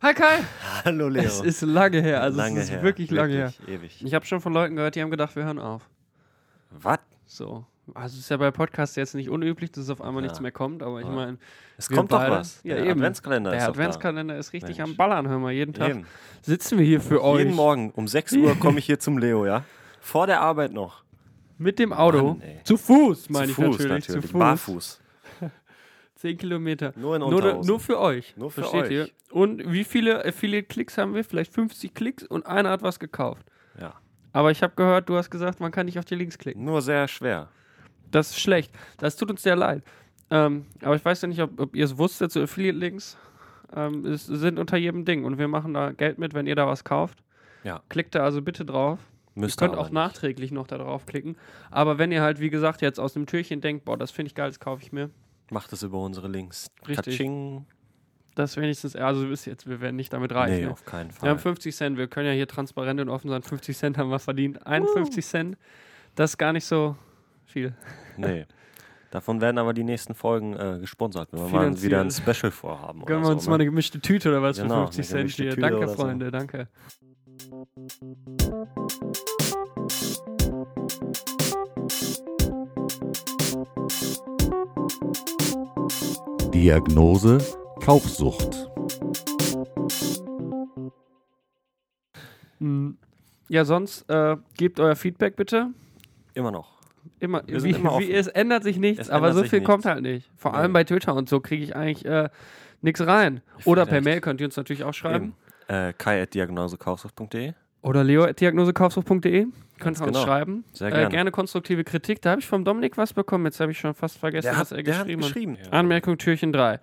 Hi Kai! Hallo Leo. Es ist lange her, also lange es ist her. wirklich lange her. Ewig. Ich habe schon von Leuten gehört, die haben gedacht, wir hören auf. Was? So. Also es ist ja bei Podcasts jetzt nicht unüblich, dass auf einmal Ja. nichts mehr kommt, aber ich meine, Es kommt doch beide? was. Ja, Der eben. Adventskalender der ist Adventskalender ist richtig Mensch. am Ballern, hör mal, jeden doch da. Tag Eben. sitzen wir hier für euch Jeden Morgen um 6 Uhr komme ich hier zum Leo, ja? Vor der Arbeit noch. mit dem Auto. Mann, zu Fuß, meine zu ich Fuß natürlich, zu Fuß. Barfuß. 10 Kilometer. Nur in Nur, nur für euch. Nur für versteht euch. ihr? Und wie viele Affiliate-Klicks haben wir? Vielleicht 50 Klicks und einer hat was gekauft. Ja. Aber ich habe gehört, du hast gesagt, man kann nicht auf die Links klicken. Nur sehr schwer. Das ist schlecht. Das tut uns sehr leid. Ähm, aber ich weiß ja nicht, ob, ob ihr es wusstet, so Affiliate-Links ähm, sind unter jedem Ding. Und wir machen da Geld mit, wenn ihr da was kauft. Ja. Klickt da also bitte drauf. Müsst Ihr könnt auch nicht. nachträglich noch da drauf klicken. Aber wenn ihr halt, wie gesagt, jetzt aus dem Türchen denkt, boah, das finde ich geil, das kaufe ich mir. Macht es über unsere Links. Richtig. Katsching. Das wenigstens, also bis jetzt, wir werden nicht damit reich. Nee, ne? auf keinen Wir Fall. haben 50 Cent, wir können ja hier transparent und offen sein. 50 Cent haben wir verdient. 51 Cent, das ist gar nicht so viel. Nee. Davon werden aber die nächsten Folgen äh, gesponsert, wenn wir mal wieder ein Special vorhaben. Gönnen oder wir uns so, mal ne? eine gemischte Tüte oder was Genau, für eine 50 Cent hier. Tüte danke, oder so. Freunde, danke. Diagnose Kaufsucht. Hm. Ja, sonst äh, gebt euer Feedback bitte. Immer noch. Immer, Wir sind wie, immer wie, es ändert sich nichts, Es aber so viel kommt nichts. halt nicht. Vor allem bei Twitter und so kriege ich eigentlich äh, nichts rein. Oder per. Mail könnt ihr uns natürlich auch schreiben. Eben. Äh, kai.diagnosekaufsucht.de. Oder leo.diagnosekaufsucht.de. Könnt ihr uns genau. schreiben. Sehr Äh, gerne. gerne konstruktive Kritik. Da habe ich vom Dominik was bekommen. Jetzt habe ich schon fast vergessen, Der was hat, er hat geschrieben hat. geschrieben. Anmerkung Türchen 3.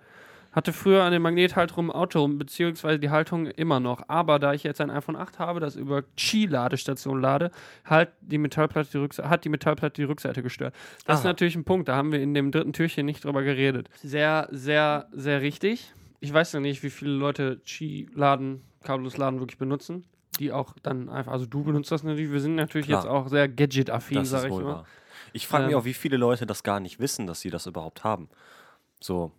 Hatte früher an dem Magnethalterung im Auto beziehungsweise die Haltung immer noch. Aber da ich jetzt ein iPhone 8 habe, das über Qi-Ladestation lade, halt die Metallplatte die hat die Metallplatte die Rückseite gestört. Das ist Aha. natürlich ein Punkt, da haben wir in dem dritten Türchen nicht drüber geredet. Sehr, sehr, sehr richtig. Ich weiß noch nicht, wie viele Leute Qi-Laden, kabellos Laden wirklich benutzen. Die auch dann einfach, also du benutzt das natürlich, wir sind natürlich Klar. jetzt auch sehr gadget-affin, Das sag ich mal. wahr. Ich frage mich Ähm. auch, wie viele Leute das gar nicht wissen, dass sie das überhaupt haben. So,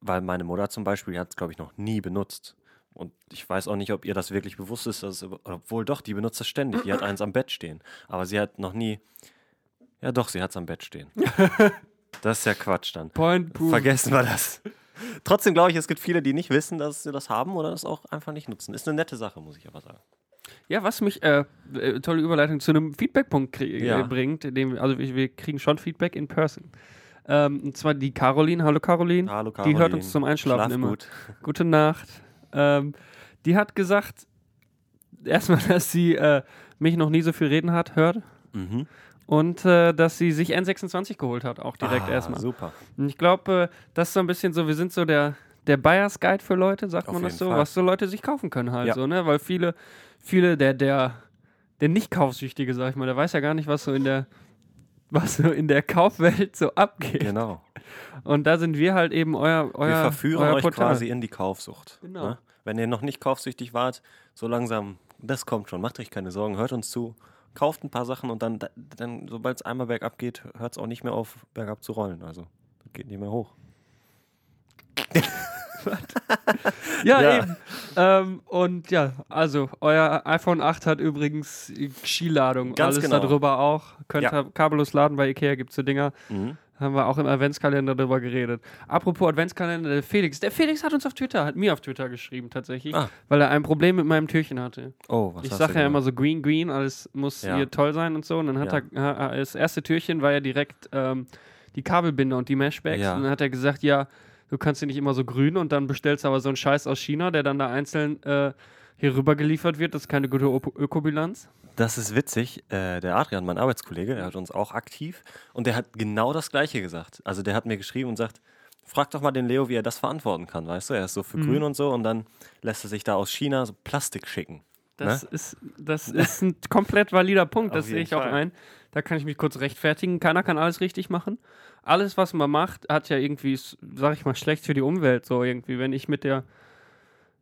weil meine Mutter zum Beispiel die hat es, glaube ich, noch nie benutzt. Und ich weiß auch nicht, ob ihr das wirklich bewusst ist, dass es, obwohl doch, die benutzt es ständig. Die hat eins am Bett stehen. Aber sie hat noch nie, ja doch, sie hat es am Bett stehen. das ist ja Quatsch dann. Point proven. Vergessen wir das. Trotzdem glaube ich, es gibt viele, die nicht wissen, dass sie das haben oder das auch einfach nicht nutzen. Ist eine nette Sache, muss ich aber sagen. Ja, was mich, äh, äh, tolle Überleitung zu einem Feedback-Punkt krie- Ja. äh, bringt, dem, also wir, wir kriegen schon Feedback in person. Ähm, und zwar die Caroline, hallo Caroline, Hallo die Caroline. hört uns zum Einschlafen Schlaf immer. gut. Gute Nacht. Ähm, die hat gesagt, erstmal, dass sie äh, mich noch nie so viel reden hat, hört Mhm. Und äh, dass sie sich N26 geholt hat, auch direkt ah, erstmal. Super. Und ich glaube, äh, das ist so ein bisschen so, wir sind so der, der Buyers Guide für Leute, sagt Auf man das so, Fall. was so Leute sich kaufen können halt Ja. so, ne? Weil viele, viele, der, der, der nicht Kaufsüchtige, sag ich mal, der weiß ja gar nicht, was so in der, was so in der Kaufwelt so abgeht. Genau. Und da sind wir halt eben euer, euer, Wir verführen euer euch Portal. quasi in die Kaufsucht. Genau. Ne? Wenn ihr noch nicht kaufsüchtig wart, so langsam, das kommt schon. Macht euch keine Sorgen, hört uns zu. Kauft ein paar Sachen und dann, dann sobald es einmal bergab geht, hört es auch nicht mehr auf, bergab zu rollen. Also geht nicht mehr hoch. Ja, Ja. eben. Ähm, und ja, also euer iPhone 8 hat übrigens Skiladung. Ganz Alles genau. darüber auch. Könnt Ja. ihr kabellos laden bei Ikea, gibt es so Dinger. Mhm. Haben wir auch im Adventskalender darüber geredet. Apropos Adventskalender, der Felix. Der Felix hat uns auf Twitter, hat mir auf Twitter geschrieben tatsächlich, Ah. weil er ein Problem mit meinem Türchen hatte. Oh, was ich sage ja immer so green, green, alles muss Ja. hier toll sein und so. Und dann hat Ja. er, das erste Türchen war ja direkt ähm, die Kabelbinder und die Meshbacks. Ja. Und dann hat er gesagt, ja, du kannst die nicht immer so grün und dann bestellst du aber so einen Scheiß aus China, der dann da einzeln äh, hier rüber geliefert wird. Das ist keine gute Öko- Ökobilanz. Das ist witzig. Äh, der Adrian, mein Arbeitskollege, der hat uns auch aktiv und der hat genau das Gleiche gesagt. Also der hat mir geschrieben und sagt, frag doch mal den Leo, wie er das verantworten kann, weißt du? Er ist so Mhm. für grün und so und dann lässt er sich da aus China so Plastik schicken. Das, Ne? ist, das ist ein komplett valider Punkt, das sehe ich auch Fall. ein. Da kann ich mich kurz rechtfertigen. Keiner kann alles richtig machen. Alles, was man macht, hat ja irgendwie, sag ich mal, schlecht für die Umwelt. So irgendwie, wenn ich mit der,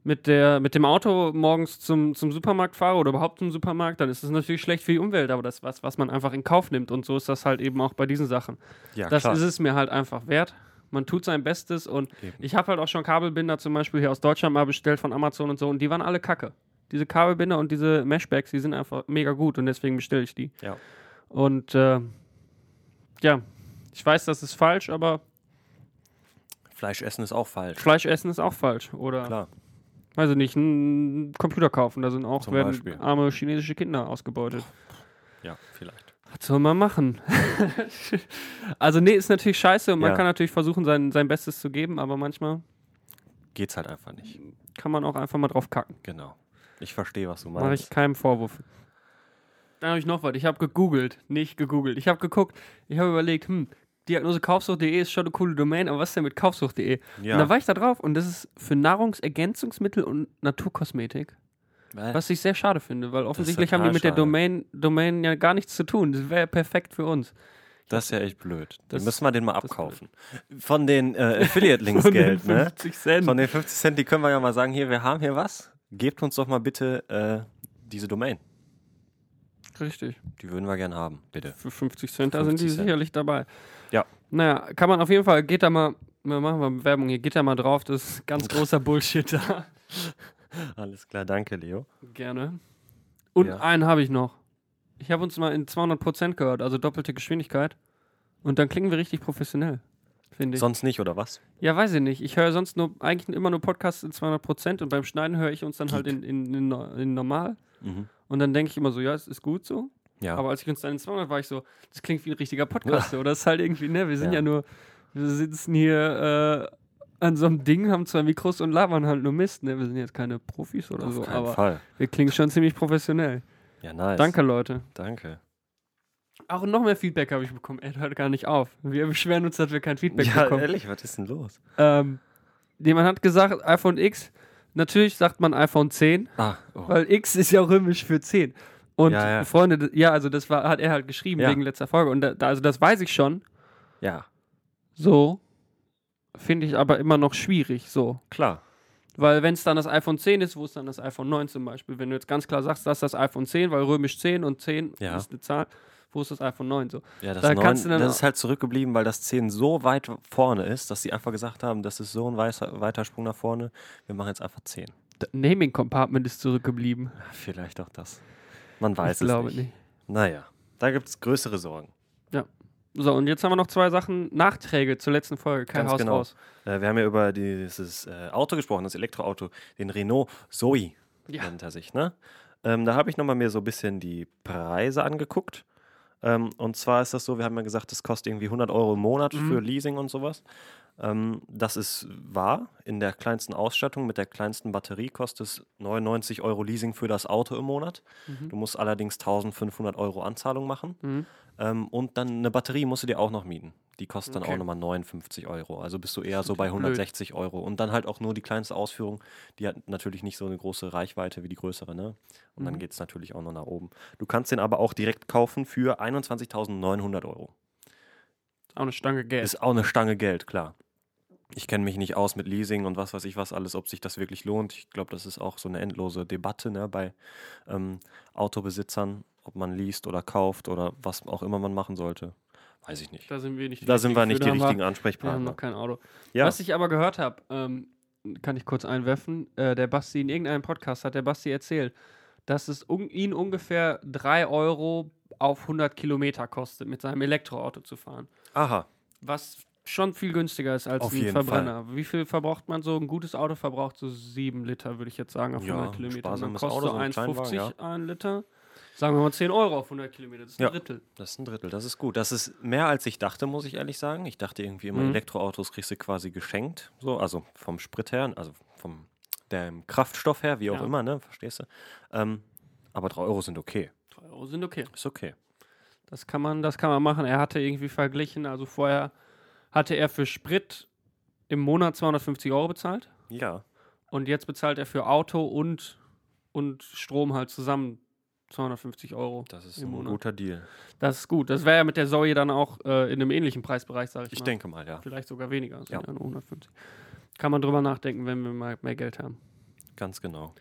mit der, mit dem Auto morgens zum, zum Supermarkt fahre oder überhaupt zum Supermarkt, dann ist es natürlich schlecht für die Umwelt, aber das ist was, was man einfach in Kauf nimmt. Und so ist das halt eben auch bei diesen Sachen. Ja, das klar. ist es mir halt einfach wert. Man tut sein Bestes und Eben. ich habe halt auch schon Kabelbinder zum Beispiel hier aus Deutschland mal bestellt von Amazon und so und die waren alle kacke. Diese Kabelbinder und diese Meshbacks, die sind einfach mega gut und deswegen bestelle ich die. Ja. Und äh, ja, ich weiß, das ist falsch, aber Fleisch essen ist auch falsch. Fleisch essen ist auch falsch. Oder, Klar. Weiß ich nicht, einen Computer kaufen, da sind auch Zum werden Beispiel. arme chinesische Kinder ausgebeutet. Ja, vielleicht. Was soll man machen? also, nee, ist natürlich scheiße und man Ja. kann natürlich versuchen, sein, sein Bestes zu geben, aber manchmal Geht's halt einfach nicht. kann man auch einfach mal drauf kacken. Genau. Ich verstehe, was du Mache ich meinst. keinem Vorwurf. Dann habe ich noch was. Ich habe gegoogelt, nicht gegoogelt. Ich habe geguckt, ich habe überlegt, hm, Diagnosekaufsucht.de ist schon eine coole Domain, aber was ist denn mit Kaufsucht.de? Und da Ja. war ich da drauf und das ist für Nahrungsergänzungsmittel und Naturkosmetik. Was? Was ich sehr schade finde, weil offensichtlich haben die mit der schade. Domain, Domain ja gar nichts zu tun. Das wäre ja perfekt für uns. Das ist ja echt blöd. Das- Dann müssen wir den mal abkaufen. Von den äh, Affiliate-Links Von den Geld, ne? 50 Cent. Von den 50 Cent, die können wir ja mal sagen, hier, wir haben hier was. Gebt uns doch mal bitte äh, diese Domain. Richtig. Die würden wir gern haben, bitte. Für 50 Cent, da sind die 50 Cent. sicherlich dabei. Ja. Naja, kann man auf jeden Fall, geht da mal, wir machen mal Werbung hier, geht da mal drauf, das ist ganz großer Bullshit da. Alles klar, danke, Leo. Gerne. Und Ja. einen habe ich noch. Ich habe uns mal in 200% gehört, also doppelte Geschwindigkeit. Und dann klingen wir richtig professionell, finde ich. Sonst nicht, oder was? ja, weiß ich nicht. Ich höre sonst nur, eigentlich immer nur Podcasts in 200% und beim Schneiden höre ich uns dann halt in, in, in, in normal. Mhm. Und dann denke ich immer so, ja, es ist gut so. Ja. Aber als ich uns dann in 200 war ich so, das klingt wie ein richtiger Podcast. so. Das ist halt irgendwie, ne, wir sind ja, Ja. nur, wir sitzen hier äh, an so einem Ding, haben zwei Mikros und labern halt nur Mist. Ne? Wir sind jetzt keine Profis oder Auf so, aber Fall. wir klingen schon ziemlich professionell. Ja, nice. Danke, Leute. Danke. Auch noch mehr Feedback habe ich bekommen. Er hört gar nicht auf. Wir beschweren uns, dass wir kein Feedback ja, bekommen. ehrlich, was ist denn los? Ähm, jemand hat gesagt, iPhone X. Natürlich sagt man iPhone 10, Ah, oh. weil X ist ja römisch für 10. Und Ja, ja. Freunde, ja, also das war, hat er halt geschrieben Ja. wegen letzter Folge. Und da- also das weiß ich schon. ja, So. Finde ich aber immer noch schwierig, so. klar. Weil wenn es dann das iPhone 10 ist, wo ist dann das iPhone 9 zum Beispiel? Wenn du jetzt ganz klar sagst, das ist das iPhone 10, weil römisch 10 und 10 Ja. ist eine Zahl, wo ist das iPhone 9 so? Ja, das, Da 9, kannst du dann das ist halt zurückgeblieben, weil das 10 so weit vorne ist, dass sie einfach gesagt haben, das ist so ein weißer, weiter Sprung nach vorne. Wir machen jetzt einfach 10. Das Naming Compartment ist zurückgeblieben. Vielleicht auch das. Man weiß ich glaube es nicht. nicht. Naja, da gibt es größere Sorgen. So, und jetzt haben wir noch zwei Sachen, Nachträge zur letzten Folge. Kein Ganz Haus genau. raus. Äh, wir haben ja über dieses äh, Auto gesprochen, das Elektroauto, den Renault Zoe Ja. nennt er sich. Ne? Ähm, da habe ich nochmal mir so ein bisschen die Preise angeguckt. Ähm, und zwar ist das so, wir haben ja gesagt, das kostet irgendwie 100 Euro im Monat Mhm. für Leasing und sowas. Ähm, das ist wahr. In der kleinsten Ausstattung mit der kleinsten Batterie kostet es 99 Euro Leasing für das Auto im Monat. Mhm. Du musst allerdings 1500 Euro Anzahlung machen. Mhm. Ähm, und dann eine Batterie musst du dir auch noch mieten. Die kostet dann Okay. auch nochmal 59 Euro. Also bist du eher so bei natürlich blöd. 160 Euro. Und dann halt auch nur die kleinste Ausführung. Die hat natürlich nicht so eine große Reichweite wie die größere. Ne? Und dann Mhm. geht es natürlich auch noch nach oben. Du kannst den aber auch direkt kaufen für 21.900 Euro. Auch eine Stange Geld. Ist auch eine Stange Geld, klar. Ich kenne mich nicht aus mit Leasing und was weiß ich was alles, ob sich das wirklich lohnt. Ich glaube, das ist auch so eine endlose Debatte ne, bei ähm, Autobesitzern, ob man liest oder kauft oder was auch immer man machen sollte. Weiß ich nicht. da sind wir nicht die Da sind wir Richtigen nicht die richtigen Wir, wir haben Ansprechpartner. noch kein Auto. Ja, Was ich aber gehört habe, ähm, kann ich kurz einwerfen, äh, der Basti in irgendeinem Podcast hat der Basti erzählt, dass es un ihn ungefähr 3 Euro auf 100 Kilometer kostet, mit seinem Elektroauto zu fahren. aha. Was schon viel günstiger ist als Auf ein Verbrenner. Wie viel verbraucht man so? Ein gutes Auto verbraucht so 7 Liter, würde ich jetzt sagen, auf Ja, 100 ein Kilometer. Sparsames kostet Auto, so so ein 1,50 Kleinwagen, ein Liter. Sagen wir mal 10 Euro auf 100 Kilometer, das ist ein Ja. Drittel. Das ist ein Drittel, das ist gut. Das ist mehr als ich dachte, muss ich ehrlich sagen. Ich dachte irgendwie immer, Mhm. Elektroautos kriegst du quasi geschenkt. So, also vom Sprit her, also vom dem Kraftstoff her, wie auch Ja. immer, ne? Verstehst du? Ähm, aber 3 Euro sind okay. 3 Euro sind okay. Ist okay. Das kann man, das kann man machen. Er hatte irgendwie verglichen, also vorher hatte er für Sprit im Monat 250 Euro bezahlt Ja. und jetzt bezahlt er für Auto und, und Strom halt zusammen 250 Euro. Das ist ein Monat. guter Deal. Das ist gut. Das wäre ja mit der Zoe dann auch äh, in einem ähnlichen Preisbereich, sage ich, Ich mal. denke mal, ja. Vielleicht sogar weniger. Das Ja. sind ja nur 150. Kann man drüber nachdenken, wenn wir mal mehr Geld haben. Ganz genau.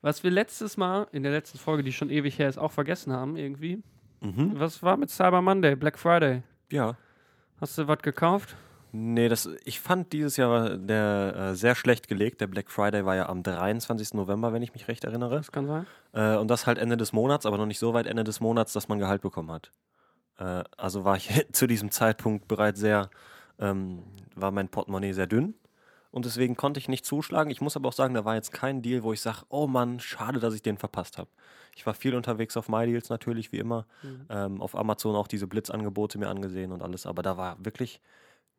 Was wir letztes Mal in der letzten Folge, die schon ewig her ist, auch vergessen haben irgendwie. Mhm. Was war mit Cyber Monday, Black Friday? Ja. Hast du was gekauft? Nee, das, ich fand dieses Jahr der äh, sehr schlecht gelegt. Der Black Friday war ja am 23. November, wenn ich mich recht erinnere. Das kann sein. Äh, und das halt Ende des Monats, aber noch nicht so weit Ende des Monats, dass man Gehalt bekommen hat. Äh, also war ich zu diesem Zeitpunkt bereits sehr, ähm, war mein Portemonnaie sehr dünn. Und deswegen konnte ich nicht zuschlagen. Ich muss aber auch sagen, da war jetzt kein Deal, wo ich sage, oh Mann, schade, dass ich den verpasst habe. Ich war viel unterwegs auf MyDeals natürlich, wie immer. Mhm. Ähm, auf Amazon auch diese Blitzangebote mir angesehen und alles. Aber da war wirklich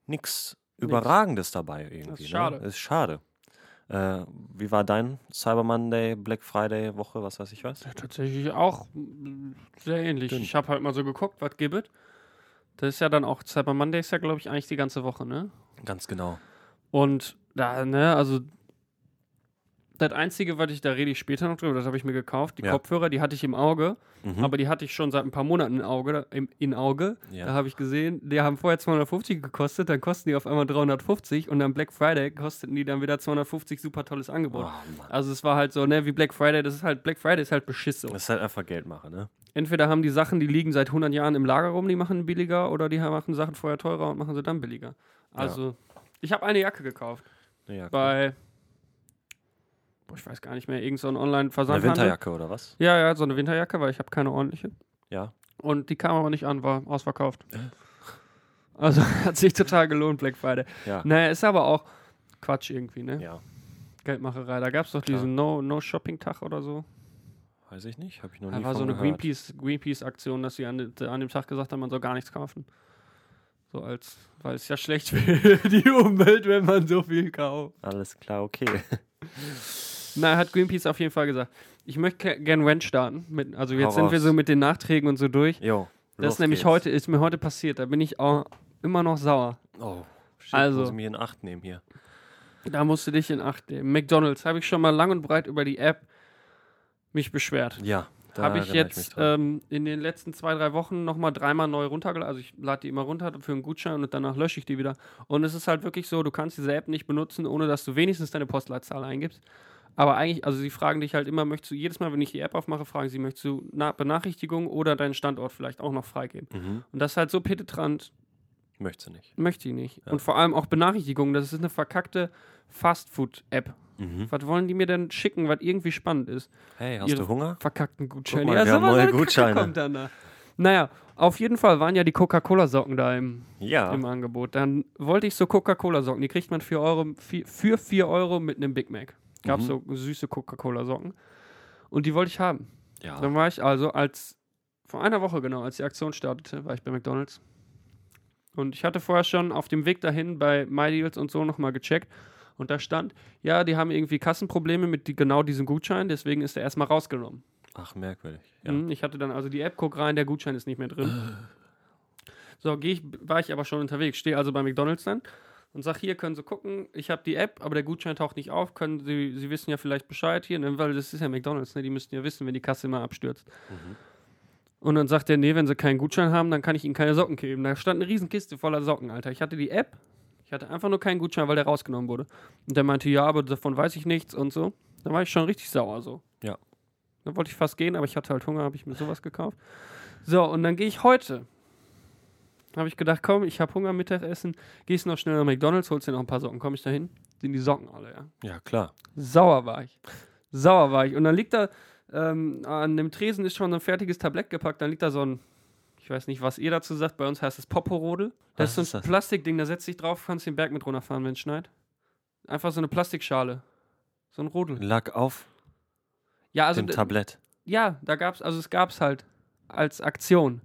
nichts Überragendes dabei irgendwie. ist schade. Ne? Ist schade. Äh, wie war dein Cyber Monday, Black Friday Woche, was weiß ich was? Ja, tatsächlich auch sehr ähnlich. Dünn. Ich habe halt mal so geguckt, was gibt. Das ist ja dann auch, Cyber Monday ist ja, glaube ich, eigentlich die ganze Woche, ne? Ganz genau. Und da, ne, also das Einzige, was ich, da rede ich später noch drüber, das habe ich mir gekauft, die Ja. Kopfhörer, die hatte ich im Auge, Mhm. aber die hatte ich schon seit ein paar Monaten im Auge, im, in Auge. Ja. Da habe ich gesehen, die haben vorher 250 gekostet, dann kosten die auf einmal 350 und am Black Friday kosteten die dann wieder 250, super tolles Angebot. Oh. Also es war halt so, ne, wie Black Friday, das ist halt, Black Friday ist halt Beschiss. Das ist halt einfach Geldmache, ne? Entweder haben die Sachen, die liegen seit 100 Jahren im Lager rum, die machen billiger, oder die machen Sachen vorher teurer und machen sie dann billiger. Also, ich habe eine Jacke gekauft Ja, bei, boah, ich weiß gar nicht mehr, irgend so ein Eine. Winterjacke oder was? Ja, ja, so eine Winterjacke, weil ich habe keine ordentliche. Ja. Und die kam aber nicht an, war ausverkauft. Also hat sich total gelohnt, Black Friday. Ja. Naja, ist aber auch Quatsch irgendwie, ne? Ja. Geldmacherei. Da gab es doch Klar. diesen No- No-Shopping-Tag oder so. Weiß ich nicht, habe ich noch Da nie war so eine gehört. Greenpeace- Greenpeace-Aktion, dass sie an, an dem Tag gesagt haben, man soll gar nichts kaufen. So als, weil es ja schlecht für die Umwelt, wenn man so viel kauft. Alles klar, okay. Na, hat Greenpeace auf jeden Fall gesagt. Ich möchte gern Rent starten. Mit, also jetzt Hau sind wir raus. so mit den Nachträgen und so durch. Jo. Das ist nämlich geht's. heute, ist mir heute passiert. Da bin ich auch immer noch sauer. Oh, shit, Also- muss ich mich in Acht nehmen hier. Da musst du dich in Acht nehmen. McDonalds habe ich schon mal lang und breit über die App mich beschwert. Ja. Habe ich jetzt dran. ähm, in den letzten zwei, drei Wochen nochmal dreimal neu runtergeladen. Also ich lade die immer runter für einen Gutschein und danach lösche ich die wieder. Und es ist halt wirklich so, du kannst diese App nicht benutzen, ohne dass du wenigstens deine Postleitzahl eingibst. Aber eigentlich, also sie fragen dich halt immer, möchtest du jedes Mal, wenn ich die App aufmache, fragen sie, möchtest du Na Benachrichtigung oder deinen Standort vielleicht auch noch freigeben. Mhm. Und das ist halt so penetrant, Möchte nicht. möchte ich nicht. Ja. Und vor allem auch Benachrichtigungen, das ist eine verkackte Fastfood-App. Mhm. Was wollen die mir denn schicken, was irgendwie spannend ist? Hey, hast Ihre du Hunger? verkackten Gutscheine. Guck mal, wir haben neue Gutscheine. Naja, auf jeden Fall waren ja die Coca-Cola-Socken da im, Ja. im Angebot. Dann wollte ich so Coca-Cola-Socken. Die kriegt man für, Euro, vier- für 4 Euro mit einem Big Mac. Gab Mhm. so süße Coca-Cola-Socken. Und die wollte ich haben. Ja. Dann war ich also als, vor einer Woche genau, als die Aktion startete, war ich bei McDonalds. Und ich hatte vorher schon auf dem Weg dahin bei MyDeals und so nochmal gecheckt. Und da stand, ja, die haben irgendwie Kassenprobleme mit die, genau diesem Gutschein, deswegen ist er erstmal rausgenommen. Ach, merkwürdig. Ja. Mhm, Ich hatte dann also die App, guck rein, der Gutschein ist nicht mehr drin. So, geh ich, war ich aber schon unterwegs, stehe also bei McDonalds dann und sag, hier können Sie gucken, ich habe die App, aber der Gutschein taucht nicht auf, können Sie, Sie wissen ja vielleicht Bescheid hier, ne, weil das ist ja McDonalds, ne, die müssten ja wissen, wenn die Kasse immer abstürzt. Mhm. Und dann sagt er, nee, wenn Sie keinen Gutschein haben, dann kann ich Ihnen keine Socken geben. Da stand eine Riesenkiste voller Socken, Alter. Ich hatte die App, ich hatte einfach nur keinen Gutschein, weil der rausgenommen wurde. Und der meinte, ja, aber davon weiß ich nichts und so. Da war ich schon richtig sauer so. Ja. Dann wollte ich fast gehen, aber ich hatte halt Hunger, habe ich mir sowas gekauft. So, und dann gehe ich heute. Habe ich gedacht, komm, ich habe Hunger, Mittagessen. Gehst noch schnell nach McDonalds, holst dir noch ein paar Socken. Komm ich da hin? Sind die Socken alle, ja. Ja, klar. Sauer war ich. Sauer war ich. Und dann liegt da, ähm, an dem Tresen ist schon so ein fertiges Tablett gepackt. Dann liegt da so ein, ich weiß nicht, was ihr dazu sagt. Bei uns heißt es Poporodel. Das Was ist so ein? Plastikding, da setzt dich drauf, kannst den Berg mit runterfahren, wenn es schneit. Einfach so eine Plastikschale. So ein Rodel. Lag auf Ja, also dem Tablett. ja, da gab's, also es gab's halt als Aktion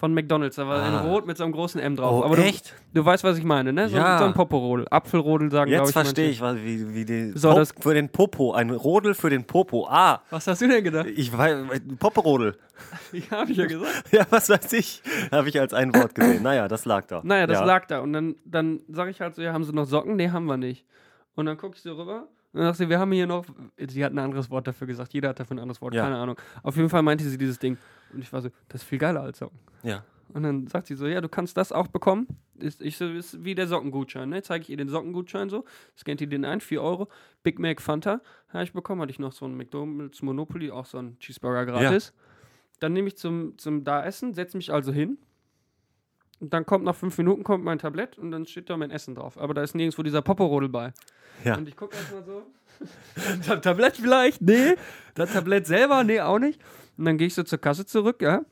von McDonalds. Da war Ah. ein Rot mit so einem großen M drauf. Oh, Aber du, echt? du weißt, was ich meine, ne? So, Ja. so ein Poporodel. Apfelrodel sagen, glaube Jetzt ich. verstehe manche. ich, was- wie, wie die So, Pop- das- für den Popo, ein Rodel für den Popo. Ah, Was hast du denn gedacht? ich weiß, Popperodel. Ja, hab ich ja gesagt. Ja, was weiß ich, habe ich als ein Wort gesehen. Naja, das lag da. Naja, das ja. lag da. Und dann, dann sage ich halt so, ja, haben sie noch Socken? Nee, haben wir nicht. Und dann gucke ich so rüber und dann sagt sie, wir haben hier noch, sie hat ein anderes Wort dafür gesagt, jeder hat dafür ein anderes Wort, Ja. keine Ahnung. Auf jeden Fall meinte sie dieses Ding. Und ich war so, das ist viel geiler als Socken. Ja. Und dann sagt sie so, ja, du kannst das auch bekommen. Ist, ich so, ist wie der Sockengutschein, ne? Zeige ich ihr den Sockengutschein so, scannt ihr den ein, 4 Euro. Big Mac Fanta habe ich bekommen, hatte ich noch so ein McDonald's Monopoly, auch so ein Cheeseburger gratis. Dann nehme ich zum, zum da essen, setze mich also hin. Und dann kommt nach fünf Minuten kommt mein Tablett und dann steht da mein Essen drauf. Aber da ist nirgendwo dieser Poporodel bei. Ja. Und ich gucke erstmal so. das Tablett vielleicht? Nee. Das Tablett selber? Nee, auch nicht. Und dann gehe ich so zur Kasse zurück, ja.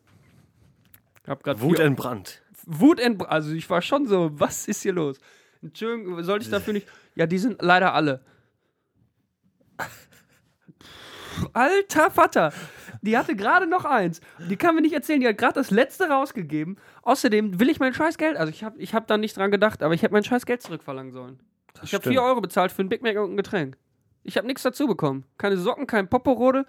Hab grad Wut entbrannt. Wut entbrannt. Also ich war schon so, was ist hier los? Entschuldigung, sollte ich dafür nicht. Ja, die sind leider alle. Alter Vater, die hatte gerade noch eins. Die kann mir nicht erzählen, die hat gerade das letzte rausgegeben. Außerdem will ich mein scheiß Geld, also ich habe ich hab da nicht dran gedacht, aber ich hätte mein scheiß Geld zurückverlangen sollen. Das Ich habe stimmt. 4 Euro bezahlt für ein Big Mac und ein Getränk. Ich habe nichts dazu bekommen. Keine Socken, kein Poporode.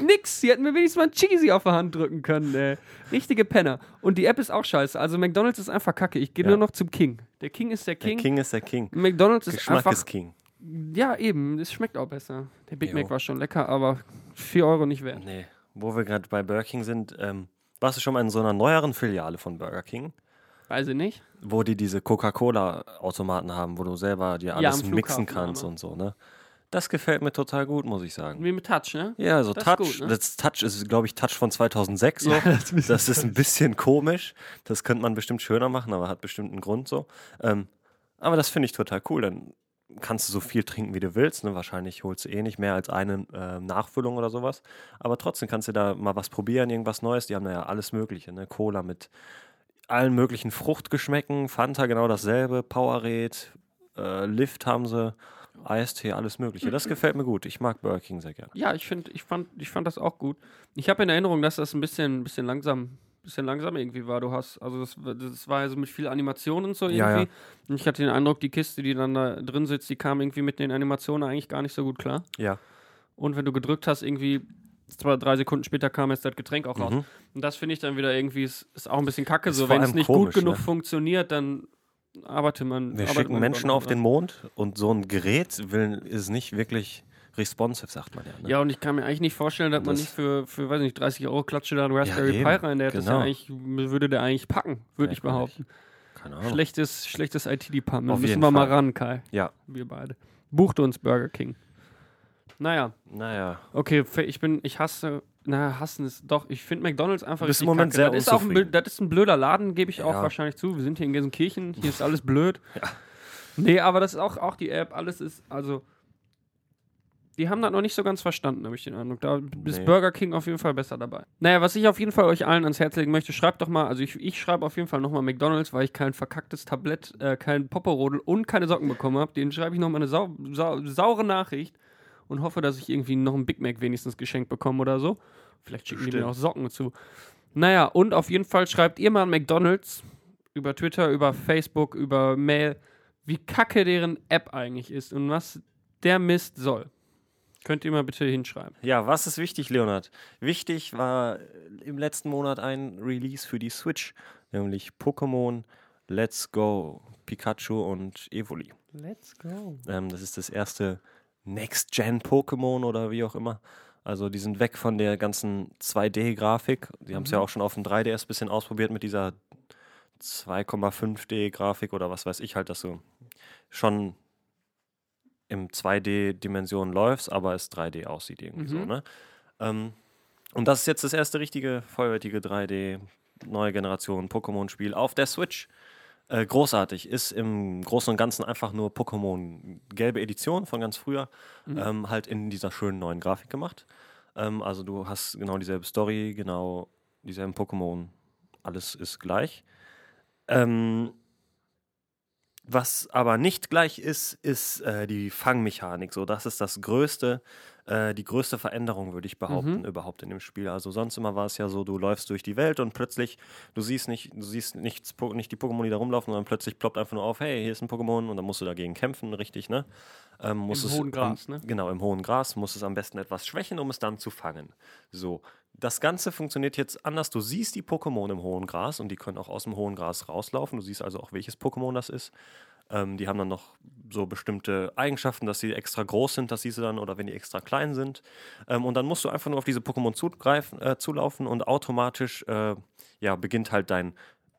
Nix. Sie hätten mir wenigstens mal ein Cheesy auf der Hand drücken können, ey. Richtige Penner. Und die App ist auch scheiße. Also McDonalds ist einfach kacke. Ich gehe Ja. nur noch zum King. Der King ist der Der King. King ist der King. McDonalds ist Geschmack einfach. ist King. Ja, eben. Es schmeckt auch besser. Der Big Jo. Mac war schon lecker, aber 4 Euro nicht wert. Nee, wo wir gerade bei Burger King sind, ähm, warst du schon mal in so einer neueren Filiale von Burger King, Weiß ich nicht. wo die diese Coca-Cola-Automaten haben, wo du selber dir Ja, alles am mixen kannst aber. und so, ne? Das gefällt mir total gut, muss ich sagen. Wie mit Touch, ne? Ja, so Das Touch, gut, ne? das Touch ist, glaube ich, Touch von 2006 so. Ja, das ist das ist ein bisschen komisch. Das könnte man bestimmt schöner machen, aber hat bestimmt einen Grund so. Ähm, aber das finde ich total cool. Dann kannst du so viel trinken, wie du willst. Ne? Wahrscheinlich holst du eh nicht mehr als eine äh, Nachfüllung oder sowas. Aber trotzdem kannst du da mal was probieren, irgendwas Neues. Die haben da ja alles Mögliche. Ne? Cola mit allen möglichen Fruchtgeschmäcken, Fanta genau dasselbe, Powerade, äh, Lift haben sie, Eistee, alles Mögliche. Das gefällt mir gut. Ich mag Burger King sehr gerne. Ja, ich, find, ich, fand, ich fand das auch gut. Ich habe in Erinnerung, dass das ein bisschen, bisschen langsam bisschen langsam irgendwie war. Du hast, also das, das war ja so mit viel Animation und so irgendwie. Ja, ja. Und ich hatte den Eindruck, die Kiste, die dann da drin sitzt, die kam irgendwie mit den Animationen eigentlich gar nicht so gut klar. Ja. Und wenn du gedrückt hast, irgendwie zwei, drei Sekunden später kam jetzt das Getränk auch raus. Mhm. Und das finde ich dann wieder irgendwie, ist, ist auch ein bisschen kacke. Ist So, wenn es nicht komisch, gut genug ne? funktioniert, dann arbeitet man. Wir arbeitet schicken man Menschen auf den. Mond und so ein Gerät will, ist nicht wirklich responsive, sagt man ja. Ne? Ja, und ich kann mir eigentlich nicht vorstellen, dass man Das- nicht für, für, weiß nicht, 30 Euro klatsche da ein Raspberry eben, Pi rein. Der ja genau. eigentlich, würde der eigentlich packen, würde ich behaupten. Keine Ahnung. Schlechtes, schlechtes IT-Department. Müssen wir mal Fall. ran, Kai. Ja, Wir beide. Bucht uns Burger King. Naja, naja. okay, ich bin, ich hasse, na, hassen ist doch, ich finde McDonalds einfach bist richtig Moment sehr das ist auch ein, das ist ein blöder Laden, gebe ich auch Ja. wahrscheinlich zu. Wir sind hier in Gelsenkirchen, hier ist alles blöd. Nee, aber das ist auch, auch die App, alles ist, also, die haben das noch nicht so ganz verstanden, habe ich den Eindruck. Da ist Nee. Burger King auf jeden Fall besser dabei. Naja, was ich auf jeden Fall euch allen ans Herz legen möchte, schreibt doch mal, also ich, ich schreibe auf jeden Fall nochmal McDonalds, weil ich kein verkacktes Tablett, äh, kein Popperodel und keine Socken bekommen habe. Den schreibe ich nochmal eine sau, sau, saure Nachricht und hoffe, dass ich irgendwie noch einen Big Mac wenigstens geschenkt bekomme oder so. Vielleicht schicken die mir auch Socken zu. Naja, und auf jeden Fall schreibt ihr mal an McDonalds über Twitter, über Facebook, über Mail, wie kacke deren App eigentlich ist und was der Mist soll. Könnt ihr mal bitte hinschreiben. Ja, was ist wichtig, Leonard? Wichtig war äh, im letzten Monat ein Release für die Switch, nämlich Pokémon Let's Go Pikachu und Evoli. Let's go. Ähm, das ist das erste Next-Gen-Pokémon oder wie auch immer. Also die sind weg von der ganzen 2D-Grafik. Die haben es ja auch schon auf dem 3DS ein bisschen ausprobiert mit dieser 2,5D-Grafik oder was weiß ich halt, dass du schon im 2D-Dimension läufst, aber es 3D aussieht irgendwie so, Mhm. ne? Ähm, und das ist jetzt das erste richtige, vollwertige 3D, neue Generation Pokémon-Spiel auf der Switch. Äh, großartig. Ist im Großen und Ganzen einfach nur Pokémon gelbe Edition von ganz früher, ähm, halt in dieser schönen neuen Grafik gemacht. Ähm, also du hast genau dieselbe Story, genau dieselben Pokémon, alles ist gleich. Ähm, was aber nicht gleich ist, ist äh, die Fangmechanik. So, das ist das größte, äh, die größte Veränderung, würde ich behaupten, Mhm. überhaupt in dem Spiel. Also sonst immer war es ja so, du läufst durch die Welt und plötzlich, du siehst nicht, du siehst nichts, nicht die Pokémon, die da rumlaufen, sondern plötzlich ploppt einfach nur auf, hey, hier ist ein Pokémon und dann musst du dagegen kämpfen, richtig, ne? Ähm, Im es hohen Gras, am, ne? Genau, im hohen Gras, musst es am besten etwas schwächen, um es dann zu fangen. So, das Ganze funktioniert jetzt anders. Du siehst die Pokémon im hohen Gras und die können auch aus dem hohen Gras rauslaufen. Du siehst also auch, welches Pokémon das ist. Ähm, die haben dann noch so bestimmte Eigenschaften, dass sie extra groß sind, das siehst du dann, oder wenn die extra klein sind. Ähm, und dann musst du einfach nur auf diese Pokémon zugreifen, äh, zulaufen und automatisch äh, ja, beginnt halt dein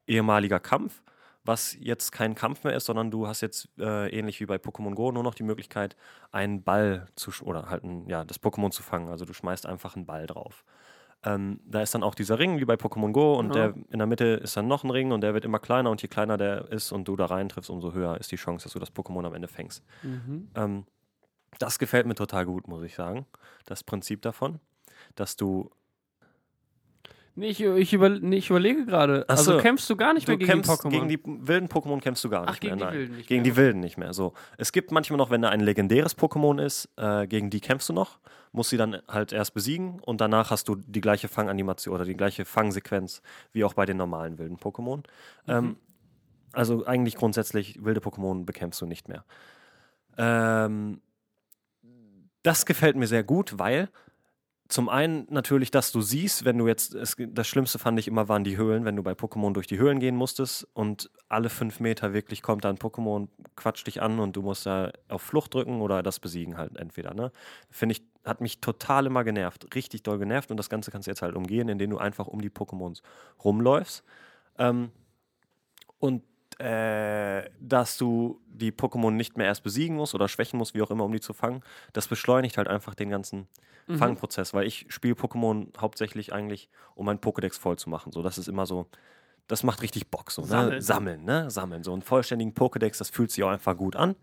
ehemaliger Kampf, was jetzt kein Kampf mehr ist, sondern du hast jetzt äh, ähnlich wie bei Pokémon Go nur noch die Möglichkeit, einen Ball zu oder halt ein, ja, das Pokémon zu fangen. Also du schmeißt einfach einen Ball drauf. Ähm, da ist dann auch dieser Ring wie bei Pokémon Go und Ja. der in der Mitte ist dann noch ein Ring und der wird immer kleiner und je kleiner der ist und du da reintriffst, umso höher ist die Chance, dass du das Pokémon am Ende fängst. Mhm. Ähm, das gefällt mir total gut, muss ich sagen. Das Prinzip davon, dass du Nee, ich, ich, über, nee, ich überlege gerade. Ach Also so. kämpfst du gar nicht mehr gegen kämpfst die Pokémon? gegen die wilden Pokémon kämpfst du gar nicht Ach, gegen mehr. die nein. wilden nicht gegen mehr, die wilden nicht mehr. So, es gibt manchmal noch, wenn da ein legendäres Pokémon ist, äh, gegen die kämpfst du noch, musst sie dann halt erst besiegen und danach hast du die gleiche Fanganimation oder die gleiche Fangsequenz wie auch bei den normalen wilden Pokémon. Mhm. Ähm, also eigentlich grundsätzlich wilde Pokémon bekämpfst du nicht mehr. Ähm, das gefällt mir sehr gut, weil zum einen natürlich, dass du siehst, wenn du jetzt, es, das Schlimmste fand ich immer waren die Höhlen, wenn du bei Pokémon durch die Höhlen gehen musstest und alle fünf Meter wirklich kommt da ein Pokémon, quatscht dich an und du musst da auf Flucht drücken oder das besiegen halt entweder, ne? Finde ich, hat mich total immer genervt, richtig doll genervt und das Ganze kannst du jetzt halt umgehen, indem du einfach um die Pokémons rumläufst. Ähm, und äh, dass du die Pokémon nicht mehr erst besiegen musst oder schwächen musst, wie auch immer, um die zu fangen, das beschleunigt halt einfach den ganzen Mhm. Fangprozess, weil ich spiele Pokémon hauptsächlich eigentlich, um meinen Pokédex voll zu machen. So, das ist immer so, das macht richtig Bock. So, Sammeln. Ne? Sammeln, ne? Sammeln. So einen vollständigen Pokédex, das fühlt sich auch einfach gut an.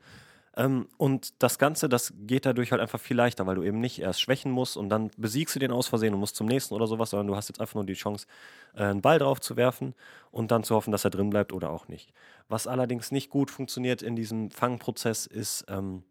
Ähm, und das Ganze, das geht dadurch halt einfach viel leichter, weil du eben nicht erst schwächen musst und dann besiegst du den aus Versehen und musst zum nächsten oder sowas, sondern du hast jetzt einfach nur die Chance, äh, einen Ball drauf zu werfen und dann zu hoffen, dass er drin bleibt oder auch nicht. Was allerdings nicht gut funktioniert in diesem Fangprozess ist ähm,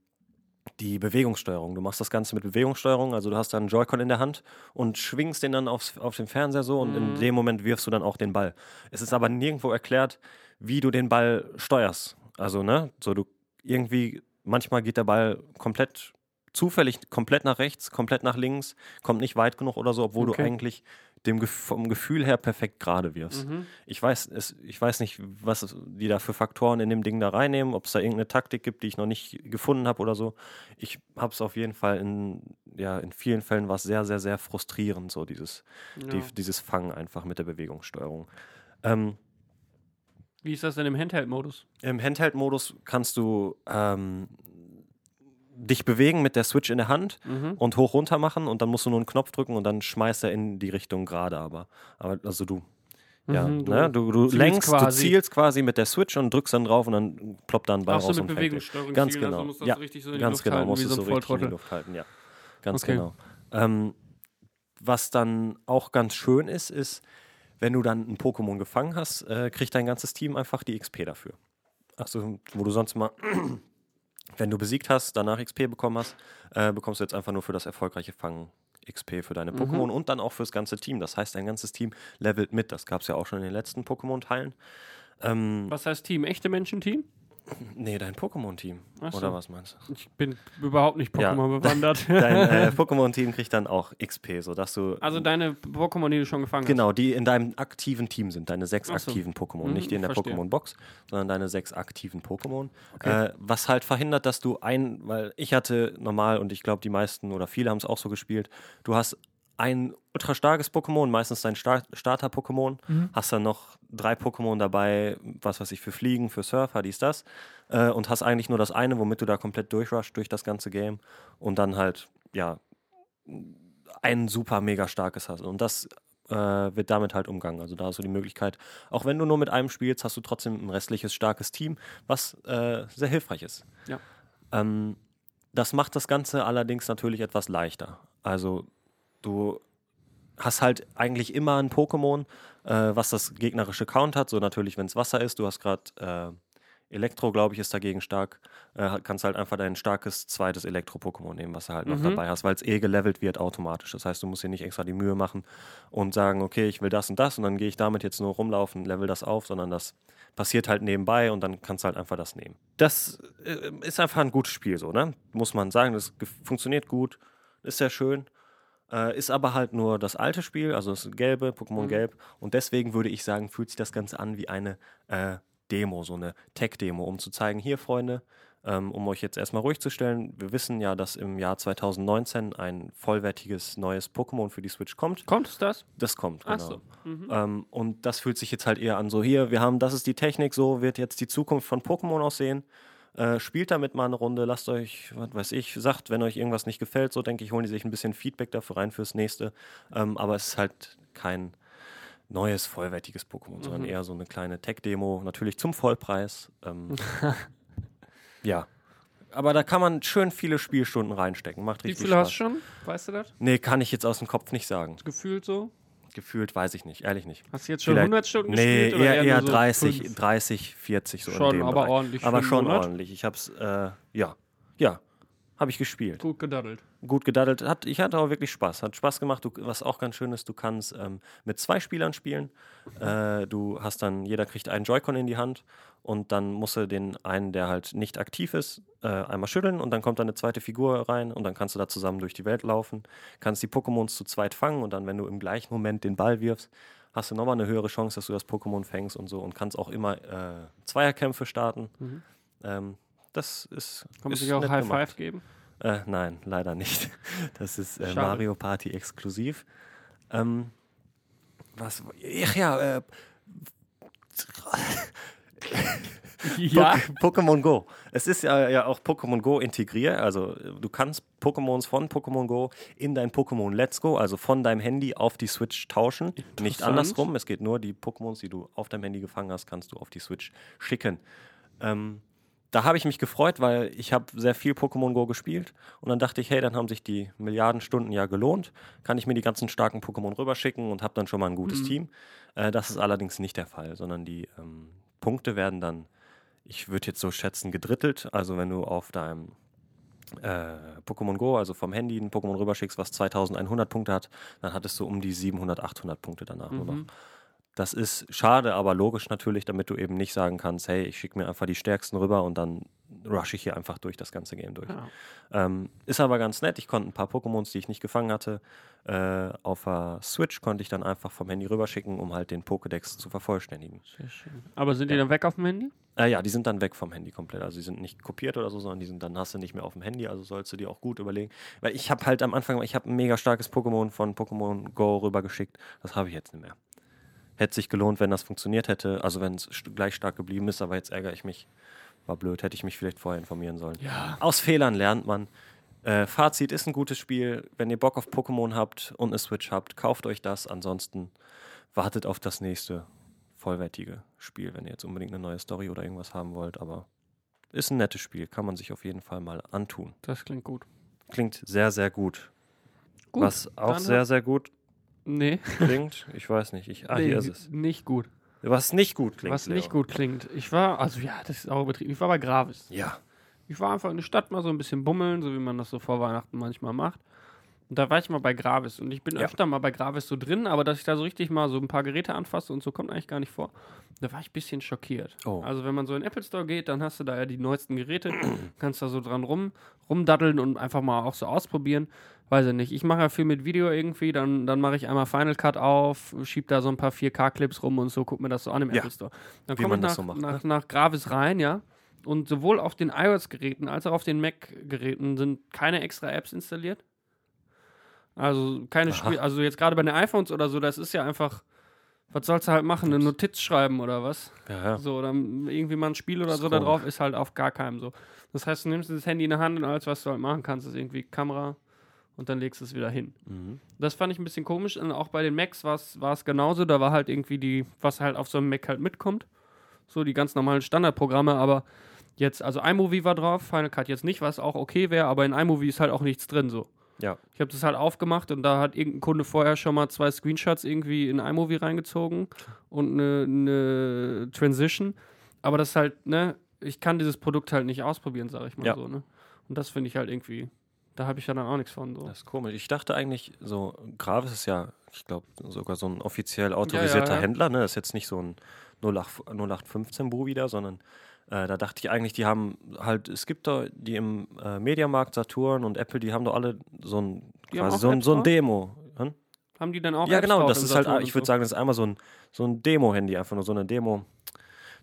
die Bewegungssteuerung. Du machst das Ganze mit Bewegungssteuerung, also du hast dann einen Joy-Con in der Hand und schwingst den dann aufs, auf den Fernseher so und in Mhm. dem Moment wirfst du dann auch den Ball. Es ist aber nirgendwo erklärt, wie du den Ball steuerst. Also, ne, so du irgendwie, manchmal geht der Ball komplett zufällig komplett nach rechts, komplett nach links, kommt nicht weit genug oder so, obwohl Okay. du eigentlich dem vom Gefühl her perfekt gerade wirfst. Mhm. Ich weiß, es, ich weiß nicht, was die da für Faktoren in dem Ding da reinnehmen, ob es da irgendeine Taktik gibt, die ich noch nicht gefunden habe oder so. Ich habe es auf jeden Fall in, ja, in vielen Fällen war es sehr, sehr, sehr frustrierend, so dieses, die, Ja. dieses Fangen einfach mit der Bewegungssteuerung. Ähm, Wie ist das denn im Handheld-Modus? Im Handheld-Modus kannst du ähm, dich bewegen mit der Switch in der Hand Mhm. und hoch runter machen und dann musst du nur einen Knopf drücken und dann schmeißt er in die Richtung gerade aber. Aber also du ja, Mhm, du ne? du, du lenkst, du quasi. zielst quasi mit der Switch und drückst dann drauf und dann ploppt da ein Ball Auch so raus mit und. Bewegungssteuerung. Ganz zielen, genau. Also musst du Ja, so in die Ganz Luft genau, halten, musst du so so richtig in die. Luft halten, ja. Ganz Okay. genau. Ähm, was dann auch ganz schön ist, ist, wenn du dann ein Pokémon gefangen hast, äh, kriegt dein ganzes Team einfach die XP dafür. Also, wo du sonst mal, wenn du besiegt hast, danach XP bekommen hast, äh, bekommst du jetzt einfach nur für das erfolgreiche Fangen XP für deine Mhm. Pokémon und dann auch fürs ganze Team. Das heißt, dein ganzes Team levelt mit. Das gab es ja auch schon in den letzten Pokémon-Teilen. Ähm, Was heißt Team? Echte Menschen-Team? Nee, dein Pokémon-Team. So. Oder was meinst du? Ich bin überhaupt nicht Ja. Pokémon bewandert. Dein äh, Pokémon-Team kriegt dann auch XP, sodass du. also deine Pokémon, die du schon gefangen Genau, die in deinem aktiven Team sind, deine sechs Ach so. aktiven Pokémon. Mhm, nicht die in der. Pokémon-Box, sondern deine sechs aktiven Pokémon. Okay. Äh, was halt verhindert, dass du ein, weil ich hatte normal und ich glaube, die meisten oder viele haben es auch so gespielt, du hast ein ultra starkes Pokémon, meistens dein Star Starter-Pokémon, Mhm. hast dann noch drei Pokémon dabei, was weiß ich, für Fliegen, für Surfer, dies, das, äh, und hast eigentlich nur das eine, womit du da komplett durchrusht durch das ganze Game und dann halt, ja, ein super mega starkes hast. Und das äh, wird damit halt umgangen. Also da hast du die Möglichkeit, auch wenn du nur mit einem spielst, hast du trotzdem ein restliches starkes Team, was äh, sehr hilfreich ist. Ja. Ähm, das macht das Ganze allerdings natürlich etwas leichter. Also du hast halt eigentlich immer ein Pokémon, äh, was das gegnerische Count hat. So natürlich, wenn es Wasser ist. Du hast gerade äh, Elektro, glaube ich, ist dagegen stark. Äh, kannst halt einfach dein starkes zweites Elektro-Pokémon nehmen, was du halt noch Mhm. dabei hast, weil es eh gelevelt wird automatisch. Das heißt, du musst dir nicht extra die Mühe machen und sagen, okay, ich will das und das und dann gehe ich damit jetzt nur rumlaufen, level das auf, sondern das passiert halt nebenbei und dann kannst du halt einfach das nehmen. Das äh, ist einfach ein gutes Spiel, so, ne? Muss man sagen. Das funktioniert gut, ist sehr schön. Äh, ist aber halt nur das alte Spiel, also das gelbe, Pokémon Mhm. Gelb. Und deswegen würde ich sagen, fühlt sich das Ganze an wie eine äh, Demo, so eine Tech-Demo, um zu zeigen, hier, Freunde, ähm, um euch jetzt erstmal ruhig zu stellen, wir wissen ja, dass im Jahr 2019 ein vollwertiges neues Pokémon für die Switch kommt. Kommt es das? Das kommt, genau. Ach so. Mhm. Ähm, und das fühlt sich jetzt halt eher an, so hier, wir haben, das ist die Technik, so wird jetzt die Zukunft von Pokémon aussehen. Äh, spielt damit mal eine Runde, lasst euch, was weiß ich, sagt, wenn euch irgendwas nicht gefällt, so denke ich, holen die sich ein bisschen Feedback dafür rein fürs nächste. Ähm, aber es ist halt kein neues, vollwertiges Pokémon, sondern Mhm. eher so eine kleine Tech-Demo, natürlich zum Vollpreis. Ähm, ja. Aber da kann man schön viele Spielstunden reinstecken. Macht Wie richtig viele Spaß. hast du schon? Weißt du das? Nee, kann ich jetzt aus dem Kopf nicht sagen. Gefühlt so? Gefühlt weiß ich nicht, ehrlich nicht. Hast du jetzt schon Vielleicht- 100 Stunden Nee, gespielt? oder eher, eher so 30, fünf? 30, 40 so in Schon, dem aber Bereich. ordentlich Aber schon Monat? ordentlich. Ich hab's, äh, ja, ja, habe ich gespielt. Gut gedaddelt. Gut gedaddelt. Hat, ich hatte auch wirklich Spaß. Hat Spaß gemacht. Du, was auch ganz schön ist, du kannst ähm, mit zwei Spielern spielen. Äh, du hast dann, jeder kriegt einen Joy-Con in die Hand und dann musst du den einen, der halt nicht aktiv ist, äh, einmal schütteln und dann kommt da eine zweite Figur rein und dann kannst du da zusammen durch die Welt laufen. Kannst die Pokémons zu zweit fangen und dann, wenn du im gleichen Moment den Ball wirfst, hast du nochmal eine höhere Chance, dass du das Pokémon fängst und so und kannst auch immer äh, Zweierkämpfe starten. Mhm. Ähm, das ist. Kann man sich auch High gemacht. Five geben? Äh, nein, leider nicht. Das ist äh. Mario Party exklusiv. Ähm, was? Ach ja, äh, Ja. Po- Pokémon Go. Es ist ja, ja auch Pokémon Go integriert. Also du kannst Pokémons von Pokémon Go in dein Pokémon Let's Go, also von deinem Handy auf die Switch tauschen. Nicht andersrum. Es geht nur die Pokémons, die du auf deinem Handy gefangen hast, kannst du auf die Switch schicken. Ähm, da habe ich mich gefreut, weil ich habe sehr viel Pokémon Go gespielt und dann dachte ich, hey, dann haben sich die Milliarden Stunden ja gelohnt, kann ich mir die ganzen starken Pokémon rüberschicken und habe dann schon mal ein gutes Team. Äh, das ist allerdings nicht der Fall, sondern die ähm, Punkte werden dann, ich würde jetzt so schätzen, gedrittelt. Also wenn du auf deinem äh, Pokémon Go, also vom Handy, ein Pokémon rüberschickst, was 2100 Punkte hat, dann hattest du um die 700, 800 Punkte danach nur noch. Das ist schade, aber logisch natürlich, damit du eben nicht sagen kannst, hey, ich schicke mir einfach die stärksten rüber und dann rush ich hier einfach durch das ganze Game durch. Ja. Ähm, ist aber ganz nett. Ich konnte ein paar Pokémons, die ich nicht gefangen hatte, äh, auf der Switch konnte ich dann einfach vom Handy rüberschicken, um halt den Pokédex zu vervollständigen. Sehr schön. Aber sind die dann weg auf dem Handy? Äh, ja, die sind dann weg vom Handy komplett. Also die sind nicht kopiert oder so, sondern die sind dann hast du nicht mehr auf dem Handy. Also sollst du dir auch gut überlegen. Weil ich habe halt am Anfang, ich habe ein mega starkes Pokémon von Pokémon Go rübergeschickt. Das habe ich jetzt nicht mehr. Hätte sich gelohnt, wenn das funktioniert hätte. Also wenn es gleich stark geblieben ist, aber jetzt ärgere ich mich. War blöd, hätte ich mich vielleicht vorher informieren sollen. Ja. Aus Fehlern lernt man. Äh, Fazit ist ein gutes Spiel. Wenn ihr Bock auf Pokémon habt und eine Switch habt, kauft euch das. Ansonsten wartet auf das nächste vollwertige Spiel, wenn ihr jetzt unbedingt eine neue Story oder irgendwas haben wollt. Aber ist ein nettes Spiel, kann man sich auf jeden Fall mal antun. Das klingt gut. Klingt sehr, sehr gut. Gut, Was auch sehr, sehr gut Nee, klingt, ich weiß nicht. Ich, ah, nee hier ist es. nicht gut. Was nicht gut klingt. Was nicht Leo. gut klingt. Ich war, also ja, das ist auch übertrieben. Ich war bei Gravis. Ja. Ich war einfach in der Stadt mal so ein bisschen bummeln, so wie man das so vor Weihnachten manchmal macht. Und da war ich mal bei Gravis. Und ich bin Ja. öfter mal bei Gravis so drin, aber dass ich da so richtig mal so ein paar Geräte anfasse und so kommt eigentlich gar nicht vor. Da war ich ein bisschen schockiert. Oh. Also wenn man so in den Apple Store geht, dann hast du da ja die neuesten Geräte, kannst da so dran rum, rumdaddeln und einfach mal auch so ausprobieren. Weiß ich nicht. Ich mache ja viel mit Video irgendwie, dann, dann mache ich einmal Final Cut auf, schieb da so ein paar 4K-Clips rum und so, guck mir das so an im Ja. Apple Store. Dann komme ich nach, so macht, nach, ne? nach Gravis rein, ja. Und sowohl auf den iOS-Geräten als auch auf den Mac-Geräten sind keine extra Apps installiert. Also keine. Spiel, also jetzt gerade bei den iPhones oder so, das ist ja einfach, was sollst du halt machen, eine Notiz schreiben oder was? Ja, ja. So, oder irgendwie mal ein Spiel oder Das so da drauf ist halt auf gar keinem so. Das heißt, du nimmst das Handy in der Hand und alles, was du halt machen kannst, ist irgendwie Kamera und dann legst du es wieder hin. Mhm. Das fand ich ein bisschen komisch. Und auch bei den Macs war es genauso. Da war halt irgendwie die, was halt auf so einem Mac halt mitkommt. So die ganz normalen Standardprogramme, aber jetzt, also iMovie war drauf, Final Cut jetzt nicht, was auch okay wäre, aber in iMovie ist halt auch nichts drin so. Ja. Ich habe das halt aufgemacht und da hat irgendein Kunde vorher schon mal zwei Screenshots irgendwie in iMovie reingezogen und eine, eine Transition. Aber das ist halt, ne, ich kann dieses Produkt halt nicht ausprobieren, sage ich mal Ja. so, ne. Und das finde ich halt irgendwie, da habe ich ja dann auch nichts von. So. Das ist komisch. Ich dachte eigentlich, so Gravis ist ja, ich glaube, sogar so ein offiziell autorisierter ja. Händler. Ne? Das ist jetzt nicht so ein 08, 0815-Bu wieder, sondern äh, da dachte ich eigentlich, die haben halt, es gibt da die im äh, Mediamarkt, Saturn und Apple, die haben doch alle so ein, Die quasi so ein, so ein? Demo. Hm? Haben die dann auch Ja, Apps genau, das ist halt, Saturn ich würde so? sagen, das ist einmal so ein, so ein Demo-Handy, einfach nur so eine Demo.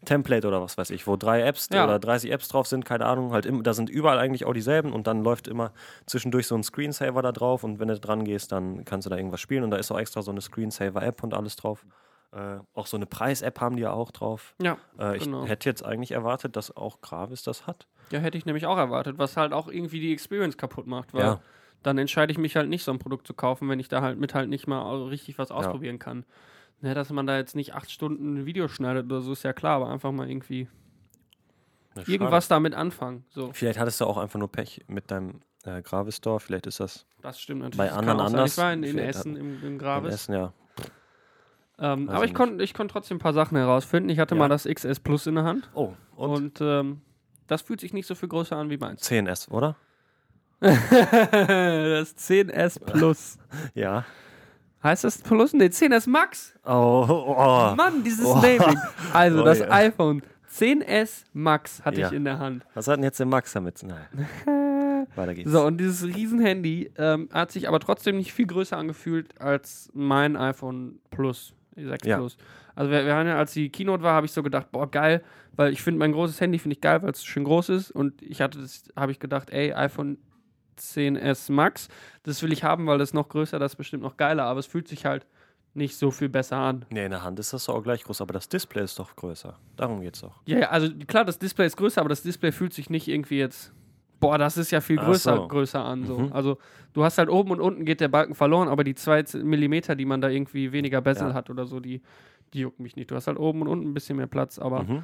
Template oder was weiß ich, wo drei Apps Ja. oder 30 Apps drauf sind, keine Ahnung, halt im, da sind überall eigentlich auch dieselben und dann läuft immer zwischendurch so ein Screensaver da drauf und wenn du dran gehst, dann kannst du da irgendwas spielen und da ist auch extra so eine Screensaver-App und alles drauf. Äh, auch so eine Preis-App haben die ja auch drauf. Ja, Äh, Genau. Ich hätte jetzt eigentlich erwartet, dass auch Gravis das hat. ja, hätte ich nämlich auch erwartet, was halt auch irgendwie die Experience kaputt macht, weil Ja. dann entscheide ich mich halt nicht, so ein Produkt zu kaufen, wenn ich da halt mit halt nicht mal richtig was ausprobieren kann. Ne, dass man da jetzt nicht acht Stunden ein Video schneidet oder so, ist ja klar, aber einfach mal irgendwie Ja, irgendwas damit anfangen. So. Vielleicht hattest du auch einfach nur Pech mit deinem äh, Gravis Store. Vielleicht ist das das stimmt natürlich. Bei Das anderen kann auch sein. anders. Ich war in, in Essen im, im Gravis. Essen, ja. Ähm, aber ich ich konnte ich konnt trotzdem ein paar Sachen herausfinden. Ich hatte Ja. mal das XS Plus in der Hand Oh, und, und, ähm, das fühlt sich nicht so viel größer an wie meins. 10S, oder? das 10S Plus. Ja. Heißt das Plus? Ne, 10S Max. Oh, oh. Mann, dieses Oh. Naming. Also Oh, das ja. iPhone 10S Max hatte Ja. ich in der Hand. Was hat denn jetzt der Max damit? Nein. Weiter geht's. So, und dieses Riesenhandy ähm, hat sich aber trotzdem nicht viel größer angefühlt als mein iPhone Plus, 6 Ja. Plus. Also wir, wir haben ja, als die Keynote war, habe ich so gedacht, boah, geil, weil ich finde mein großes Handy finde ich geil, weil es schön groß ist und ich hatte das, habe ich gedacht, ey, iPhone 10S Max, das will ich haben, weil das ist noch größer, das ist bestimmt noch geiler, aber es fühlt sich halt nicht so viel besser an. Nee, in der Hand ist das auch gleich groß, aber das Display ist doch größer. Darum geht's doch. Ja, ja, also klar, das Display ist größer, aber das Display fühlt sich nicht irgendwie jetzt. Boah, das ist ja viel größer, so. größer an. So. Mhm. Also du hast halt oben und unten geht der Balken verloren, aber die zwei Millimeter, die man da irgendwie weniger Bezel Ja. hat oder so, die, die jucken mich nicht. Du hast halt oben und unten ein bisschen mehr Platz, aber Mhm.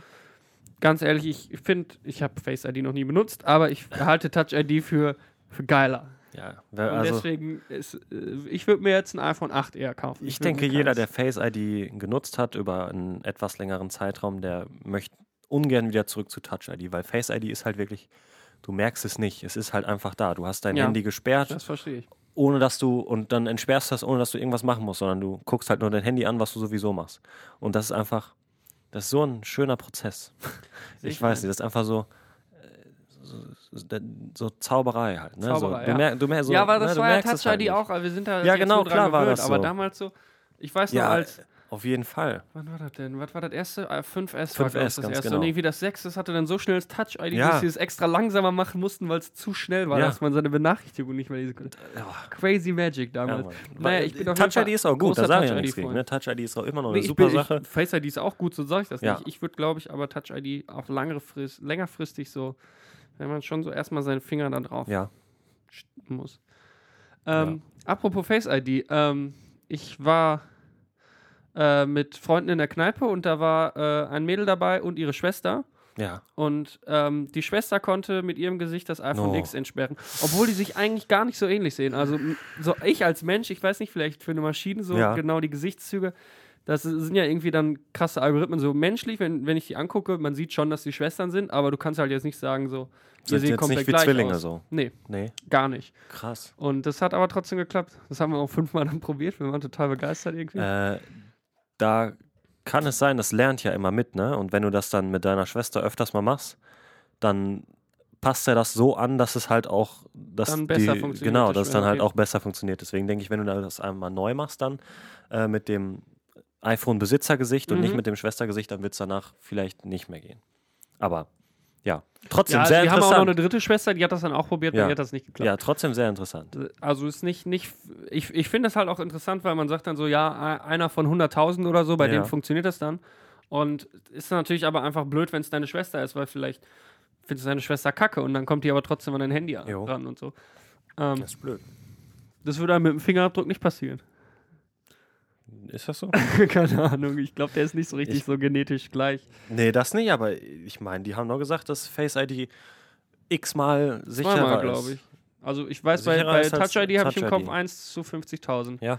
ganz ehrlich, ich finde, ich habe Face ID noch nie benutzt, aber ich halte Touch ID für, für geiler. Ja, wer- Und also deswegen, ist, äh, ich würde mir jetzt ein iPhone 8 eher kaufen. ich würd denke, jeder, der Face ID genutzt hat über einen etwas längeren Zeitraum, der möchte ungern wieder zurück zu Touch ID, weil Face ID ist halt wirklich, du merkst es nicht. Es ist halt einfach da. Du hast dein Ja. Handy gesperrt, Das verstehe ich. ohne dass du, und dann entsperrst du das, ohne dass du irgendwas machen musst, sondern du guckst halt nur dein Handy an, was du sowieso machst. Und das ist einfach, das ist so ein schöner Prozess. Ich ich weiß nicht, das ist einfach so, so, Zauberei halt. Ne? Zauberei, so, du ja. mer du mer so, ja, aber ne, das du war ja Touch halt ID auch, aber wir sind da Ja, genau, klar war gewöhnt, das aber so. damals so, ich weiß noch Ja, als, auf jeden Fall. wann war das denn? Was war das erste? Ah, 5S war 5S, glaub ich, das erste. genau. Und irgendwie das 6, das hatte dann so schnell das Touch ID, Ja. dass sie es extra langsamer machen mussten, weil es zu schnell war, Ja. dass man seine Benachrichtigung nicht mehr lesen konnte. Crazy Magic Ja, damals. Mann. naja, ich bin auf jeden Touch ID Fall ist auch gut, da sage ich ja Touch nichts gegen. Ne? Touch ID ist auch immer noch Nee, eine ich super bin, Sache. Ich, Face ID ist auch gut, so sage ich das Ja. nicht. Ich würde, glaube ich, aber Touch ID auf langere Frist, längerfristig so, wenn man schon so erstmal seinen Finger da drauf ja. muss. Ähm, Apropos Face ID, ähm, ich war äh, mit Freunden in der Kneipe und da war äh, ein Mädel dabei und ihre Schwester. Ja. Und ähm, die Schwester konnte mit ihrem Gesicht das iPhone Oh. X entsperren, obwohl die sich eigentlich gar nicht so ähnlich sehen. Also so ich als Mensch, ich weiß nicht, vielleicht für eine Maschine so Ja. genau die Gesichtszüge. Das sind ja irgendwie dann krasse Algorithmen. So menschlich, wenn, wenn ich die angucke, man sieht schon, dass die Schwestern sind, aber du kannst halt jetzt nicht sagen, so, ihr Sind seht jetzt komplett nicht wie gleich Zwillinge aus. so. Nee, Nee, gar nicht. krass. Und das hat aber trotzdem geklappt. Das haben wir auch fünfmal dann probiert. Wir waren total begeistert irgendwie. Äh, da kann es sein, das lernt ja immer mit, ne? Und wenn du das dann mit deiner Schwester öfters mal machst, dann passt er das so an, dass es halt auch, dass Dann besser die, funktioniert, genau, das dass es dann halt auch besser funktioniert. Deswegen denke ich, wenn du das einmal neu machst, dann äh, mit dem iPhone-Besitzergesicht und Mhm. nicht mit dem Schwestergesicht, dann wird es danach vielleicht nicht mehr gehen. Aber ja, trotzdem ja, sehr wir haben auch noch interessant. eine dritte Schwester, die hat das dann auch probiert, bei Ja. ihr hat das nicht geklappt. ja, trotzdem sehr interessant. Also ist nicht, nicht ich, ich finde das halt auch interessant, weil man sagt dann so, ja, einer von 100.000 oder so, bei Ja. dem funktioniert das dann. Und ist natürlich aber einfach blöd, wenn es deine Schwester ist, weil vielleicht findest du deine Schwester kacke und dann kommt die aber trotzdem an dein Handy an- Jo. ran und so. Ähm, Das ist blöd. das würde einem mit dem Fingerabdruck nicht passieren. Ist das so? Keine Ahnung, ich glaube, der ist nicht so richtig Ich- so genetisch gleich. Nee, das nicht, aber ich meine, die haben doch gesagt, dass Face ID x-mal sicherer Zweimal, ist. glaube ich. Also ich weiß, bei, Sicherer bei Touch ID habe ich im Touch Kopf ID. 1 zu 50.000.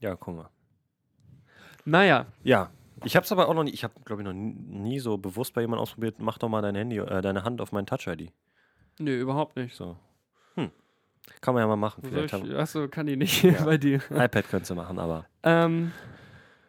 Ja, guck mal. Naja, Ja, ich habe es aber auch noch nie, ich habe, glaube ich, noch nie, so bewusst bei jemandem ausprobiert, mach doch mal dein Handy, äh, deine Hand auf mein Touch-ID. nö, überhaupt nicht. So. Hm. Kann man ja mal machen. Soll Vielleicht ich, haben, achso, kann die nicht Ja. bei dir. iPad könntest du machen, aber. Ähm,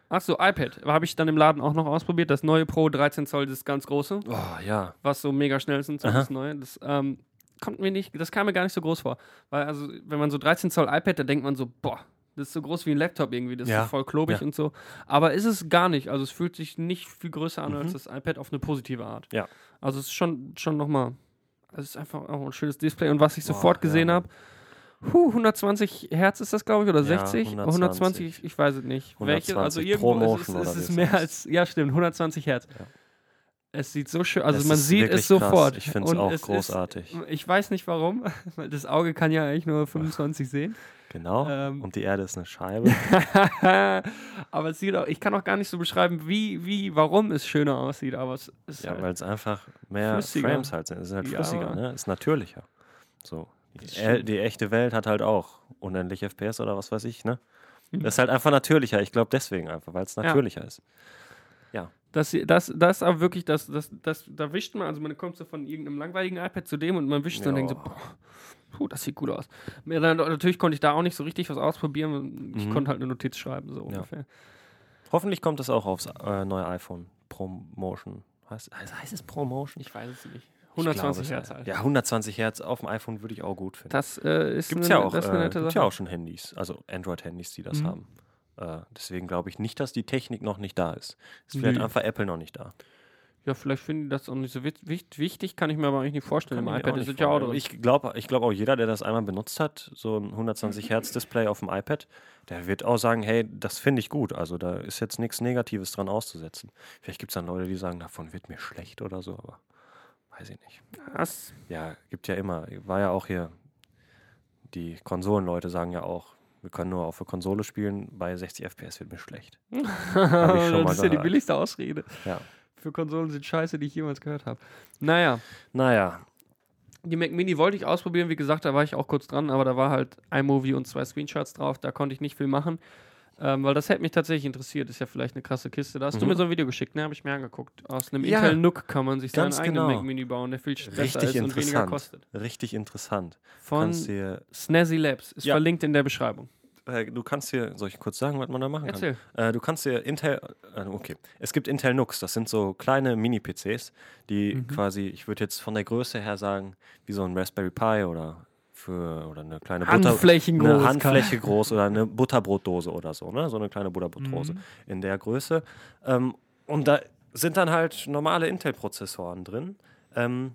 achso, iPad. Habe ich dann im Laden auch noch ausprobiert. Das neue Pro 13 Zoll, das ganz große, Oh, ja. was so mega schnell ist und so Aha. das neue. Das ähm, kommt mir nicht, das kam mir gar nicht so groß vor. Weil, also, wenn man so 13 Zoll iPad, da denkt man so, boah, das ist so groß wie ein Laptop irgendwie, das Ja. ist so voll klobig Ja. und so. Aber ist es gar nicht. Also es fühlt sich nicht viel größer an Mhm. als das iPad auf eine positive Art. Ja. Also es ist schon, schon nochmal, es ist einfach auch ein schönes Display. Und was ich Boah, sofort ja, gesehen Mann. habe, Huh, 120 Hertz ist das, glaube ich, oder Ja, 60? 120. 120, ich weiß es nicht. Welche? Also 120 irgendwo ist es, es ist wie mehr es als, ja stimmt, 120 Hertz. Ja. Es sieht so schön, also Es man ist sieht es sofort. Krass. Ich finde es auch ist- großartig. Ich weiß nicht warum, weil das Auge kann ja eigentlich nur 25 sehen. Genau. ähm, Und die Erde ist eine Scheibe. aber es sieht auch, ich kann auch gar nicht so beschreiben, wie, wie, warum es schöner aussieht, aber es ist ja, halt, weil es einfach mehr Flüssiger. Frames halt sind. Es ist halt Ja, flüssiger, aber- ne? Ist natürlicher. So. Das Die, die echte Welt hat halt auch unendlich FPS oder was weiß ich, ne? Mhm. Das ist halt einfach natürlicher. Ich glaube deswegen einfach, weil es natürlicher ist. Das, das, das ist aber wirklich, das, das, das, da wischt man, also man kommt so von irgendeinem langweiligen iPad zu dem und man wischt so und denkt so, Ja. boah, puh, das sieht gut aus. Ja, dann, natürlich konnte ich da auch nicht so richtig was ausprobieren. Ich Mhm. konnte halt eine Notiz schreiben, so Ja. ungefähr. Hoffentlich kommt das auch aufs äh, neue iPhone. Promotion. Heißt, heißt, heißt es Promotion? Ich weiß es nicht. Ich 120 glaube, Hertz halt. Ja, 120 Hertz auf dem iPhone würde ich auch gut finden. Das äh, ist Gibt es eine, ja auch, das äh, gibt's ja auch schon Handys, also Android-Handys, die das Mhm. haben. Äh, deswegen glaube ich nicht, dass die Technik noch nicht da ist. Ist vielleicht einfach Apple noch nicht da. Ja, vielleicht finden die das auch nicht so wichtig, kann ich mir aber eigentlich nicht vorstellen. Kann Im iPad ist es ja auch drin. Ich glaube ich glaub auch jeder, der das einmal benutzt hat, so ein 120 Hertz Display auf dem iPad, der wird auch sagen, hey, das finde ich gut. Also da ist jetzt nichts Negatives dran auszusetzen. Vielleicht gibt es dann Leute, die sagen, davon wird mir schlecht oder so, aber weiß ich nicht. Das, Ja, gibt ja immer. War ja auch hier, die Konsolenleute sagen ja auch, wir können nur auf der Konsole spielen, bei 60 FPS wird mir schlecht. das mal ist ja die billigste Ausrede. Ja. Für Konsolen sind scheiße, die ich jemals gehört habe. Naja, Naja, die Mac Mini wollte ich ausprobieren. Wie gesagt, da war ich auch kurz dran, aber da war halt iMovie und zwei Screenshots drauf. Da konnte ich nicht viel machen. Ähm, weil das hätte mich tatsächlich interessiert. Ist ja vielleicht eine krasse Kiste. Da hast du Mhm. mir so ein Video geschickt, ne? Habe ich mir angeguckt. Aus einem Ja, Intel NUC kann man sich seinen ganz eigenen genau. Mac Mini bauen, der viel besser Richtig ist und weniger kostet. richtig interessant. Von Snazzy Labs. Ist Ja. verlinkt in der Beschreibung. Äh, du kannst dir, soll ich kurz sagen, was man da machen kann? Erzähl. Äh, du kannst dir Intel, äh, okay, es gibt Intel NUCs, das sind so kleine Mini-PCs, die Mhm. quasi, ich würde jetzt von der Größe her sagen, wie so ein Raspberry Pi oder für oder eine kleine Butter, Handflächen eine groß. Handfläche groß oder eine Butterbrotdose oder so, ne? So eine kleine Butterbrotdose Mhm. in der Größe. Ähm, und da sind dann halt normale Intel-Prozessoren drin. Ähm,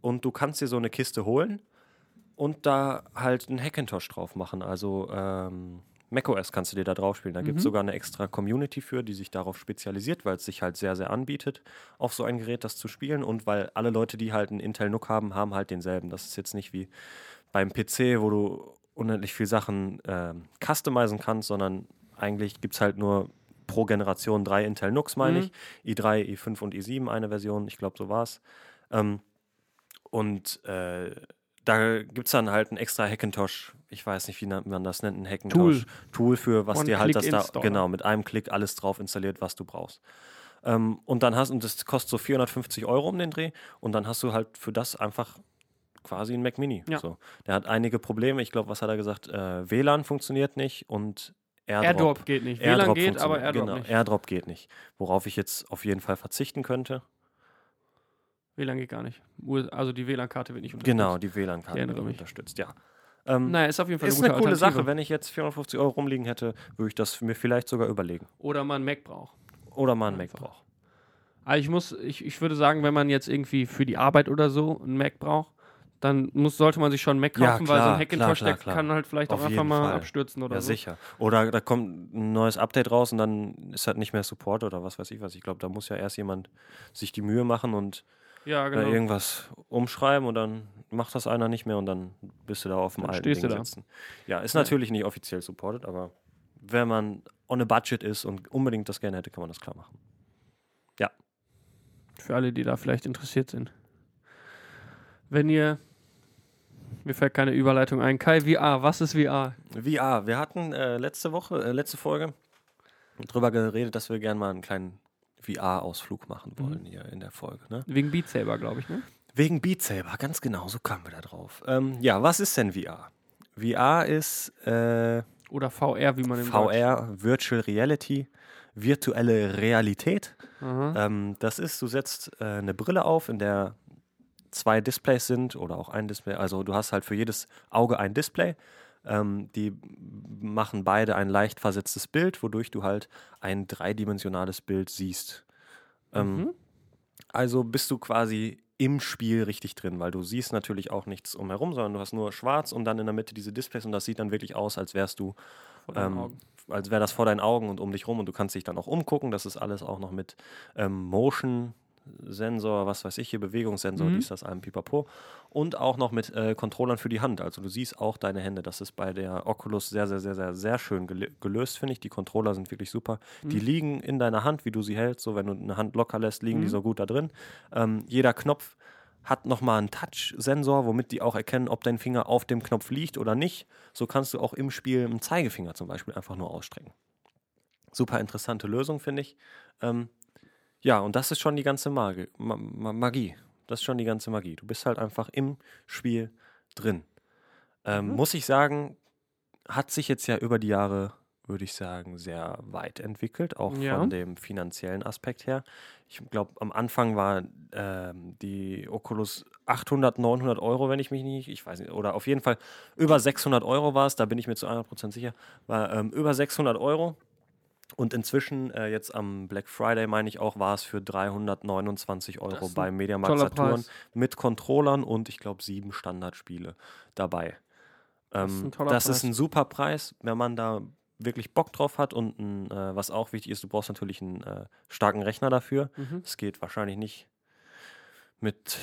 und du kannst dir so eine Kiste holen und da halt einen Hackintosh drauf machen. Also ähm, macOS kannst du dir da drauf spielen. Da gibt Mhm. es sogar eine extra Community für, die sich darauf spezialisiert, weil es sich halt sehr, sehr anbietet, auf so ein Gerät das zu spielen. Und weil alle Leute, die halt einen Intel NUC haben, haben halt denselben. Das ist jetzt nicht wie beim PC, wo du unendlich viel Sachen ähm, customizen kannst, sondern eigentlich gibt es halt nur pro Generation drei Intel NUCs, meine Mhm. ich. i3, i5 und i7 eine Version, ich glaube, so war es. Ähm, und äh, da gibt es dann halt ein extra Hackintosh, ich weiß nicht, wie man das nennt, ein Hackintosh Tool für, was dir halt das da, genau, mit einem Klick alles drauf installiert, was du brauchst. Ähm, und dann hast, und das kostet so 450 Euro um den Dreh, und dann hast du halt für das einfach quasi ein Mac Mini. Ja. So. Der hat einige Probleme, ich glaube, was hat er gesagt? Äh, WLAN funktioniert nicht und AirDrop. AirDrop geht nicht. WLAN geht, aber AirDrop genau, nicht. AirDrop geht nicht. Worauf ich jetzt auf jeden Fall verzichten könnte. WLAN geht gar nicht. Also die WLAN-Karte wird nicht unterstützt. Genau, die WLAN-Karte wird mich. unterstützt, ja. Ähm, Naja, ist auf jeden Fall ist eine eine gute coole Sache. Wenn ich jetzt 450 Euro rumliegen hätte, würde ich das mir vielleicht sogar überlegen. Oder man einen Mac braucht. Oder mal einen Mac braucht. Also ich muss, ich, ich würde sagen, wenn man jetzt irgendwie für die Arbeit oder so einen Mac braucht, dann muss, sollte man sich schon einen Mac kaufen, Ja, weil so klar, ein Hackintosh, klar, klar. kann halt vielleicht Auf auch einfach mal Fall. abstürzen oder Ja, so. sicher. Oder da kommt ein neues Update raus und dann ist halt nicht mehr Support oder was weiß ich was. Ich glaube, da muss ja erst jemand sich die Mühe machen und Ja, genau. irgendwas umschreiben und dann macht das einer nicht mehr und dann bist du da auf dem Dann alten stehst Ding du da. sitzen. Ja, ist Ja. natürlich nicht offiziell supported, aber wenn man on a budget ist und unbedingt das gerne hätte, kann man das klar machen. Für alle, die da vielleicht interessiert sind. Wenn ihr. Mir fällt keine Überleitung ein. Kai, VR, was ist VR? VR, wir hatten äh, letzte Woche, äh, letzte Folge drüber geredet, dass wir gerne mal einen kleinen VR-Ausflug machen Mhm. wollen hier in der Folge. Ne? Wegen Beat Saber, glaube ich, ne? Wegen Beat Saber, ganz genau, so kamen wir da drauf. Ähm, ja, was ist denn VR? VR ist äh, Oder VR, wie man im VR, Virtual Reality, virtuelle Realität. Deutsch-. Ähm, das ist, du setzt äh, eine Brille auf, in der zwei Displays sind oder auch ein Display. Also du hast halt für jedes Auge ein Display. Ähm, die machen beide ein leicht versetztes Bild, wodurch du halt ein dreidimensionales Bild siehst. Ähm, Mhm. Also bist du quasi im Spiel richtig drin, weil du siehst natürlich auch nichts umherum, sondern du hast nur schwarz und dann in der Mitte diese Displays und das sieht dann wirklich aus, als wärst du ähm, als wäre das vor deinen Augen und um dich rum und du kannst dich dann auch umgucken. Das ist alles auch noch mit ähm, Motion Sensor, was weiß ich hier, Bewegungssensor, Mhm. dies, das, einem Pipapo. Und auch noch mit äh, Controllern für die Hand. Also du siehst auch deine Hände. Das ist bei der Oculus sehr, sehr, sehr, sehr, sehr schön gel gelöst, finde ich. Die Controller sind wirklich super. Die Mhm. liegen in deiner Hand, wie du sie hältst. So, wenn du eine Hand locker lässt, liegen die Mhm. so gut da drin. Ähm, jeder Knopf hat nochmal einen Touch-Sensor, womit die auch erkennen, ob dein Finger auf dem Knopf liegt oder nicht. So kannst du auch im Spiel einen Zeigefinger zum Beispiel einfach nur ausstrecken. Super interessante Lösung, finde ich. Ähm, ja, und das ist schon die ganze Magie, Ma Ma Magie. Das ist schon die ganze Magie. Du bist halt einfach im Spiel drin. Ähm, Mhm. Muss ich sagen, hat sich jetzt ja über die Jahre, würde ich sagen, sehr weit entwickelt, auch Ja. von dem finanziellen Aspekt her. Ich glaube, am Anfang war ähm, die Oculus 800, 900 Euro, wenn ich mich nicht, ich weiß nicht, oder auf jeden Fall über 600 Euro war es, da bin ich mir zu 100% sicher, war ähm, über 600 Euro. Und inzwischen, äh, jetzt am Black Friday, meine ich auch, war es für 329 Euro bei Mediamarkt Saturn mit Controllern und ich glaube sieben Standardspiele dabei. Das ist Ähm, ein das ist ein super Preis, wenn man da wirklich Bock drauf hat und ein, äh, was auch wichtig ist, du brauchst natürlich einen äh, starken Rechner dafür. Mhm. Es geht wahrscheinlich nicht mit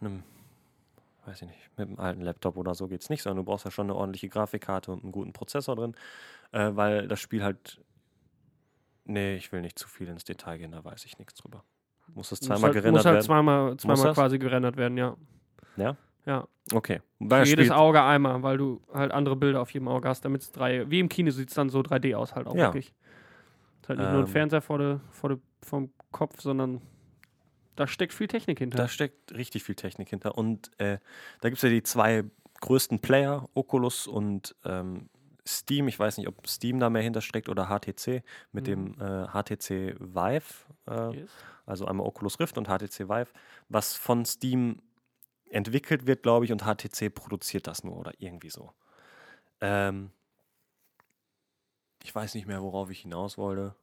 einem, weiß ich nicht, mit einem alten Laptop oder so geht es nicht, sondern du brauchst ja schon eine ordentliche Grafikkarte und einen guten Prozessor drin, äh, weil das Spiel halt, nee, ich will nicht zu viel ins Detail gehen, da weiß ich nichts drüber. Muss es Muss zweimal halt, gerendert muss halt werden? zweimal, zweimal das? quasi gerendert werden, ja. Ja? Ja. Okay. Für Weil jedes Spiel, Auge einmal, weil du halt andere Bilder auf jedem Auge hast, damit es drei, wie im Kino sieht es dann so 3D aus halt auch Ja. wirklich. Ist halt nicht nur ein Ähm. Fernseher vor der, vor der, vom Kopf, sondern da steckt viel Technik hinter. Da steckt richtig viel Technik hinter. Und äh, da gibt es ja die zwei größten Player, Oculus und ähm, Steam. Ich weiß nicht, ob Steam da mehr hintersteckt oder HTC mit dem äh, HTC Vive. Äh, Yes. also einmal Oculus Rift und HTC Vive, was von Steam entwickelt wird, glaube ich, und HTC produziert das nur oder irgendwie so. Ähm, ich weiß nicht mehr, worauf ich hinaus wollte.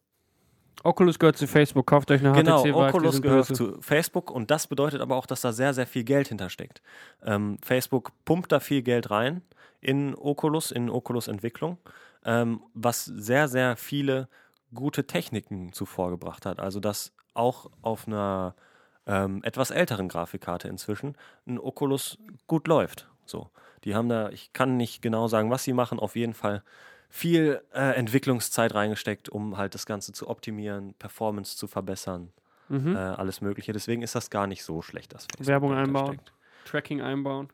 Oculus gehört zu Facebook, kauft euch eine Genau, HTC Vive, die Oculus gehört böse. zu Facebook und das bedeutet aber auch, dass da sehr, sehr viel Geld hintersteckt. Ähm, Facebook pumpt da viel Geld rein in Oculus, in Oculus Entwicklung, ähm, was sehr, sehr viele gute Techniken zuvor gebracht hat. Also dass auch auf einer ähm, etwas älteren Grafikkarte inzwischen ein Oculus gut läuft. So, die haben da, ich kann nicht genau sagen, was sie machen, auf jeden Fall viel äh, Entwicklungszeit reingesteckt, um halt das Ganze zu optimieren, Performance zu verbessern, Mhm. äh, alles Mögliche. Deswegen ist das gar nicht so schlecht, dass Facebook Werbung einbauen. steckt. Tracking einbauen.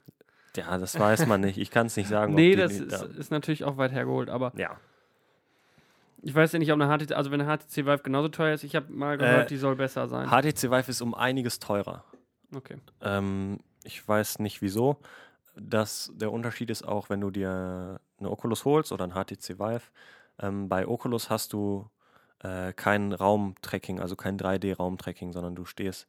Ja, das weiß man nicht. Ich kann es nicht sagen. ob nee, das ist, da- ist natürlich auch weit hergeholt, aber ja. ich weiß ja nicht, ob eine HTC, also wenn eine HTC Vive genauso teuer ist, ich habe mal gehört, Äh, die soll besser sein. HTC Vive ist um einiges teurer. Okay. Ähm, ich weiß nicht wieso. Das, der Unterschied ist auch, wenn du dir eine Oculus holst oder ein HTC Vive. Ähm, bei Oculus hast du äh, kein Raumtracking, also kein 3D-Raumtracking, sondern du stehst,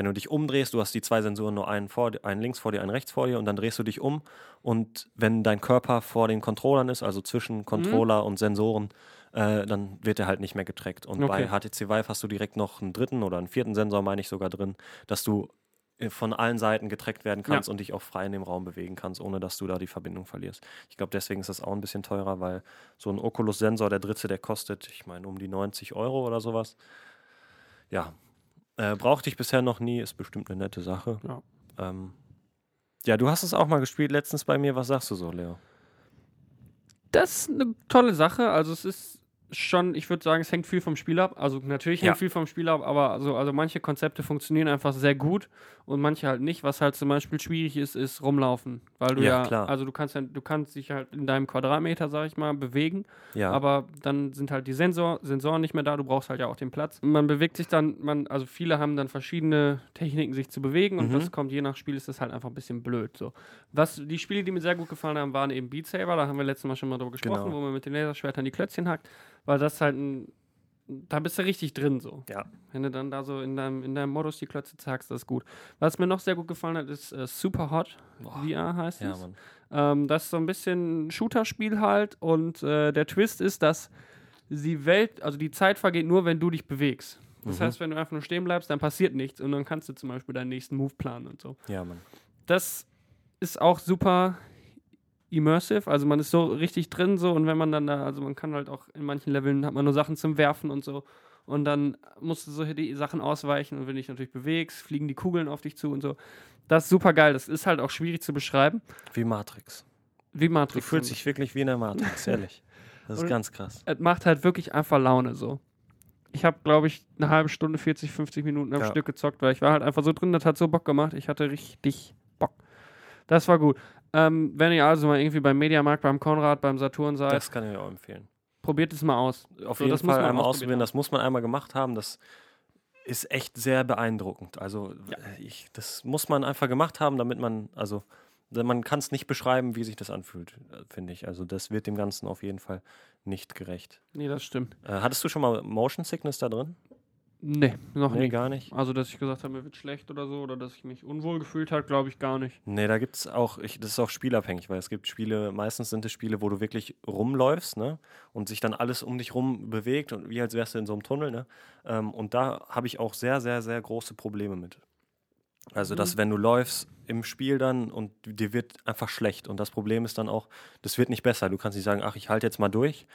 wenn du dich umdrehst, du hast die zwei Sensoren, nur einen, vor, dir- einen links vor dir, einen rechts vor dir und dann drehst du dich um und wenn dein Körper vor den Controllern ist, also zwischen Controller und Sensoren, äh, dann wird er halt nicht mehr getrackt. Und bei Okay. HTC Vive hast du direkt noch einen dritten oder einen vierten Sensor, meine ich sogar drin, dass du äh, von allen Seiten getrackt werden kannst und dich auch frei in dem Raum bewegen kannst, ohne dass du da die Verbindung verlierst. Ich glaube, deswegen ist das auch ein bisschen teurer, weil so ein Oculus-Sensor, der dritte, der kostet, ich meine, um die 90 Euro oder sowas. Ja, äh, brauchte ich bisher noch nie, ist bestimmt eine nette Sache. Ja. Ähm, ja, du hast es auch mal gespielt letztens bei mir. Was sagst du so, Leo? Das ist eine tolle Sache. Also es ist schon, ich würde sagen, es hängt viel vom Spiel ab. Also natürlich Ja. hängt viel vom Spiel ab, aber also, also manche Konzepte funktionieren einfach sehr gut und manche halt nicht. Was halt zum Beispiel schwierig ist, ist rumlaufen. Weil du Ja, ja, klar. also du kannst ja, du kannst dich halt in deinem Quadratmeter, sag ich mal, bewegen, Ja, aber dann sind halt die Sensor, Sensoren nicht mehr da, du brauchst halt ja auch den Platz. Man bewegt sich dann, man, also viele haben dann verschiedene Techniken, sich zu bewegen und Mhm. das kommt je nach Spiel, ist das halt einfach ein bisschen blöd. So. Was, die Spiele, die mir sehr gut gefallen haben, waren eben Beat Saber, da haben wir letztes Mal schon mal drüber gesprochen, Genau. wo man mit den Laserschwertern die Klötzchen hackt, weil das halt ein, da bist du richtig drin so. Ja. Wenn du dann da so in deinem, in deinem Modus die Klötze zackst, das ist gut. Was mir noch sehr gut gefallen hat, ist äh, Super Hot Boah. VR heißt ja, es. Ähm, das ist so ein bisschen Shooter-Spiel halt und äh, der Twist ist, dass die Welt, also die Zeit vergeht nur, wenn du dich bewegst. Das Mhm. heißt, wenn du einfach nur stehen bleibst, dann passiert nichts und dann kannst du zum Beispiel deinen nächsten Move planen und so. Ja, Mann. Das ist auch super immersive, also man ist so richtig drin so und wenn man dann da, also man kann halt auch in manchen Leveln hat man nur Sachen zum Werfen und so und dann musst du so die Sachen ausweichen und wenn du dich natürlich bewegst, fliegen die Kugeln auf dich zu und so. Das ist super geil, das ist halt auch schwierig zu beschreiben, Wie Matrix. wie Du Matrix. fühlst dich wirklich wie in der Matrix, ehrlich. Das ist Und- ganz krass. es macht halt wirklich einfach Laune so. Ich habe, glaube ich, eine halbe Stunde, 40, 50 Minuten am Ja. Stück gezockt, weil ich war halt einfach so drin, das hat so Bock gemacht. Ich hatte richtig Bock. Das war gut. Ähm, wenn ihr also mal irgendwie beim Mediamarkt, beim Konrad, beim Saturn seid, Das kann ich auch empfehlen. probiert es mal aus. Auf So, jeden das muss Fall man einmal ausprobieren. Das muss man einmal gemacht haben. Das ist echt sehr beeindruckend. Also Ja. äh, ich, das muss man einfach gemacht haben, damit man, also man kann es nicht beschreiben, wie sich das anfühlt, äh, finde ich. Also das wird dem Ganzen auf jeden Fall nicht gerecht. Nee, das stimmt. Äh, hattest du schon mal Motion Sickness da drin? Nee, noch Nee, nie. gar nicht. Also, dass ich gesagt habe, mir wird schlecht oder so, oder dass ich mich unwohl gefühlt habe, glaube ich gar nicht. Nee, da gibt es auch, ich, das ist auch spielabhängig, weil es gibt Spiele, meistens sind es Spiele, wo du wirklich rumläufst, ne? Und sich dann alles um dich rum bewegt und wie als wärst du in so einem Tunnel, ne? Ähm, und da habe ich auch sehr, sehr, sehr große Probleme mit. Also, dass Mhm. wenn du läufst im Spiel dann und dir wird einfach schlecht. Und das Problem ist dann auch, das wird nicht besser. Du kannst nicht sagen, ach, ich halte jetzt mal durch.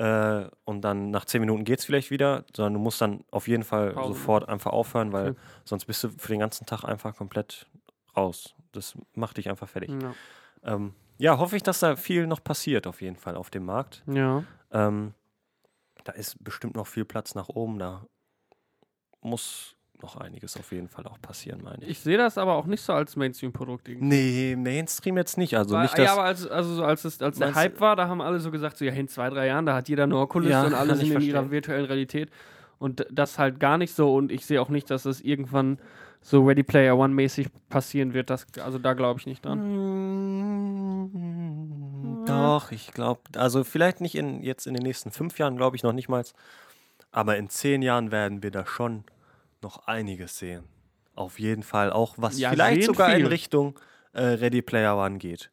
Äh, und dann nach zehn Minuten geht es vielleicht wieder, sondern du musst dann auf jeden Fall Pause sofort einfach aufhören, weil Okay. sonst bist du für den ganzen Tag einfach komplett raus. Das macht dich einfach fertig. Ja. Ähm, ja, hoffe ich, dass da viel noch passiert, auf jeden Fall auf dem Markt. ja. Ähm, da ist bestimmt noch viel Platz nach oben. Da muss noch einiges auf jeden Fall auch passieren, meine ich. Ich sehe das aber auch nicht so als Mainstream-Produkt. Nee, Mainstream jetzt nicht. Also Weil, nicht, dass. ja, aber als, also so als, es, als der Hype war, da haben alle so gesagt, so ja, in zwei, drei Jahren, da hat jeder eine Oculus Ja, und alle sind in ihrer verstehen. virtuellen Realität. Und das halt gar nicht so. Und ich sehe auch nicht, dass es irgendwann so Ready Player One-mäßig passieren wird. Das, also da glaube ich nicht dran. Mm, Doch, ich glaube, also vielleicht nicht in, jetzt in den nächsten fünf Jahren, glaube ich noch nicht mal. Aber in zehn Jahren werden wir da schon noch einiges sehen. Auf jeden Fall auch, was Ja, vielleicht sogar in viel. Richtung äh, Ready Player One geht.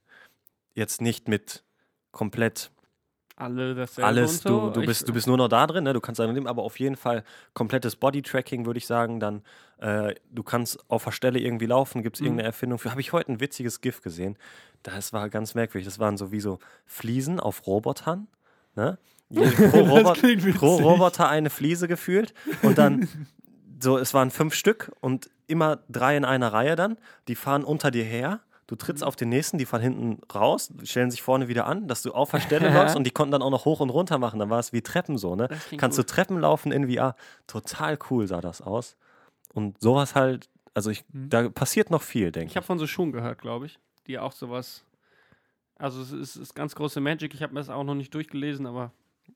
Jetzt nicht mit komplett Alle dasselbe alles, so. du, du, bist, du bist nur noch da drin, ne? du kannst da nehmen, aber auf jeden Fall komplettes Body-Tracking, würde ich sagen. Dann, äh, du kannst auf der Stelle irgendwie laufen, gibt es Mhm. irgendeine Erfindung für. Habe ich heute ein witziges GIF gesehen. Das war ganz merkwürdig. Das waren so wie so Fliesen auf Robotern. Ne? Pro, Robot, pro Roboter eine Fliese gefühlt. Und dann, so, es waren fünf Stück und immer drei in einer Reihe dann. Die fahren unter dir her. Du trittst Mhm. auf den nächsten, die fahren hinten raus, stellen sich vorne wieder an, dass du auf der Stelle läufst und die konnten dann auch noch hoch und runter machen. Dann war es wie Treppen so, ne? Kannst gut. du Treppen laufen in VR. Total cool sah das aus. Und sowas halt, also ich, Mhm. da passiert noch viel, denke Ich ich. habe von so Schuhen gehört, glaube ich, die auch sowas. Also es ist, es ist ganz große Magic. Ich habe mir das auch noch nicht durchgelesen, aber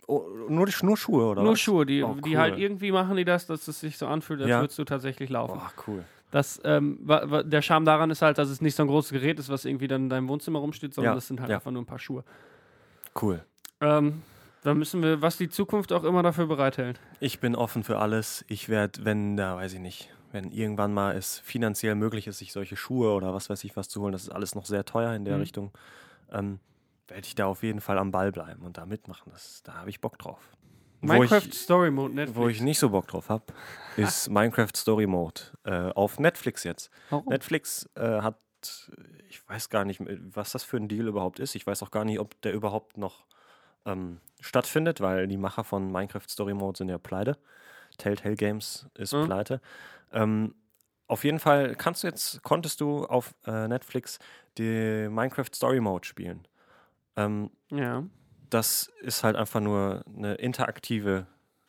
Oh, nur, die- nur Schuhe, oder? nur was? Schuhe, die, Oh, die cool. halt irgendwie machen die das, dass es sich so anfühlt, als Ja. würdest du tatsächlich laufen. Boah, cool. Das, ähm, wa, wa, der Charme daran ist halt, dass es nicht so ein großes Gerät ist, was irgendwie dann in deinem Wohnzimmer rumsteht, sondern Ja, das sind halt ja. einfach nur ein paar Schuhe. Cool. Ähm, da müssen wir, was die Zukunft auch immer dafür bereithält. Ich bin offen für alles. Ich werde, wenn da, weiß ich nicht, wenn irgendwann mal es finanziell möglich ist, sich solche Schuhe oder was weiß ich was zu holen, das ist alles noch sehr teuer in der Mhm. Richtung, ähm, werde ich da auf jeden Fall am Ball bleiben und da mitmachen. Das, da habe ich Bock drauf. Minecraft ich, Story Mode, Netflix. wo ich nicht so Bock drauf habe, ist Minecraft Story Mode äh, auf Netflix jetzt. Warum? Netflix äh, hat, ich weiß gar nicht, was das für ein Deal überhaupt ist. Ich weiß auch gar nicht, ob der überhaupt noch ähm, stattfindet, weil die Macher von Minecraft Story Mode sind ja pleite. Telltale Games ist Mhm. pleite. Ähm, auf jeden Fall kannst du jetzt, konntest du auf äh, Netflix die Minecraft Story Mode spielen. Ähm, Ja. das ist halt einfach nur eine interaktive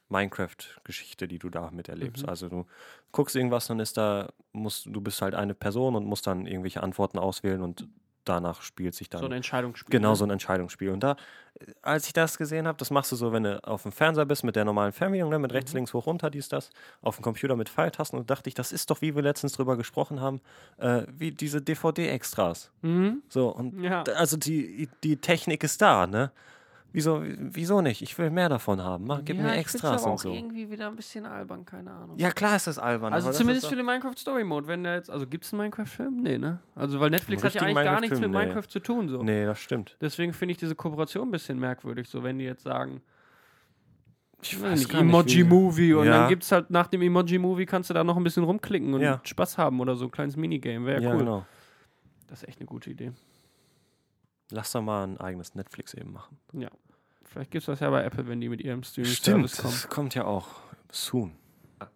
Minecraft-Geschichte, die du da miterlebst. Mhm. Also du guckst irgendwas, dann ist da, musst, du bist halt eine Person und musst dann irgendwelche Antworten auswählen und danach spielt sich dann So ein Entscheidungsspiel. genau ne? so ein Entscheidungsspiel. Und da, als ich das gesehen habe, das machst du so, wenn du auf dem Fernseher bist mit der normalen Fernbedienung, ne, mit rechts, Mhm. links, hoch, runter, dies, das, auf dem Computer mit Pfeiltasten und dachte ich, das ist doch, wie wir letztens drüber gesprochen haben, äh, wie diese DVD-Extras. Mhm. So, und Ja. Also die, die Technik ist da, ne? Wieso, wieso nicht? Ich will mehr davon haben. Mach, gib ja, mir Extras aber und auch so. irgendwie wieder ein bisschen albern, keine Ahnung. Ja, klar ist das albern. Also zumindest für den Minecraft Story Mode, wenn der jetzt, also gibt es einen Minecraft-Film? Nee, ne? Also weil Netflix hat ja eigentlich gar nichts mit nee. Minecraft zu tun, so. Nee, das stimmt. Deswegen finde ich diese Kooperation ein bisschen merkwürdig, so wenn die jetzt sagen, Ich weiß nicht, wie- Emoji-Movie und Ja. dann gibt es halt nach dem Emoji-Movie kannst du da noch ein bisschen rumklicken und Ja. Spaß haben oder so, ein kleines Minigame. Wäre Ja, cool. genau. Das ist echt eine gute Idee. Lass doch mal ein eigenes Netflix eben machen. Ja. Vielleicht gibt es das ja bei Apple, wenn die mit ihrem Streaming-Service kommen. das kommt ja auch soon.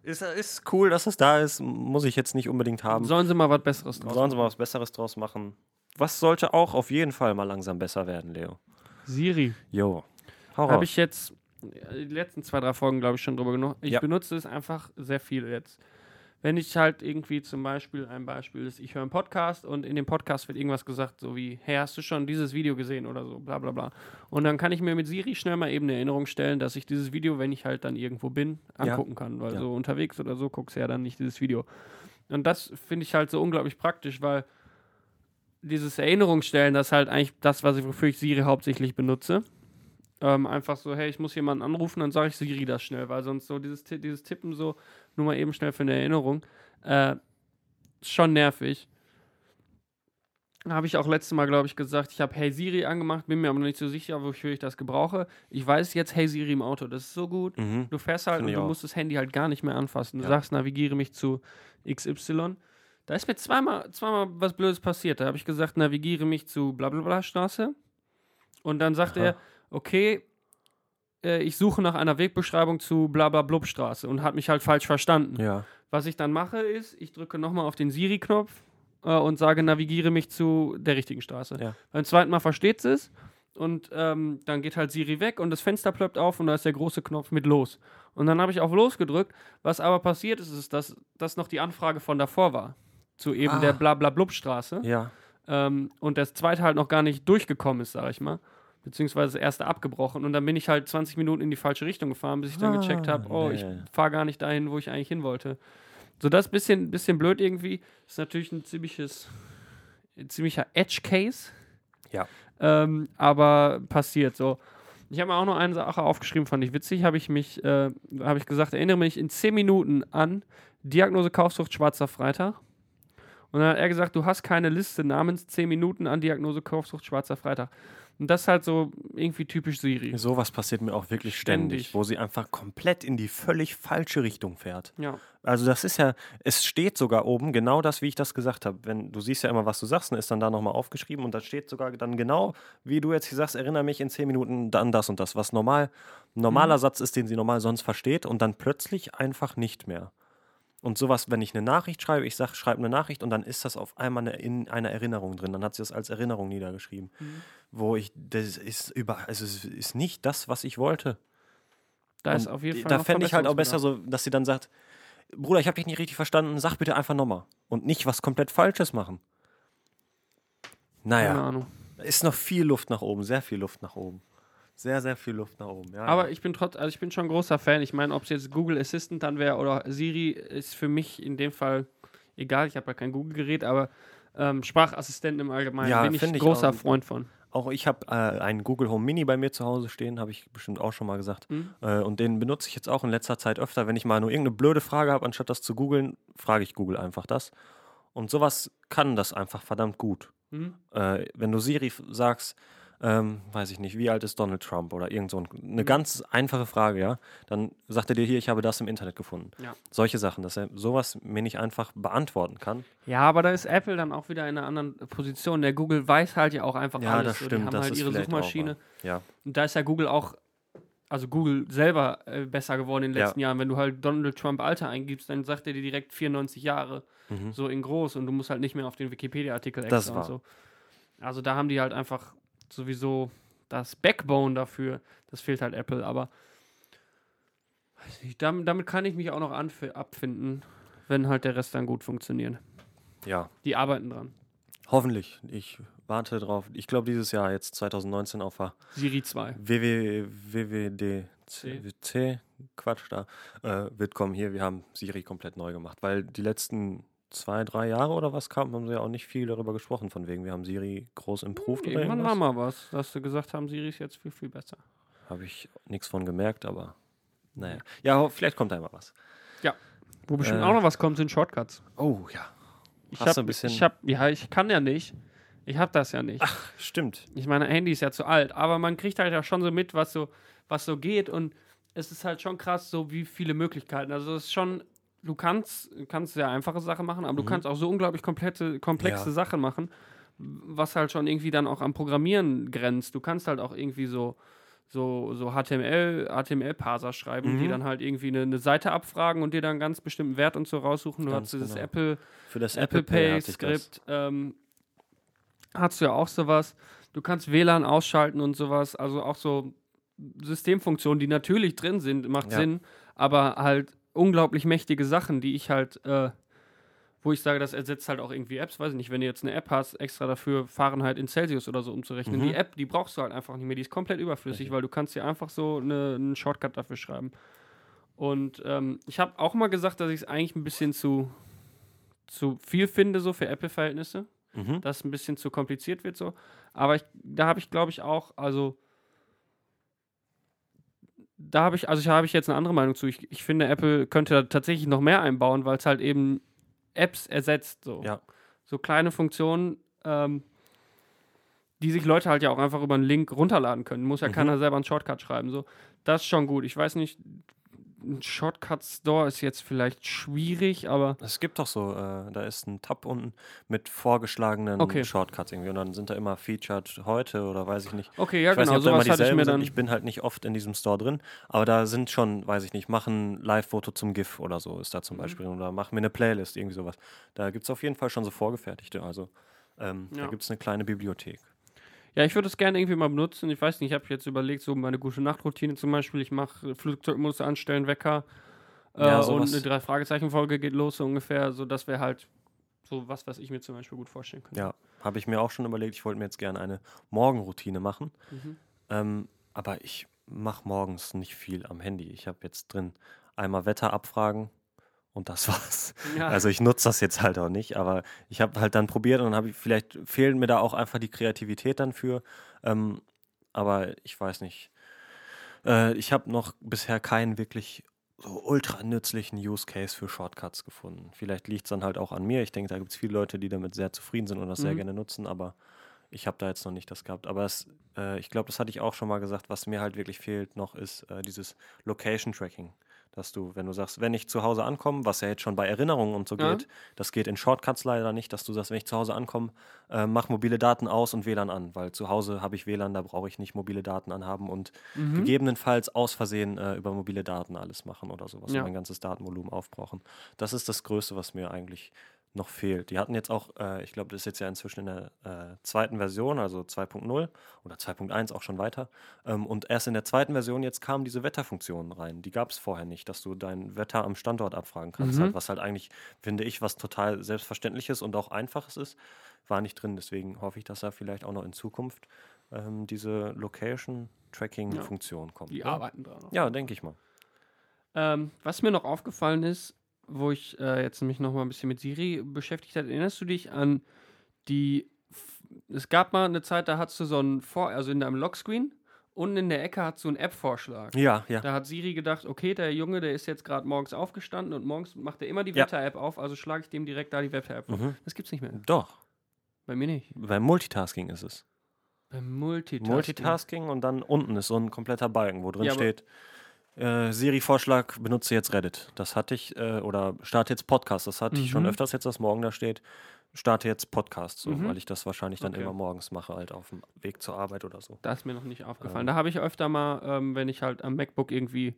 Ist, ist cool, dass es da ist. Muss ich jetzt nicht unbedingt haben. Sollen sie mal was Besseres draus Sollen sie machen? mal was Besseres draus machen. Was sollte auch auf jeden Fall mal langsam besser werden, Leo? Siri. Jo. Hau Habe ich jetzt äh, die letzten zwei, drei Folgen, glaube ich, schon drüber genug. Ich Ja. benutze es einfach sehr viel jetzt. Wenn ich halt irgendwie zum Beispiel, ein Beispiel ist, ich höre einen Podcast und in dem Podcast wird irgendwas gesagt, so wie, hey, hast du schon dieses Video gesehen oder so, bla bla bla. Und dann kann ich mir mit Siri schnell mal eben eine Erinnerung stellen, dass ich dieses Video, wenn ich halt dann irgendwo bin, Ja. angucken kann. Weil Ja. so unterwegs oder so guckst du ja dann nicht dieses Video. Und das finde ich halt so unglaublich praktisch, weil dieses Erinnerungsstellen, das ist halt eigentlich das, was ich, wofür ich Siri hauptsächlich benutze. Ähm, einfach so, hey, ich muss jemanden anrufen, dann sage ich Siri das schnell, weil sonst so dieses, dieses Tippen so, nur mal eben schnell für eine Erinnerung, äh, ist schon nervig. Habe ich auch letztes Mal, glaube ich, gesagt, ich habe Hey Siri angemacht, bin mir aber noch nicht so sicher, wofür ich das gebrauche. Ich weiß jetzt Hey Siri im Auto, das ist so gut. Mhm. Du fährst halt Finde und du auch. musst das Handy halt gar nicht mehr anfassen. Du Ja. sagst, navigiere mich zu XY. Da ist mir zweimal, zweimal was Blödes passiert. Da habe ich gesagt, navigiere mich zu blablabla Straße. Und dann sagt Aha. er, okay, äh, ich suche nach einer Wegbeschreibung zu blablablub Straße und hat mich halt falsch verstanden. Ja. Was ich dann mache, ist, ich drücke nochmal auf den Siri-Knopf äh, und sage, navigiere mich zu der richtigen Straße. Ja. Beim zweiten Mal versteht es und ähm, dann geht halt Siri weg und das Fenster plöppt auf und da ist der große Knopf mit los. Und dann habe ich auf los gedrückt. Was aber passiert ist, ist, dass das noch die Anfrage von davor war. Zu eben Ah. der Blablablub-Straße. Ja. Ähm, und das zweite halt noch gar nicht durchgekommen ist, sage ich mal. Beziehungsweise das erste abgebrochen. Und dann bin ich halt 20 Minuten in die falsche Richtung gefahren, bis ich dann gecheckt Ah, habe, oh, ich nee. fahre gar nicht dahin, wo ich eigentlich hin wollte. So, das bisschen, bisschen blöd irgendwie. Ist natürlich ein ziemliches, ein ziemlicher Edge-Case. Ja. Ähm, aber passiert so. Ich habe mir auch noch eine Sache aufgeschrieben, fand ich witzig. Habe ich mich, äh, habe ich gesagt, erinnere mich in 10 Minuten an Diagnose Kaufsucht Schwarzer Freitag. Und dann hat er gesagt, du hast keine Liste namens 10 Minuten an Diagnose Kaufsucht Schwarzer Freitag. Und das ist halt so irgendwie typisch Siri. Sowas passiert mir auch wirklich ständig, Ständig. wo sie einfach komplett in die völlig falsche Richtung fährt. Ja. Also das ist ja, es steht sogar oben genau das, wie ich das gesagt habe. Wenn du siehst ja immer, was du sagst, und ist dann da nochmal aufgeschrieben und da steht sogar dann genau, wie du jetzt sagst, erinnere mich in zehn Minuten dann das und das, was normal normaler Satz ist, den sie normal sonst versteht und dann plötzlich einfach nicht mehr. Und sowas, wenn ich eine Nachricht schreibe, ich sage, schreibe eine Nachricht und dann ist das auf einmal eine, in einer Erinnerung drin. Dann hat sie das als Erinnerung niedergeschrieben. Wo ich, das ist über, also es ist nicht das, was ich wollte. Da ist Und auf jeden Fall. Da fände ich halt auch besser so, dass sie dann sagt, Bruder, ich habe dich nicht richtig verstanden, sag bitte einfach nochmal. Und nicht was komplett Falsches machen. Keine Naja, Ahnung. ist noch viel Luft nach oben, sehr viel Luft nach oben. Sehr, sehr viel Luft nach oben. Ja, Aber ich bin trotz, also ich bin schon ein großer Fan. Ich meine, ob es jetzt Google Assistant dann wäre oder Siri, ist für mich in dem Fall egal. Ich habe ja kein Google-Gerät, aber ähm, Sprachassistenten im Allgemeinen Ja, bin ich ein ich großer auch. Freund von. auch ich habe äh, einen Google Home Mini bei mir zu Hause stehen, habe ich bestimmt auch schon mal gesagt. Mhm. Äh, und den benutze ich jetzt auch in letzter Zeit öfter. Wenn ich mal nur irgendeine blöde Frage habe, anstatt das zu googeln, frage ich Google einfach das. Und sowas kann das einfach verdammt gut. Mhm. äh, wenn du Siri sagst, ähm, weiß ich nicht, wie alt ist Donald Trump oder irgend so ein, eine Mhm. ganz einfache Frage, ja, dann sagt er dir hier, ich habe das im Internet gefunden. Ja. Solche Sachen, dass er sowas mir nicht einfach beantworten kann. Ja, aber da ist Apple dann auch wieder in einer anderen Position. Der Google weiß halt ja auch einfach Ja, alles. das so. stimmt, Die haben das halt ist ihre auch Suchmaschine. wahr. Ja, Und da ist ja Google auch, also Google selber äh, besser geworden in den Ja. letzten Jahren. Wenn du halt Donald Trump Alter eingibst, dann sagt er dir direkt 94 Jahre, Mhm. so in groß und du musst halt nicht mehr auf den Wikipedia-Artikel Das extra war. und so. Also da haben die halt einfach sowieso das Backbone dafür. Das fehlt halt Apple, aber nicht, damit, damit kann ich mich auch noch abfinden, wenn halt der Rest dann gut funktioniert. ja, Die arbeiten dran. hoffentlich. Ich warte drauf. Ich glaube, dieses Jahr, jetzt 2019 auf der Siri 2. WWDC, Quatsch da, äh, wird kommen hier. Wir haben Siri komplett neu gemacht, weil die letzten zwei, drei Jahre oder was kam, haben sie ja auch nicht viel darüber gesprochen, von wegen, wir haben Siri groß improved oder Irgendwann war mal was, dass sie gesagt haben, Siri ist jetzt viel, viel besser. Habe ich nichts von gemerkt, aber naja. Ja, vielleicht kommt da mal was. Wo bestimmt Äh. auch noch was kommt, sind Shortcuts. Oh ja. Ich Hast hab, du ein bisschen- ich hab, ja, ich kann ja nicht. Ich hab das ja nicht. Stimmt. Ich meine, Handy ist ja zu alt, aber man kriegt halt ja schon so mit, was so, was so geht und es ist halt schon krass, so wie viele Möglichkeiten. Also es ist schon, du kannst, kannst sehr einfache Sachen machen, aber du kannst auch so unglaublich komplette, komplexe Ja. Sachen machen, was halt schon irgendwie dann auch am Programmieren grenzt. Du kannst halt auch irgendwie so so, so HTML, HTML-Parser schreiben, die Mhm. dann halt irgendwie eine, eine Seite abfragen und dir dann einen ganz bestimmten Wert und so raussuchen. Du Ganz hast dieses genau. Apple, Für das Apple Pay hatte ich das. Skript, ähm, hast du ja auch sowas. Du kannst WLAN ausschalten und sowas, also auch so Systemfunktionen, die natürlich drin sind, macht Ja. Sinn, aber halt unglaublich mächtige Sachen, die ich halt, äh, wo ich sage, das ersetzt halt auch irgendwie Apps, weiß ich nicht, wenn du jetzt eine App hast, extra dafür Fahrenheit in Celsius oder so umzurechnen. Mhm. Die App, die brauchst du halt einfach nicht mehr, die ist komplett überflüssig, Richtig. weil du kannst dir einfach so eine, einen Shortcut dafür schreiben. Und ähm, ich habe auch mal gesagt, dass ich es eigentlich ein bisschen zu, zu viel finde, so für Apple-Verhältnisse Mhm. dass es ein bisschen zu kompliziert wird so. Aber ich, da habe ich, glaube ich, auch, also da habe ich, also ich habe ich jetzt eine andere Meinung zu. Ich, ich finde, Apple könnte da tatsächlich noch mehr einbauen, weil es halt eben Apps ersetzt. So, Ja. so kleine Funktionen, ähm, die sich Leute halt ja auch einfach über einen Link runterladen können. Muss ja Mhm. keiner selber einen Shortcut schreiben. So. Das ist schon gut. Ich weiß nicht, ein Shortcut-Store ist jetzt vielleicht schwierig, aber Es gibt doch so, äh, da ist ein Tab unten mit vorgeschlagenen Okay. Shortcuts irgendwie und dann sind da immer featured heute oder weiß ich nicht. okay, ja ich weiß genau, nicht, ob sowas hatte ich mir sind. dann. Ich bin halt nicht oft in diesem Store drin, aber da sind schon, weiß ich nicht, machen Live-Foto zum GIF oder so ist da Mhm. zum Beispiel oder machen wir eine Playlist, irgendwie sowas. Da gibt es auf jeden Fall schon so vorgefertigte, also ähm, Ja. da gibt es eine kleine Bibliothek. Ja, ich würde es gerne irgendwie mal benutzen. Ich weiß nicht, ich habe jetzt überlegt, so meine gute Nachtroutine zum Beispiel. Ich mache Flugzeugmodus anstellen, Wecker. Äh, Ja, und eine Drei-Fragezeichen-Folge geht los, so ungefähr. So, das wäre halt so was, was ich mir zum Beispiel gut vorstellen könnte. Ja, habe ich mir auch schon überlegt, ich wollte mir jetzt gerne eine Morgenroutine machen. Mhm. Ähm, aber ich mache morgens nicht viel am Handy. Ich habe jetzt drin einmal Wetter abfragen und das war's. Ja. Also ich nutze das jetzt halt auch nicht, aber ich habe halt dann probiert und dann habe ich, vielleicht fehlen mir da auch einfach die Kreativität dann für. Ähm, aber ich weiß nicht. Äh, ich habe noch bisher keinen wirklich so ultra nützlichen Use Case für Shortcuts gefunden. Vielleicht liegt es dann halt auch an mir. Ich denke, da gibt es viele Leute, die damit sehr zufrieden sind und das sehr Mhm. gerne nutzen, aber ich habe da jetzt noch nicht das gehabt. Aber es, äh, ich glaube, das hatte ich auch schon mal gesagt, was mir halt wirklich fehlt noch, ist äh, dieses Location Tracking. Dass du, wenn du sagst, wenn ich zu Hause ankomme, was ja jetzt schon bei Erinnerungen und so Ja. geht, das geht in Shortcuts leider nicht, dass du sagst, wenn ich zu Hause ankomme, äh, mach mobile Daten aus und WLAN an, weil zu Hause habe ich WLAN, da brauche ich nicht mobile Daten anhaben und Mhm. gegebenenfalls aus Versehen äh, über mobile Daten alles machen oder sowas Ja. mein ganzes Datenvolumen aufbrauchen. Das ist das Größte, was mir eigentlich noch fehlt. Die hatten jetzt auch, äh, ich glaube, das ist jetzt ja inzwischen in der äh, zweiten Version, also 2.0 oder 2.1 auch schon weiter. Ähm, und erst in der zweiten Version jetzt kamen diese Wetterfunktionen rein. Die gab es vorher nicht, dass du dein Wetter am Standort abfragen kannst. Mhm. Halt, was halt eigentlich, finde ich, was total Selbstverständliches und auch Einfaches ist, war nicht drin. Deswegen hoffe ich, dass da vielleicht auch noch in Zukunft ähm, diese Location-Tracking-Funktion kommt. Die ja? arbeiten dran. Ja, denke ich mal. Ähm, was mir noch aufgefallen ist, wo ich äh, jetzt mich noch mal ein bisschen mit Siri beschäftigt habe, erinnerst du dich an die. F- Es gab mal eine Zeit, da hattest du so ein Vor, also in deinem Lockscreen, unten in der Ecke hat so einen App-Vorschlag. Ja, ja. Da hat Siri gedacht, okay, der Junge, der ist jetzt gerade morgens aufgestanden und morgens macht er immer die Ja. Wetter-App auf, also schlage ich dem direkt da die Wetter-App auf. Mhm. Das gibt's nicht mehr. Doch. Bei mir nicht. Beim Multitasking ist es. Beim Multitasking. Multitasking und dann unten ist so ein kompletter Balken, wo drin Ja, aber- steht, äh, Siri-Vorschlag, benutze jetzt Reddit. Das hatte ich, äh, oder starte jetzt Podcast. Das hatte ich schon Mhm. öfters jetzt, dass morgen da steht, starte jetzt Podcast, so, Mhm. weil ich das wahrscheinlich dann Okay. immer morgens mache, halt auf dem Weg zur Arbeit oder so. Da ist mir noch nicht aufgefallen. Ähm. Da habe ich öfter mal, ähm, wenn ich halt am MacBook irgendwie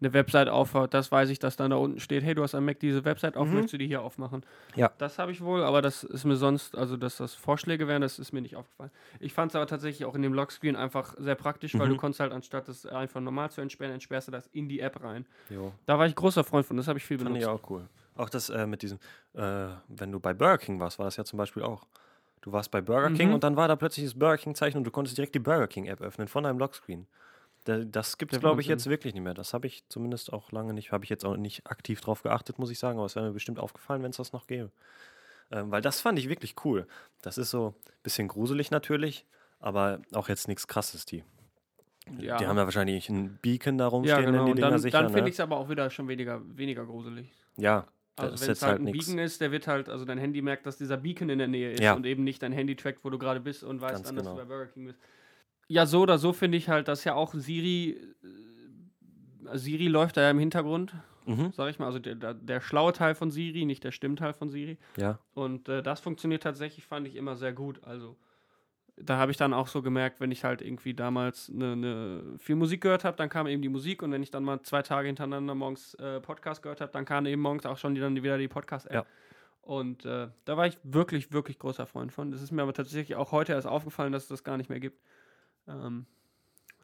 eine Website aufhört, das weiß ich, dass dann da unten steht, hey, du hast am Mac diese Website auf, Mhm. möchtest du die hier aufmachen? Ja. Das habe ich wohl, aber das ist mir sonst, also dass das Vorschläge wären, das ist mir nicht aufgefallen. Ich fand es aber tatsächlich auch in dem Lockscreen einfach sehr praktisch, weil Mhm. du konntest halt, anstatt das einfach normal zu entsperren, entsperrst du das in die App rein. Jo. Da war ich großer Freund von, das habe ich viel Fand benutzt. ich auch cool. Auch das äh, mit diesem, äh, wenn du bei Burger King warst, war das ja zum Beispiel auch. Du warst bei Burger King Mhm. und dann war da plötzlich das Burger King-Zeichen und du konntest direkt die Burger King-App öffnen von deinem Lockscreen. Da, das gibt es, glaube ich, jetzt wirklich nicht mehr. Das habe ich zumindest auch lange nicht, habe ich jetzt auch nicht aktiv drauf geachtet, muss ich sagen, aber es wäre mir bestimmt aufgefallen, wenn es das noch gäbe. Ähm, weil das fand ich wirklich cool. Das ist so ein bisschen gruselig natürlich, aber auch jetzt nichts krasses, die. Ja. Die haben ja wahrscheinlich einen Beacon da ja, rumstehen, genau. wenn die Dinger dann, sicher, dann finde ne? ich es aber auch wieder schon weniger, weniger gruselig. Ja, Also wenn es halt halt ein nichts. Beacon ist, der wird halt, also dein Handy merkt, dass dieser Beacon in der Nähe ist Ja. und eben nicht dein Handy trackt, wo du gerade bist und weiß Ganz dann, dass genau. du bei Burger King bist. Ja, so oder so finde ich halt, dass ja auch Siri äh, Siri läuft da ja im Hintergrund, Mhm. sag ich mal. Also der, der, schlaue Teil von Siri, nicht der Stimmteil von Siri. Ja. Und äh, das funktioniert tatsächlich, fand ich immer sehr gut. Also da habe ich dann auch so gemerkt, wenn ich halt irgendwie damals ne, ne, viel Musik gehört habe, dann kam eben die Musik und wenn ich dann mal zwei Tage hintereinander morgens äh, Podcast gehört habe, dann kam eben morgens auch schon die, dann wieder die Podcast-App. Ja. Und äh, da war ich wirklich, wirklich großer Freund von. Das ist mir aber tatsächlich auch heute erst aufgefallen, dass es das gar nicht mehr gibt. Ähm,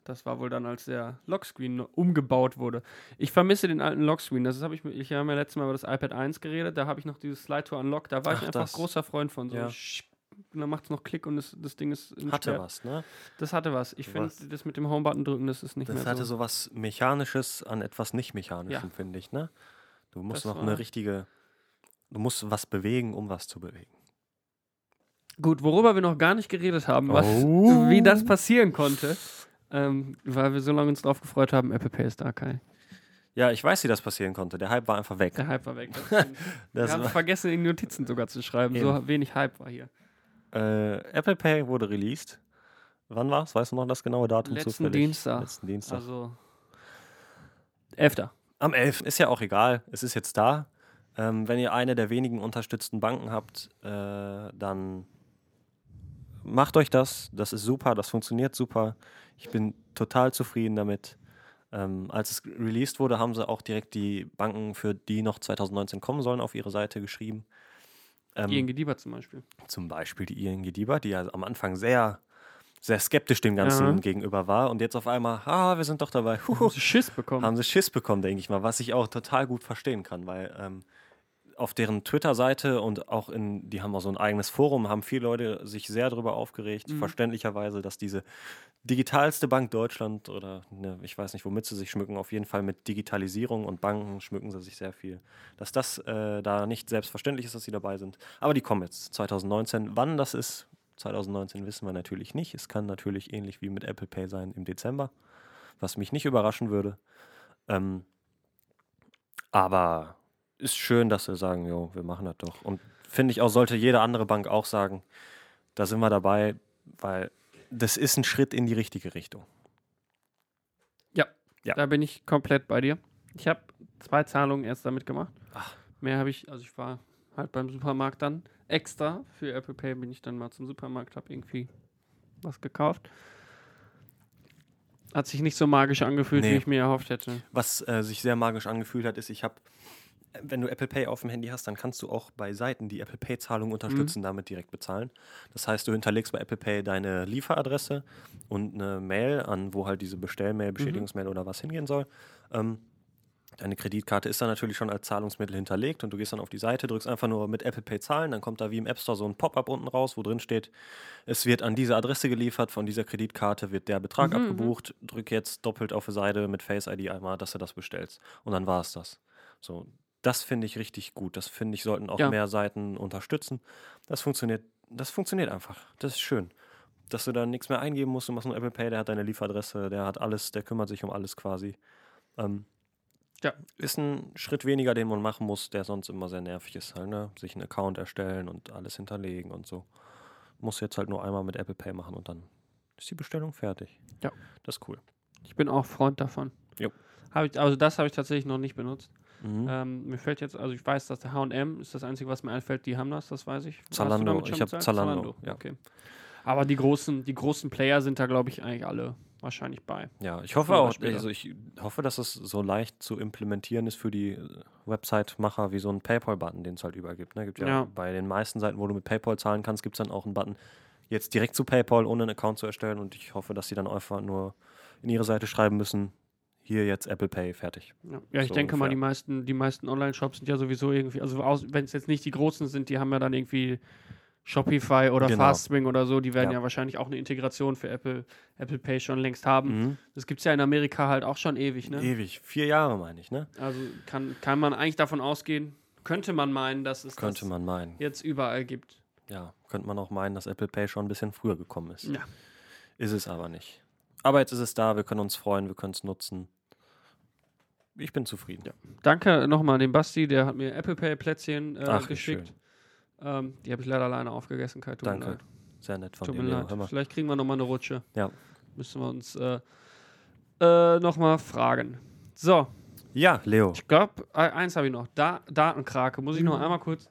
das war wohl dann, als der Lockscreen umgebaut wurde. Ich vermisse den alten Lockscreen. Das habe ich, ich habe ja letztes Mal über das iPad 1 geredet. Da habe ich noch dieses Slide to Unlock. Da war Ach, ich einfach das. großer Freund von. So, Ja. und dann macht es noch Klick und das, das Ding ist Hatte Schwert. was, ne? Das hatte was. Ich finde, das mit dem Home-Button drücken, das ist nicht Das mehr hatte so. was Mechanisches an etwas Nicht-Mechanischem, Ja. finde ich, ne? Du musst Das noch eine richtige. Du musst was bewegen, um was zu bewegen. Gut, worüber wir noch gar nicht geredet haben, was, Oh. wie das passieren konnte, ähm, weil wir so lange uns drauf gefreut haben, Apple Pay ist da, Kai. Ja, ich weiß, wie das passieren konnte. Der Hype war einfach weg. Der Hype war weg. Das stimmt. wir Das haben vergessen, in Notizen sogar zu schreiben. So Eben. wenig Hype war hier. äh, Apple Pay wurde released. Wann war es? Weißt du noch das genaue Datum Letzten zufällig? Dienstag. Letzten Dienstag. Also, 11. Am 11. Ist ja auch egal. Es ist jetzt da. Ähm, wenn ihr eine der wenigen unterstützten Banken habt, äh, dann macht euch das. Das ist super. Das funktioniert super. Ich bin total zufrieden damit. Ähm, als es released wurde, haben sie auch direkt die Banken, für die noch 2019 kommen sollen, auf ihre Seite geschrieben. Ähm, ING DIBA zum Beispiel. zum Beispiel die ING DIBA, die ja am Anfang sehr, sehr skeptisch dem Ganzen Ja. gegenüber war und jetzt auf einmal, ah, wir sind doch dabei. Huhu, Haben sie Schiss bekommen. haben sie Schiss bekommen, denke ich mal, was ich auch total gut verstehen kann, weil ähm, auf deren Twitter-Seite und auch in, die haben auch so ein eigenes Forum, haben viele Leute sich sehr darüber aufgeregt, Mhm. verständlicherweise, dass diese digitalste Bank Deutschland oder ne, ich weiß nicht, womit sie sich schmücken, auf jeden Fall mit Digitalisierung und Banken schmücken sie sich sehr viel. Dass das äh, da nicht selbstverständlich ist, dass sie dabei sind. Aber die kommen jetzt 2019. Wann das ist, 2019 wissen wir natürlich nicht. Es kann natürlich ähnlich wie mit Apple Pay sein im Dezember, was mich nicht überraschen würde. Ähm, aber ist schön, dass sie sagen, jo, wir machen das doch. Und finde ich auch, sollte jede andere Bank auch sagen, da sind wir dabei, weil das ist ein Schritt in die richtige Richtung. Ja. Da bin ich komplett bei dir. Ich habe zwei Zahlungen erst damit gemacht. Ach. Mehr habe ich, also ich war halt beim Supermarkt dann extra. Für Apple Pay bin ich dann mal zum Supermarkt, habe irgendwie was gekauft. Hat sich nicht so magisch angefühlt, Nee. wie ich mir erhofft hätte. Was äh, sich sehr magisch angefühlt hat, ist, ich habe, wenn du Apple Pay auf dem Handy hast, dann kannst du auch bei Seiten, die Apple Pay Zahlungen unterstützen, damit direkt bezahlen. Das heißt, du hinterlegst bei Apple Pay deine Lieferadresse und eine Mail an, wo halt diese Bestellmail, Bestätigungsmail oder was hingehen soll. Ähm, deine Kreditkarte ist dann natürlich schon als Zahlungsmittel hinterlegt und du gehst dann auf die Seite, drückst einfach nur mit Apple Pay zahlen, dann kommt da wie im App Store so ein Pop-up unten raus, wo drin steht, es wird an diese Adresse geliefert, von dieser Kreditkarte wird der Betrag Mhm, mhm. abgebucht, drück jetzt doppelt auf die Seite mit Face ID einmal, dass du das bestellst. Und dann war es das. So, das finde ich richtig gut. Das finde ich, sollten auch Ja. mehr Seiten unterstützen. Das funktioniert, das funktioniert einfach. Das ist schön. Dass du da nichts mehr eingeben musst, du machst nur Apple Pay, der hat deine Lieferadresse, der hat alles, der kümmert sich um alles quasi. Ähm, Ja. Ist ein Schritt weniger, den man machen muss, der sonst immer sehr nervig ist. Halt, ne? Sich einen Account erstellen und alles hinterlegen und so. Muss jetzt halt nur einmal mit Apple Pay machen und dann ist die Bestellung fertig. Ja. Das ist cool. Ich bin auch Freund davon. Jo. Hab ich, also das habe ich tatsächlich noch nicht benutzt. Mhm. Ähm, mir fällt jetzt, also ich weiß, dass der H&M ist das Einzige, was mir einfällt, die haben das, das weiß ich. Zalando, ich hab bezahlt? Zalando, ja. Okay. Aber die großen, die großen Player sind da, glaube ich, eigentlich alle wahrscheinlich bei. Ja, ich hoffe auch, also ich hoffe, dass es so leicht zu implementieren ist für die äh, Website-Macher wie so ein PayPal-Button, den es halt überall gibt. Ne? Gibt ja, Ja. bei den meisten Seiten, wo du mit PayPal zahlen kannst, gibt es dann auch einen Button, jetzt direkt zu PayPal, ohne einen Account zu erstellen. Und ich hoffe, dass sie dann einfach nur in ihre Seite schreiben müssen, hier jetzt Apple Pay, fertig. Ja, ja ich So denke mal, ungefähr. die meisten, die meisten Online-Shops sind ja sowieso irgendwie, also wenn es jetzt nicht die großen sind, die haben ja dann irgendwie Shopify oder Genau. Fastwing oder so, die werden ja. Ja. wahrscheinlich auch eine Integration für Apple, Apple Pay schon längst haben. Mhm. Das gibt es ja in Amerika halt auch schon ewig, ne? Ewig, vier Jahre meine ich, ne? Also kann, kann man eigentlich davon ausgehen, könnte man meinen, dass es Könnte das man meinen. jetzt überall gibt. Ja, könnte man auch meinen, dass Apple Pay schon ein bisschen früher gekommen ist. Ja. Ist es aber nicht. Aber jetzt ist es da, wir können uns freuen, wir können es nutzen. Ich bin zufrieden. Ja. Danke nochmal dem Basti, der hat mir Apple Pay Plätzchen äh, Ach, geschickt. Ähm, die habe ich leider alleine aufgegessen, Kai. Tut mir Danke. leid. Sehr nett von Tut dir, mir leid. Mal. Vielleicht kriegen wir nochmal eine Rutsche. Ja. Müssen wir uns äh, äh, nochmal fragen. So, Ja, Leo. ich glaube, eins habe ich noch. Da Datenkrake. Muss ich Mhm. noch einmal kurz,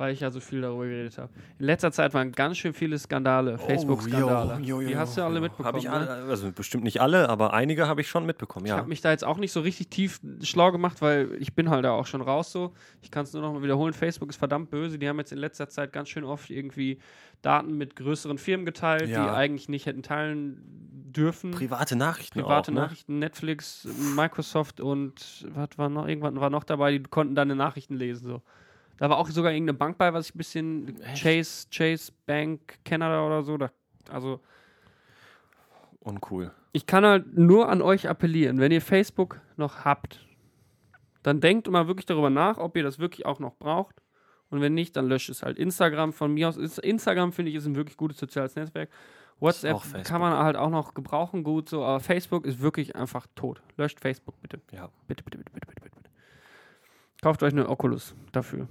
weil ich ja so viel darüber geredet habe. In letzter Zeit waren ganz schön viele Skandale, Facebook-Skandale. Oh, jo, Die hast du alle mitbekommen. Hab ich ne? alle, also bestimmt nicht alle, aber einige habe ich schon mitbekommen, Ich ja. habe mich da jetzt auch nicht so richtig tief schlau gemacht, weil ich bin halt da auch schon raus so. Ich kann es nur noch mal wiederholen. Facebook ist verdammt böse. Die haben jetzt in letzter Zeit ganz schön oft irgendwie Daten mit größeren Firmen geteilt, die Ja. eigentlich nicht hätten teilen dürfen. Private Nachrichten Private auch, ne? Nachrichten, Netflix, Microsoft und was war noch? Irgendwann war noch dabei, die konnten deine Nachrichten lesen. So. Da war auch sogar irgendeine Bank bei, was ich ein bisschen Chase, Chase Bank Canada oder so. Da, also Uncool. ich kann halt nur an euch appellieren, wenn ihr Facebook noch habt, dann denkt mal wirklich darüber nach, ob ihr das wirklich auch noch braucht. Und wenn nicht, dann löscht es halt. Instagram von mir aus. Instagram finde ich ist ein wirklich gutes soziales Netzwerk. WhatsApp kann man halt auch noch gebrauchen, gut so, aber Facebook ist wirklich einfach tot. Löscht Facebook bitte. Ja, Bitte, bitte, bitte, bitte, bitte, bitte. bitte. Kauft euch eine Oculus dafür.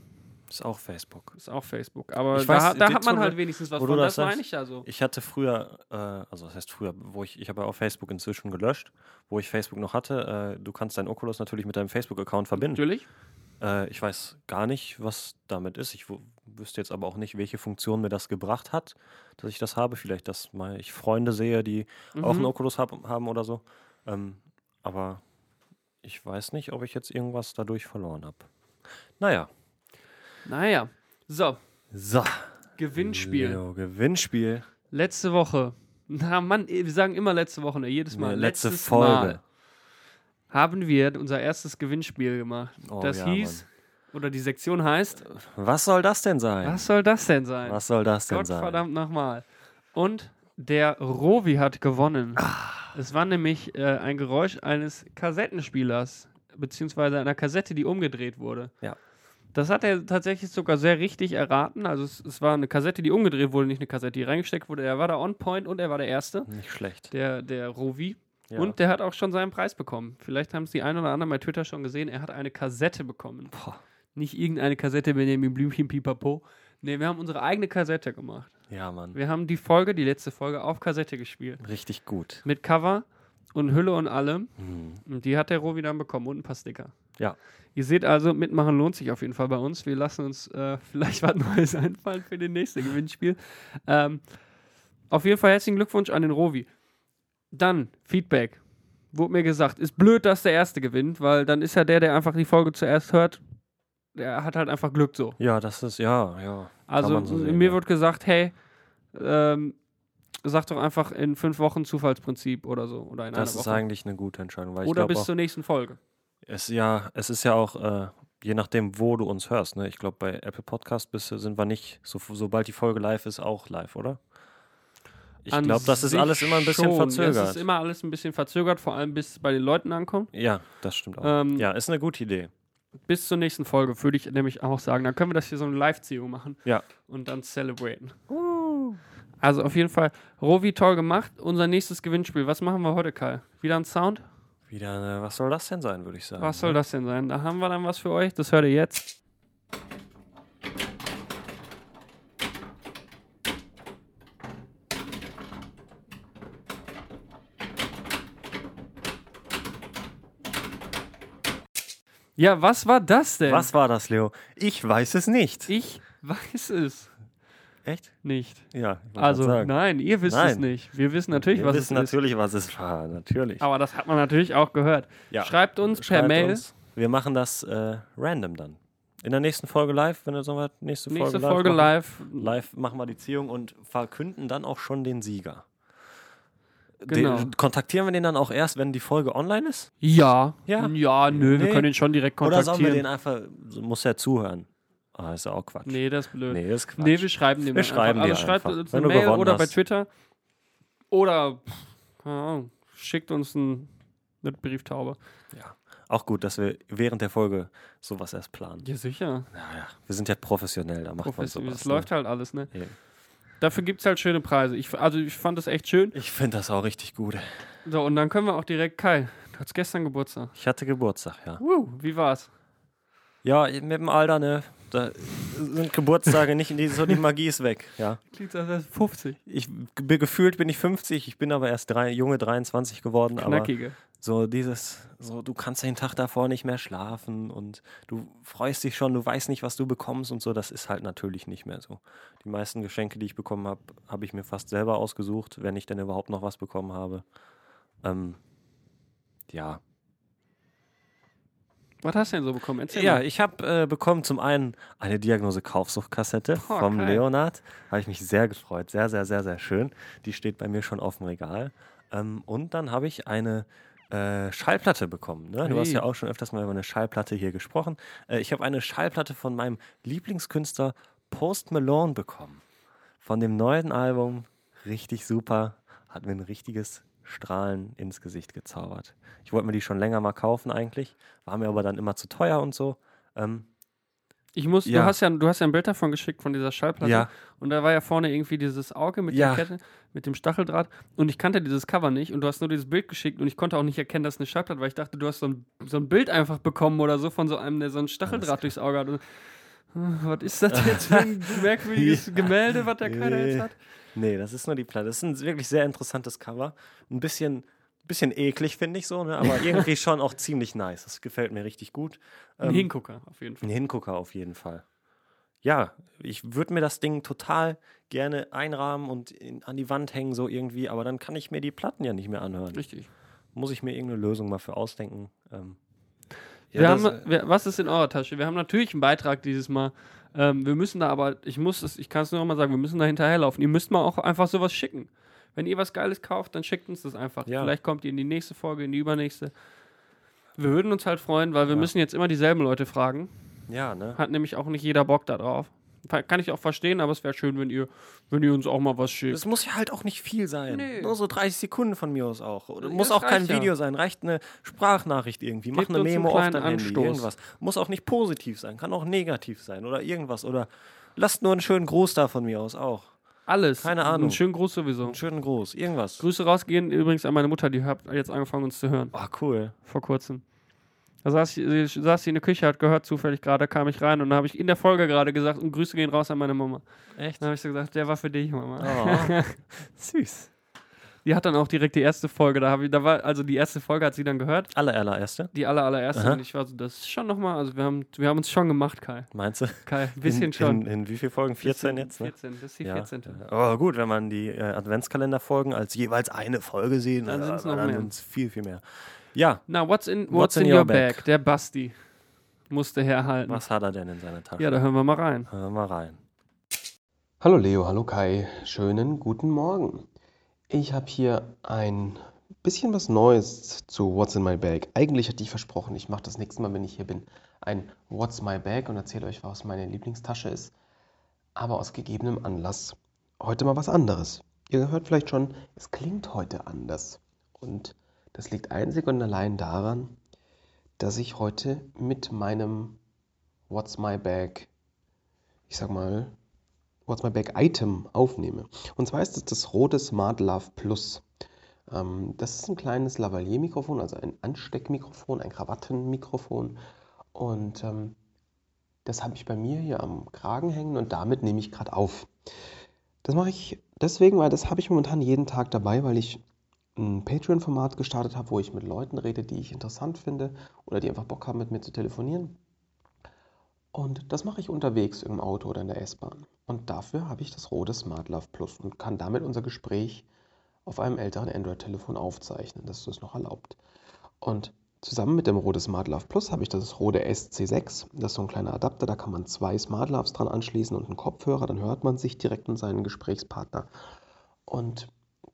Ist auch Facebook. Ist auch Facebook. Aber Ich da, weiß, hat- da hat man Tunnel- halt wenigstens was von. das Das meine ich ja so. Ich hatte früher, äh, also das heißt früher, wo ich, ich habe auf Facebook inzwischen gelöscht, wo ich Facebook noch hatte. Äh, du kannst deinen Oculus natürlich mit deinem Facebook-Account verbinden. Natürlich. Äh, ich weiß gar nicht, was damit ist. Ich wüsste jetzt aber auch nicht, welche Funktion mir das gebracht hat, dass ich das habe. Vielleicht, dass mal ich Freunde sehe, die auch einen Mhm. Oculus hab, haben oder so. Ähm, aber ich weiß nicht, ob ich jetzt irgendwas dadurch verloren habe. Naja. Naja. So, So. Gewinnspiel. Leo, Gewinnspiel. Letzte Woche. Na Mann, wir sagen immer letzte Woche, ne? jedes Mal. Nee, letzte Folge. Mal haben wir unser erstes Gewinnspiel gemacht. Oh, das ja, hieß, oder die Sektion heißt, Was soll das denn sein? was soll das denn sein? Was soll das denn Gott sein? verdammt nochmal. Und der Rovi hat gewonnen. Ah. Es war nämlich äh, ein Geräusch eines Kassettenspielers, beziehungsweise einer Kassette, die umgedreht wurde. Ja. Das hat er tatsächlich sogar sehr richtig erraten. Also es, es war eine Kassette, die umgedreht wurde, nicht eine Kassette, die reingesteckt wurde. Er war da on point und er war der Erste, Nicht schlecht. der, der Rovi. Ja. Und der hat auch schon seinen Preis bekommen. Vielleicht haben es die ein oder anderen bei Twitter schon gesehen. Er hat eine Kassette bekommen. Boah. Nicht irgendeine Kassette Benjamin Blümchen Pipapo. Nee, wir haben unsere eigene Kassette gemacht. Ja, Mann. Wir haben die Folge, die letzte Folge, auf Kassette gespielt. Richtig gut. Mit Cover und Hülle und allem. Hm. Und die hat der Rovi dann bekommen und ein paar Sticker. Ja. Ihr seht also, mitmachen lohnt sich auf jeden Fall bei uns. Wir lassen uns äh, vielleicht was Neues einfallen für den nächsten Gewinnspiel. Ähm, auf jeden Fall herzlichen Glückwunsch an den Rovi. Dann Feedback. Wurde mir gesagt, ist blöd, dass der Erste gewinnt, weil dann ist ja der, der einfach die Folge zuerst hört, der hat halt einfach Glück so. Ja, das ist, ja, ja. Also so sehen, mir ja. wird gesagt, hey, ähm, sag doch einfach in fünf Wochen Zufallsprinzip oder so. Oder in Das einer ist Woche. eigentlich eine gute Entscheidung, weil ich Oder glaube bis auch, zur nächsten Folge. es, ja, es ist ja auch, äh, je nachdem, wo du uns hörst, ne? Ich glaube, bei Apple Podcast bist, sind wir nicht, so, sobald die Folge live ist, auch live, oder? Ich glaube, das ist alles immer ein bisschen schon. verzögert. Es ist immer alles ein bisschen verzögert, vor allem bis es bei den Leuten ankommt. ja, das stimmt auch. Ähm, ja, ist eine gute Idee. Bis zur nächsten Folge würde ich nämlich auch sagen. Dann können wir das hier so eine Live-Ziehung machen. Ja. Und dann celebraten. Also auf jeden Fall, Rovi, toll gemacht. Unser nächstes Gewinnspiel. Was machen wir heute, Kai? Wieder ein Sound? Wieder, äh, was soll das denn sein, würde ich sagen. Was soll ne? das denn sein? Da haben wir dann was für euch. Das hört ihr jetzt. Ja, was war das denn? Was war das, Leo? Ich weiß es nicht. Ich weiß es Echt? nicht. Ja, Also, nein, ihr wisst es Nein. nicht. Wir wissen natürlich, Wir was wissen es ist. natürlich, was es war. Natürlich. Aber das hat man natürlich auch gehört. Ja. Schreibt uns per Schreibt Mail. uns. Wir machen das äh, random dann. In der nächsten Folge live, wenn ihr so was, nächste, Nächste Folge, Folge machen. live. Live machen wir die Ziehung und verkünden dann auch schon den Sieger. Genau. Den, kontaktieren wir den dann auch erst, wenn die Folge online ist? Ja. Ja. Ja, nö, wir Nee. können ihn schon direkt Oder sollen wir kontaktieren. den einfach, muss er zuhören? Ah, ist ja auch Quatsch. nee, das ist blöd. Nee, Nee, ist Quatsch. wir schreiben dem Wir schreiben einfach. dir Also schreibt einfach, uns eine Mail oder bei hast. Twitter. Oder, keine Ahnung, schickt uns ein, eine Brieftaube. ja. Auch gut, dass wir während der Folge sowas erst planen. Ja, sicher. Naja, wir sind ja professionell, da macht man Professionell. sowas. Das läuft halt alles, ne? Ne? Dafür gibt es halt schöne Preise. Ich, also ich fand das echt schön. Ich finde das auch richtig gut. So, und dann können wir auch direkt, Kai, du hattest gestern Geburtstag. Ich hatte Geburtstag, ja. Woo, wie war's? Ja, mit dem Alter, ne, Da sind Geburtstage nicht, die, so die Magie ist weg, ja. Klingt als du 50. Ich gefühlt bin ich 50, ich bin aber erst drei, junge 23 geworden, aber Knackige. so dieses, so du kannst den Tag davor nicht mehr schlafen und du freust dich schon, du weißt nicht, was du bekommst und so, das ist halt natürlich nicht mehr so. Die meisten Geschenke, die ich bekommen habe, habe ich mir fast selber ausgesucht, wenn ich denn überhaupt noch was bekommen habe. Ähm, ja. Was hast du denn so bekommen? Erzähl Ja, mal. ich habe äh, bekommen zum einen eine Diagnose Kaufsuchtkassette Boah, vom geil. Leonard. Habe ich mich sehr gefreut. Sehr, sehr, sehr, sehr schön. Die steht bei mir schon auf dem Regal. Ähm, und dann habe ich eine äh, Schallplatte bekommen. Ne? Du hast Hey. ja auch schon öfters mal über eine Schallplatte hier gesprochen. Äh, ich habe eine Schallplatte von meinem Lieblingskünstler Post Malone bekommen. Von dem neuen Album. Richtig super. Hat mir ein richtiges Strahlen ins Gesicht gezaubert. Ich wollte mir die schon länger mal kaufen eigentlich. War mir aber dann immer zu teuer und so. Ähm, Ich muss, Ja. du hast ja, du hast ja ein Bild davon geschickt von dieser Schallplatte. Ja. Und da war ja vorne irgendwie dieses Auge mit Ja. der Kette, mit dem Stacheldraht. Und ich kannte dieses Cover nicht und du hast nur dieses Bild geschickt und ich konnte auch nicht erkennen, dass es eine Schallplatte war. Ich dachte, du hast so ein, so ein Bild einfach bekommen oder so von so einem, der so ein Stacheldraht durchs Auge hat. Und, was ist das jetzt für ein merkwürdiges Gemälde, was der keiner jetzt hat? Nee, das ist nur die Platte. Das ist ein wirklich sehr interessantes Cover. Ein bisschen, bisschen eklig, finde ich so, ne? aber irgendwie schon auch ziemlich nice. Das gefällt mir richtig gut. Ein Ähm, Hingucker, auf jeden Fall. ein Hingucker auf jeden Fall. Ja, ich würde mir das Ding total gerne einrahmen und in, an die Wand hängen, so irgendwie, aber dann kann ich mir die Platten ja nicht mehr anhören. Richtig. Muss ich mir irgendeine Lösung mal für ausdenken. Ähm, ja, wir haben, wir, was ist in eurer Tasche? Wir haben natürlich einen Beitrag dieses Mal. Ähm, wir müssen da aber, ich muss es, ich kann es nur noch mal sagen, wir müssen da hinterherlaufen. Ihr müsst mal auch einfach sowas schicken. Wenn ihr was Geiles kauft, dann schickt uns das einfach. Ja. Vielleicht kommt ihr in die nächste Folge, in die übernächste. Wir würden uns halt freuen, weil wir Ja. müssen jetzt immer dieselben Leute fragen. ja, ne? Hat nämlich auch nicht jeder Bock da drauf. Kann ich auch verstehen, aber es wäre schön, wenn ihr, wenn ihr uns auch mal was schickt. Es muss ja halt auch nicht viel sein. Nee. Nur so 30 Sekunden von mir aus auch. Oder Ja, muss auch kein reicht ja. Video sein. Reicht eine Sprachnachricht irgendwie. Mach Gebt eine Memo auf dein Handy. Anstoß. Irgendwas. Muss auch nicht positiv sein. Kann auch negativ sein oder irgendwas. Oder lasst nur einen schönen Gruß da von mir aus auch. Alles. Keine Ahnung. Einen schönen Gruß sowieso. Einen schönen Gruß. Irgendwas. Grüße rausgehen übrigens an meine Mutter, die hat jetzt angefangen, uns zu hören. Ah, cool. vor kurzem. Da saß sie, sie saß sie in der Küche, hat gehört zufällig gerade, kam ich rein und dann habe ich in der Folge gerade gesagt, und Grüße gehen raus an meine Mama. Echt? Dann habe ich so gesagt, der war für dich, Mama. Oh. Süß. Die hat dann auch direkt die erste Folge, da habe ich, da war, also die erste Folge hat sie dann gehört, Aller, allererste. die aller, allererste. Aha. Und ich war so, das ist schon nochmal, also wir haben, wir haben uns schon gemacht, Kai. Meinst du? Kai, ein bisschen in, schon. In, in wie viel Folgen? 14 Bisschen- jetzt, ne? 14, das ist die Ja. 14. Aber gut, wenn man die äh, Adventskalenderfolgen als jeweils eine Folge sieht, Dann äh, sind's noch mehr. viel, viel mehr. Ja, Na, what's in, what's in, your bag? Der Basti musste herhalten. was hat er denn in seiner Tasche? Ja, da hören wir mal rein. Hören wir mal rein. Hallo Leo, hallo Kai, schönen guten Morgen. Ich habe hier ein bisschen was Neues zu What's in My Bag. Eigentlich hatte ich versprochen, ich mache das nächste Mal, wenn ich hier bin, ein What's My Bag und erzähle euch, was meine Lieblingstasche ist. Aber aus gegebenem Anlass heute mal was anderes. Ihr hört vielleicht schon, es klingt heute anders. Und das liegt einzig und allein daran, dass ich heute mit meinem What's My Bag, ich sag mal, What's My Bag Item aufnehme. Und zwar ist es das Rode Smart Love Plus. Ähm, das ist ein kleines Lavalier-Mikrofon, also ein Ansteckmikrofon, ein Krawattenmikrofon. Und ähm, das habe ich bei mir hier am Kragen hängen und damit nehme ich gerade auf. Das mache ich deswegen, weil das habe ich momentan jeden Tag dabei, weil ich ein Patreon-Format gestartet habe, wo ich mit Leuten rede, die ich interessant finde oder die einfach Bock haben, mit mir zu telefonieren. Und das mache ich unterwegs im Auto oder in der S-Bahn. Und dafür habe ich das Rode Smart Love Plus und kann damit unser Gespräch auf einem älteren Android-Telefon aufzeichnen. Das ist noch erlaubt. Und zusammen mit dem Rode Smart Love Plus habe ich das Rode SC6. Das ist so ein kleiner Adapter, da kann man zwei Smart Loves dran anschließen und einen Kopfhörer. Dann hört man sich direkt und seinen Gesprächspartner. Und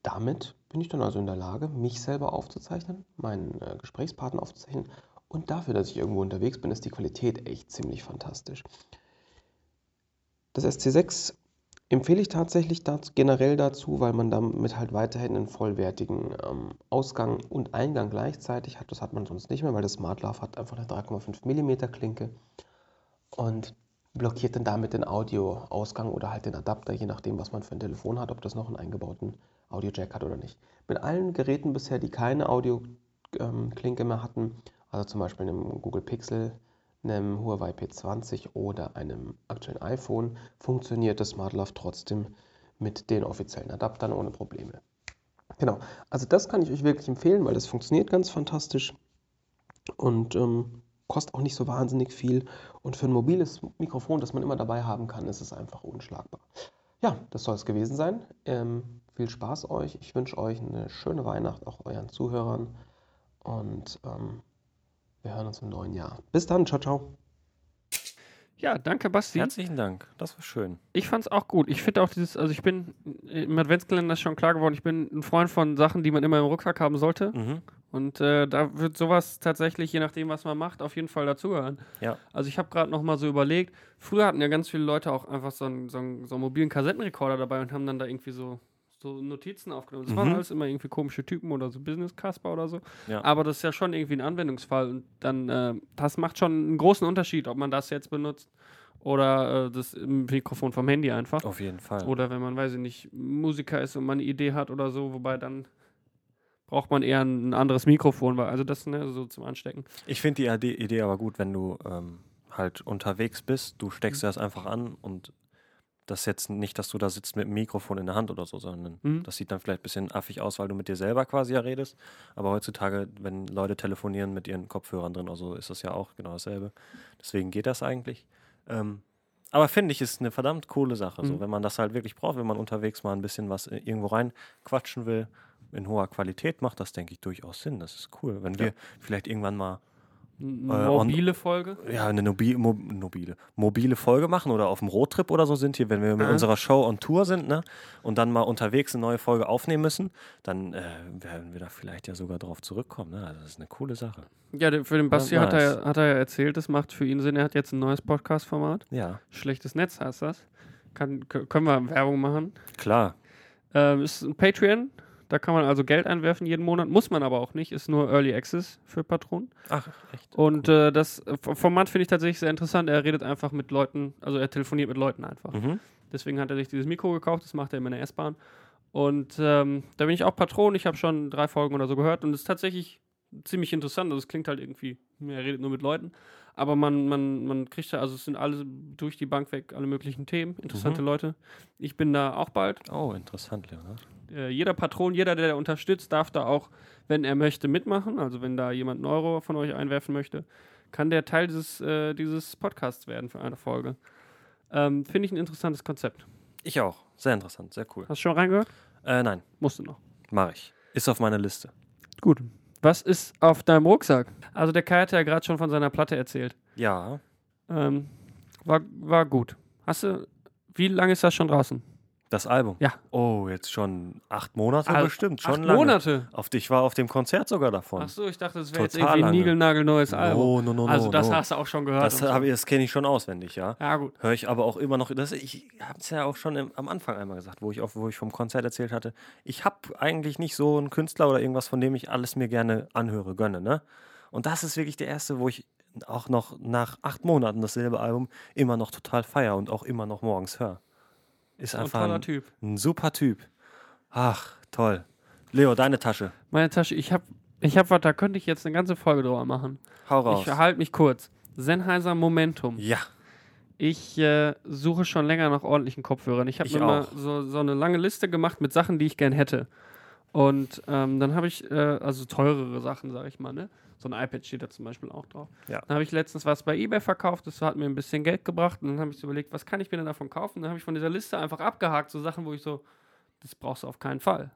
damit bin ich dann also in der Lage, mich selber aufzuzeichnen, meinen äh, Gesprächspartner aufzuzeichnen. Und dafür, dass ich irgendwo unterwegs bin, ist die Qualität echt ziemlich fantastisch. Das SC6 empfehle ich tatsächlich dazu, generell dazu, weil man damit halt weiterhin einen vollwertigen ähm, Ausgang und Eingang gleichzeitig hat. Das hat man sonst nicht mehr, weil das Smart Love hat einfach eine 3,5 mm Klinke und blockiert dann damit den Audioausgang oder halt den Adapter, je nachdem, was man für ein Telefon hat, ob das noch einen eingebauten Audio-Jack hat oder nicht. Mit allen Geräten bisher, die keine Audio-Klinke mehr hatten, also zum Beispiel einem Google Pixel, einem Huawei P20 oder einem aktuellen iPhone funktioniert das SmartLove trotzdem mit den offiziellen Adaptern ohne Probleme. Genau, also das kann ich euch wirklich empfehlen, weil das funktioniert ganz fantastisch und ähm, kostet auch nicht so wahnsinnig viel. Und für ein mobiles Mikrofon, das man immer dabei haben kann, ist es einfach unschlagbar. Ja, das soll es gewesen sein. Ähm, viel Spaß euch. Ich wünsche euch eine schöne Weihnacht, auch euren Zuhörern. Und ähm, wir hören uns im neuen Jahr. Bis dann, ciao, ciao. Ja, danke, Basti. Herzlichen Dank. Das war schön. Ich fand's auch gut. Ich finde auch dieses, also ich bin im Adventskalender ist schon klar geworden, ich bin ein Freund von Sachen, die man immer im Rucksack haben sollte. Mhm. Und äh, da wird sowas tatsächlich, je nachdem, was man macht, auf jeden Fall dazugehören. Ja. Also ich habe gerade noch mal so überlegt, früher hatten ja ganz viele Leute auch einfach so einen, so einen, so einen mobilen Kassettenrekorder dabei und haben dann da irgendwie so, so Notizen aufgenommen. Das waren Mhm. alles immer irgendwie komische Typen oder so Business-Casper oder so. Ja. Aber das ist ja schon irgendwie ein Anwendungsfall und dann, äh, das macht schon einen großen Unterschied, ob man das jetzt benutzt oder äh, das Mikrofon vom Handy einfach. Auf jeden Fall. Oder wenn man, weiß ich nicht, Musiker ist und man eine Idee hat oder so, wobei dann braucht man eher ein anderes Mikrofon, weil also das ne, so zum Anstecken. Ich finde die Idee, aber gut, wenn du ähm, halt unterwegs bist, du steckst Mhm. das einfach an und das jetzt nicht, dass du da sitzt mit dem Mikrofon in der Hand oder so, sondern Mhm. das sieht dann vielleicht ein bisschen affig aus, weil du mit dir selber quasi ja redest. Aber heutzutage, wenn Leute telefonieren mit ihren Kopfhörern drin oder so, ist das ja auch genau dasselbe. Deswegen geht das eigentlich. Ähm, aber finde ich, ist eine verdammt coole Sache. So, Mhm. wenn man das halt wirklich braucht, wenn man unterwegs mal ein bisschen was äh, irgendwo rein quatschen will, in hoher Qualität, macht das, denke ich, durchaus Sinn. Das ist cool. Wenn wir vielleicht irgendwann mal Äh, Mobile Folge. ja, eine nobi mo mobile, mobile Folge machen oder auf dem Roadtrip oder so sind hier, wenn wir mit Mhm. unserer Show on Tour sind, ne? Und dann mal unterwegs eine neue Folge aufnehmen müssen, dann äh, werden wir da vielleicht ja sogar drauf zurückkommen. Ne? Also das ist eine coole Sache. Ja, für den Basti hat, nice. er, hat er ja erzählt, das macht für ihn Sinn. Er hat jetzt ein neues Podcast-Format. Ja, Schlechtes Netz heißt das. Kann, können wir Werbung machen. klar. Ähm, ist ein Patreon. Da kann man also Geld einwerfen jeden Monat. Muss man aber auch nicht. Ist nur Early Access für Patronen. Ach, echt? Und äh, das Format finde ich tatsächlich sehr interessant. Er redet einfach mit Leuten, also er telefoniert mit Leuten einfach. Mhm. Deswegen hat er sich dieses Mikro gekauft, das macht er immer in der S-Bahn. Und ähm, da bin ich auch Patron, ich habe schon drei Folgen oder so gehört und es ist tatsächlich ziemlich interessant. Also es klingt halt irgendwie, er redet nur mit Leuten, aber man, man, man kriegt da, also es sind alle durch die Bank weg, alle möglichen Themen, interessante Mhm. Leute. Ich bin da auch bald. Oh, interessant, Leonard. Äh, jeder Patron, jeder, der unterstützt, darf da auch, wenn er möchte, mitmachen. Also wenn da jemand einen Euro von euch einwerfen möchte, kann der Teil dieses, äh, dieses Podcasts werden für eine Folge. Ähm, Finde ich ein interessantes Konzept. Ich auch. Sehr interessant, sehr cool. Hast du schon reingehört? Äh, nein, Musst du noch. mache ich. Ist auf meiner Liste. Gut. Was ist auf deinem Rucksack? Also der Kai hat ja gerade schon von seiner Platte erzählt. Ja, Ähm, war, war gut. Hast du, wie lange ist das schon draußen? Das Album. Ja. Oh, jetzt schon acht Monate Al- bestimmt. Schon Acht lange. Monate. Auf dich war auf dem Konzert sogar davon. Ach so, ich dachte, das wäre jetzt irgendwie ein niegelnagelneues Album. No, no, no, also das no. hast du auch schon gehört. Das, so. das kenne ich schon auswendig, ja. ja, gut. Höre ich aber auch immer noch. Das, ich habe es ja auch schon im, am Anfang einmal gesagt, wo ich, auf, wo ich vom Konzert erzählt hatte. Ich habe eigentlich nicht so einen Künstler oder irgendwas, von dem ich alles mir gerne anhöre, gönne. Ne? Und das ist wirklich der erste, wo ich auch noch nach acht Monaten dasselbe Album immer noch total feier und auch immer noch morgens höre. Ist Ein einfach toller ein, Typ. ein super Typ. Ach, toll. Leo, deine Tasche. Meine Tasche, ich habe ich hab was, da könnte ich jetzt eine ganze Folge drüber machen. Hau raus. Ich halte mich kurz. Sennheiser Momentum. ja, Ich äh, suche schon länger nach ordentlichen Kopfhörern. Ich habe mir mal auch. so, so eine lange Liste gemacht mit Sachen, die ich gern hätte. Und ähm, dann habe ich, äh, also teurere Sachen, sage ich mal, ne? So ein iPad steht da zum Beispiel auch drauf. Ja. Dann habe ich letztens was bei Ebay verkauft, das hat mir ein bisschen Geld gebracht. Und dann habe ich so überlegt, was kann ich mir denn davon kaufen? Dann habe ich von dieser Liste einfach abgehakt, so Sachen, wo ich so, das brauchst du auf keinen Fall.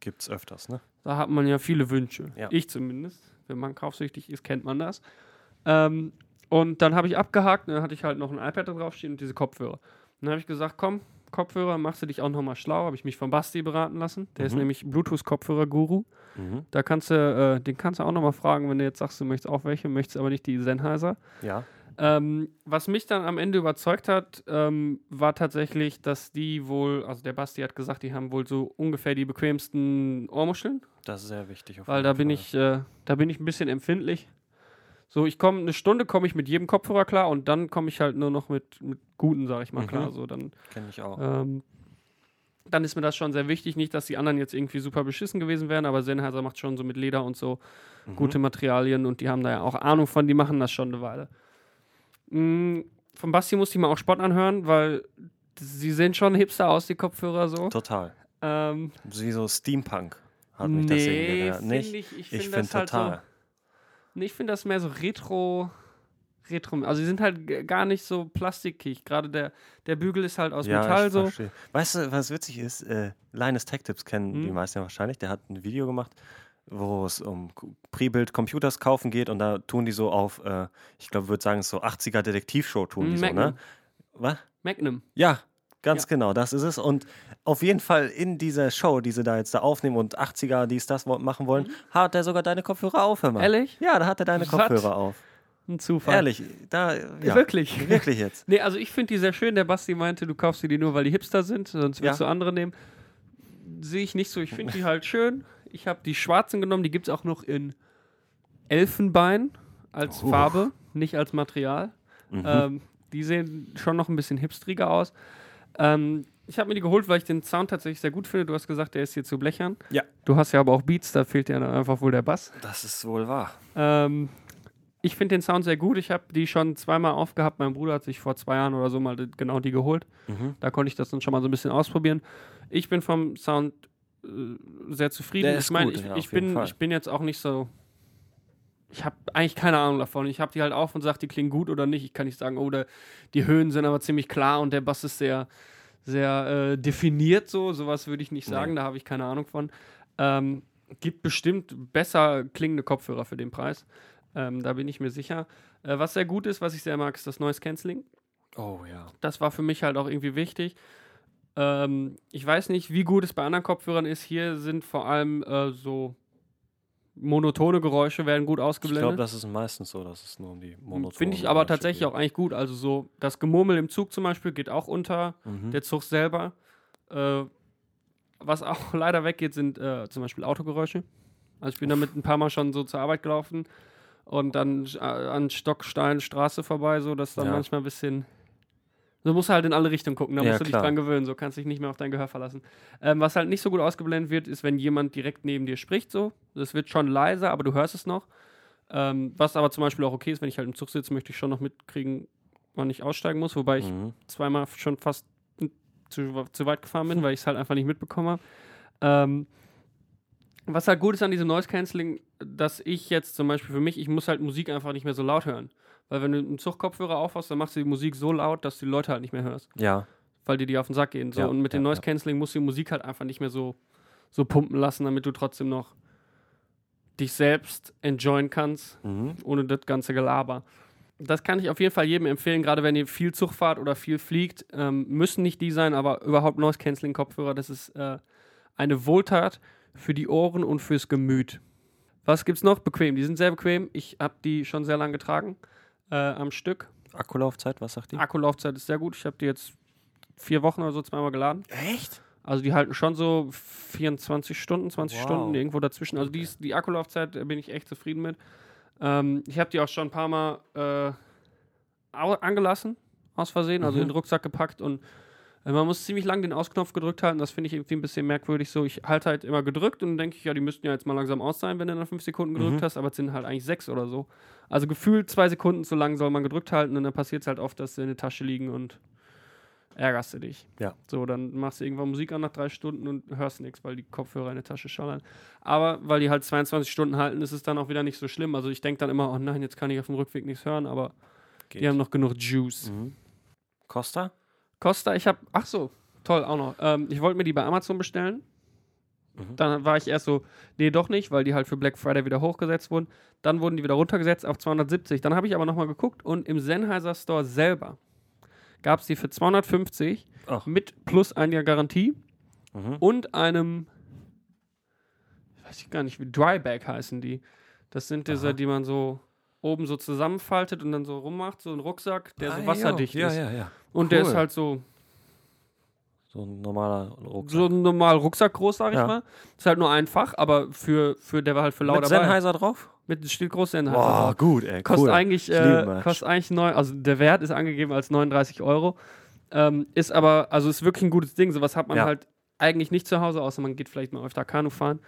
gibt's öfters, ne? Da hat man ja viele Wünsche. Ja. Ich zumindest. Wenn man kaufsüchtig ist, kennt man das. Ähm, und dann habe ich abgehakt und dann hatte ich halt noch ein iPad da draufstehen und diese Kopfhörer. Und dann habe ich gesagt, komm, Kopfhörer, machst du dich auch nochmal schlau. Habe ich mich von Basti beraten lassen. Der ist Mhm. nämlich Bluetooth-Kopfhörer-Guru. Mhm. Da kannst du, äh, den kannst du auch nochmal fragen, wenn du jetzt sagst, du möchtest auch welche, möchtest aber nicht die Sennheiser. Ja. Ähm, was mich dann am Ende überzeugt hat, ähm, war tatsächlich, dass die wohl, also der Basti hat gesagt, die haben wohl so ungefähr die bequemsten Ohrmuscheln. Das ist sehr wichtig. auf Weil jeden da bin Fall. ich, äh, da bin ich ein bisschen empfindlich. So, ich komme eine Stunde komme ich mit jedem Kopfhörer klar und dann komme ich halt nur noch mit, mit guten, sag ich mal, Mhm. klar. So, dann, Kenn ich auch. ähm, dann ist mir das schon sehr wichtig. Nicht, dass die anderen jetzt irgendwie super beschissen gewesen wären, aber Sennheiser macht schon so mit Leder und so Mhm. gute Materialien und die haben da ja auch Ahnung von, die machen das schon eine Weile. Mm, Von Basti musste ich mal auch Spott anhören, weil sie sehen schon hipster aus, die Kopfhörer so. Total. Ähm, Wie so Steampunk hat mich das irgendwie nee, finde Nicht? ich, ich Ich finde finde das halt total. so. Nee, ich finde das mehr so retro. Retro. Also, sie sind halt gar nicht so plastikig. Gerade der, der Bügel ist halt aus Metall ich so. verstehe. Weißt du, was witzig ist? Äh, Linus Tech Tips kennen die Hm. meisten ja wahrscheinlich. Der hat ein Video gemacht, wo es um Prebuild Computers kaufen geht und da tun die so auf, äh, ich glaube, würde sagen, so 80er Detektivshow tun die so, Magnum. ne? Was? Magnum. Ja, ganz Ja. genau, das ist es. Und auf jeden Fall in dieser Show, die sie da jetzt da aufnehmen und 80er dies, das wo- machen wollen, hat er sogar deine Kopfhörer auf, hör mal. Mhm. Ehrlich? Ja, da hat er deine Was? Kopfhörer auf. Ein Zufall. Ehrlich, da, ja. Wirklich. Wirklich jetzt. Nee, also ich finde die sehr schön. Der Basti meinte, du kaufst dir die nur, weil die Hipster sind, sonst willst Ja. du andere nehmen. Sehe ich nicht so. Ich finde die halt schön. Ich habe die schwarzen genommen, die gibt es auch noch in Elfenbein als Oh. Farbe, nicht als Material. Mhm. Ähm, die sehen schon noch ein bisschen hipstriger aus. Ähm, ich habe mir die geholt, weil ich den Sound tatsächlich sehr gut finde. Du hast gesagt, der ist hier zu blechern. Ja. Du hast ja aber auch Beats, da fehlt dir dann einfach wohl der Bass. Das ist wohl wahr. Ähm, ich finde den Sound sehr gut. Ich habe die schon zweimal aufgehabt. Mein Bruder hat sich vor zwei Jahren oder so mal genau die geholt. Mhm. Da konnte ich das dann schon mal so ein bisschen ausprobieren. Ich bin vom Sound äh, sehr zufrieden. Der ich meine, ich, ja, ich, bin, ich bin jetzt auch nicht so. Ich habe eigentlich keine Ahnung davon. Ich habe die halt auf und sage, die klingen gut oder nicht. Ich kann nicht sagen, oh, der, die Höhen sind aber ziemlich klar und der Bass ist sehr, sehr äh, definiert so. Sowas würde ich nicht Nee. sagen, da habe ich keine Ahnung von. Ähm, gibt bestimmt besser klingende Kopfhörer für den Preis. Ähm, da bin ich mir sicher. Äh, was sehr gut ist, was ich sehr mag, ist das Noise Cancelling. Oh ja. Das war für mich halt auch irgendwie wichtig. Ähm, ich weiß nicht, wie gut es bei anderen Kopfhörern ist. Hier sind vor allem äh, so monotone Geräusche werden gut Ich glaube, ausgeblendet. das ist meistens so, dass es nur um die monotonen Finde ich aber Geräusche tatsächlich geht. auch eigentlich gut. Also so das Gemurmel im Zug zum Beispiel geht auch unter. Mhm. Der Zug selber. Äh, was auch leider weggeht, sind äh, zum Beispiel Autogeräusche. Also ich bin damit ein paar Mal schon so zur Arbeit gelaufen und dann äh, an Stockstein Straße vorbei, so dass dann Ja. manchmal ein bisschen. Du musst halt in alle Richtungen gucken, da Ja, musst du dich klar. dran gewöhnen, so kannst dich nicht mehr auf dein Gehör verlassen. Ähm, was halt nicht so gut ausgeblendet wird, ist, wenn jemand direkt neben dir spricht, so. Das wird schon leiser, aber du hörst es noch. Ähm, was aber zum Beispiel auch okay ist, wenn ich halt im Zug sitze, möchte ich schon noch mitkriegen, wann ich aussteigen muss, wobei ich Mhm. zweimal schon fast zu, zu weit gefahren bin, weil ich es halt einfach nicht mitbekommen habe. Ähm, was halt gut ist an diesem Noise Cancelling, dass ich jetzt zum Beispiel für mich, ich muss halt Musik einfach nicht mehr so laut hören. Weil wenn du einen Zugkopfhörer aufhast, dann machst du die Musik so laut, dass du die Leute halt nicht mehr hörst, Ja, weil dir die auf den Sack gehen. So. Ja, und mit dem ja, Noise ja. Cancelling musst du die Musik halt einfach nicht mehr so, so pumpen lassen, damit du trotzdem noch dich selbst enjoyen kannst mhm. ohne das ganze Gelaber. Das kann ich auf jeden Fall jedem empfehlen, gerade wenn ihr viel Zug fahrt oder viel fliegt. Ähm, müssen nicht die sein, aber überhaupt Noise Cancelling Kopfhörer, das ist äh, eine Wohltat für die Ohren und fürs Gemüt. Was gibt's noch? Bequem. Die sind sehr bequem. Ich habe die schon sehr lange getragen äh, am Stück. Akkulaufzeit, was sagt die? Akkulaufzeit ist sehr gut. Ich habe die jetzt vier Wochen oder so zweimal geladen. Echt? Also die halten schon so 24 Stunden, 20 Wow. Stunden, irgendwo dazwischen. Also die, ist, die Akkulaufzeit bin ich echt zufrieden mit. Ähm, ich habe die auch schon ein paar Mal äh, angelassen, aus Versehen, also Mhm. in den Rucksack gepackt und äh, man muss ziemlich lang den Ausknopf gedrückt halten. Das finde ich irgendwie ein bisschen merkwürdig so. Ich halte halt immer gedrückt und dann denke ich, ja, die müssten ja jetzt mal langsam aus sein, wenn du dann fünf Sekunden gedrückt Mhm. hast, aber es sind halt eigentlich sechs oder so. Also gefühlt zwei Sekunden zu lang soll man gedrückt halten und dann passiert es halt oft, dass sie in der Tasche liegen und ärgerst du dich. Ja. So, dann machst du irgendwann Musik an nach drei Stunden und hörst nichts, weil die Kopfhörer in der Tasche schallern. Aber weil die halt 22 Stunden halten, ist es dann auch wieder nicht so schlimm. Also ich denke dann immer, oh nein, jetzt kann ich auf dem Rückweg nichts hören, aber Geht. die haben noch genug Juice. Mhm. Costa? Costa, ich habe, ach so, toll, auch noch. Ähm, ich wollte mir die bei Amazon bestellen. Mhm. Dann war ich erst so, nee, doch nicht, weil die halt für Black Friday wieder hochgesetzt wurden. Dann wurden die wieder runtergesetzt auf 270. Dann habe ich aber nochmal geguckt und im Sennheiser Store selber gab es die für 250 Ach. mit plus ein Jahr Garantie Mhm. und einem, ich weiß ich gar nicht, wie Dryback heißen die. Das sind diese, Aha. die man so oben so zusammenfaltet und dann so rummacht, so ein Rucksack, der Ah, so wasserdicht ja, ist. Ja, ja, Und der Cool. ist halt so So ein normaler Rucksack. so ein normal Rucksack groß, sag ich mal. Ist halt nur einfach, aber für, für der war halt für laut Mit. Sennheiser drauf? Mit steht groß Sennheiser. Boah, drauf. gut, ey, Kostet cool. eigentlich, äh, kostet eigentlich neu, also der Wert ist angegeben als 39 Euro. Ähm, ist aber, also ist wirklich ein gutes Ding. Sowas hat man halt eigentlich nicht zu Hause, außer man geht vielleicht mal öfter Kanu fahren.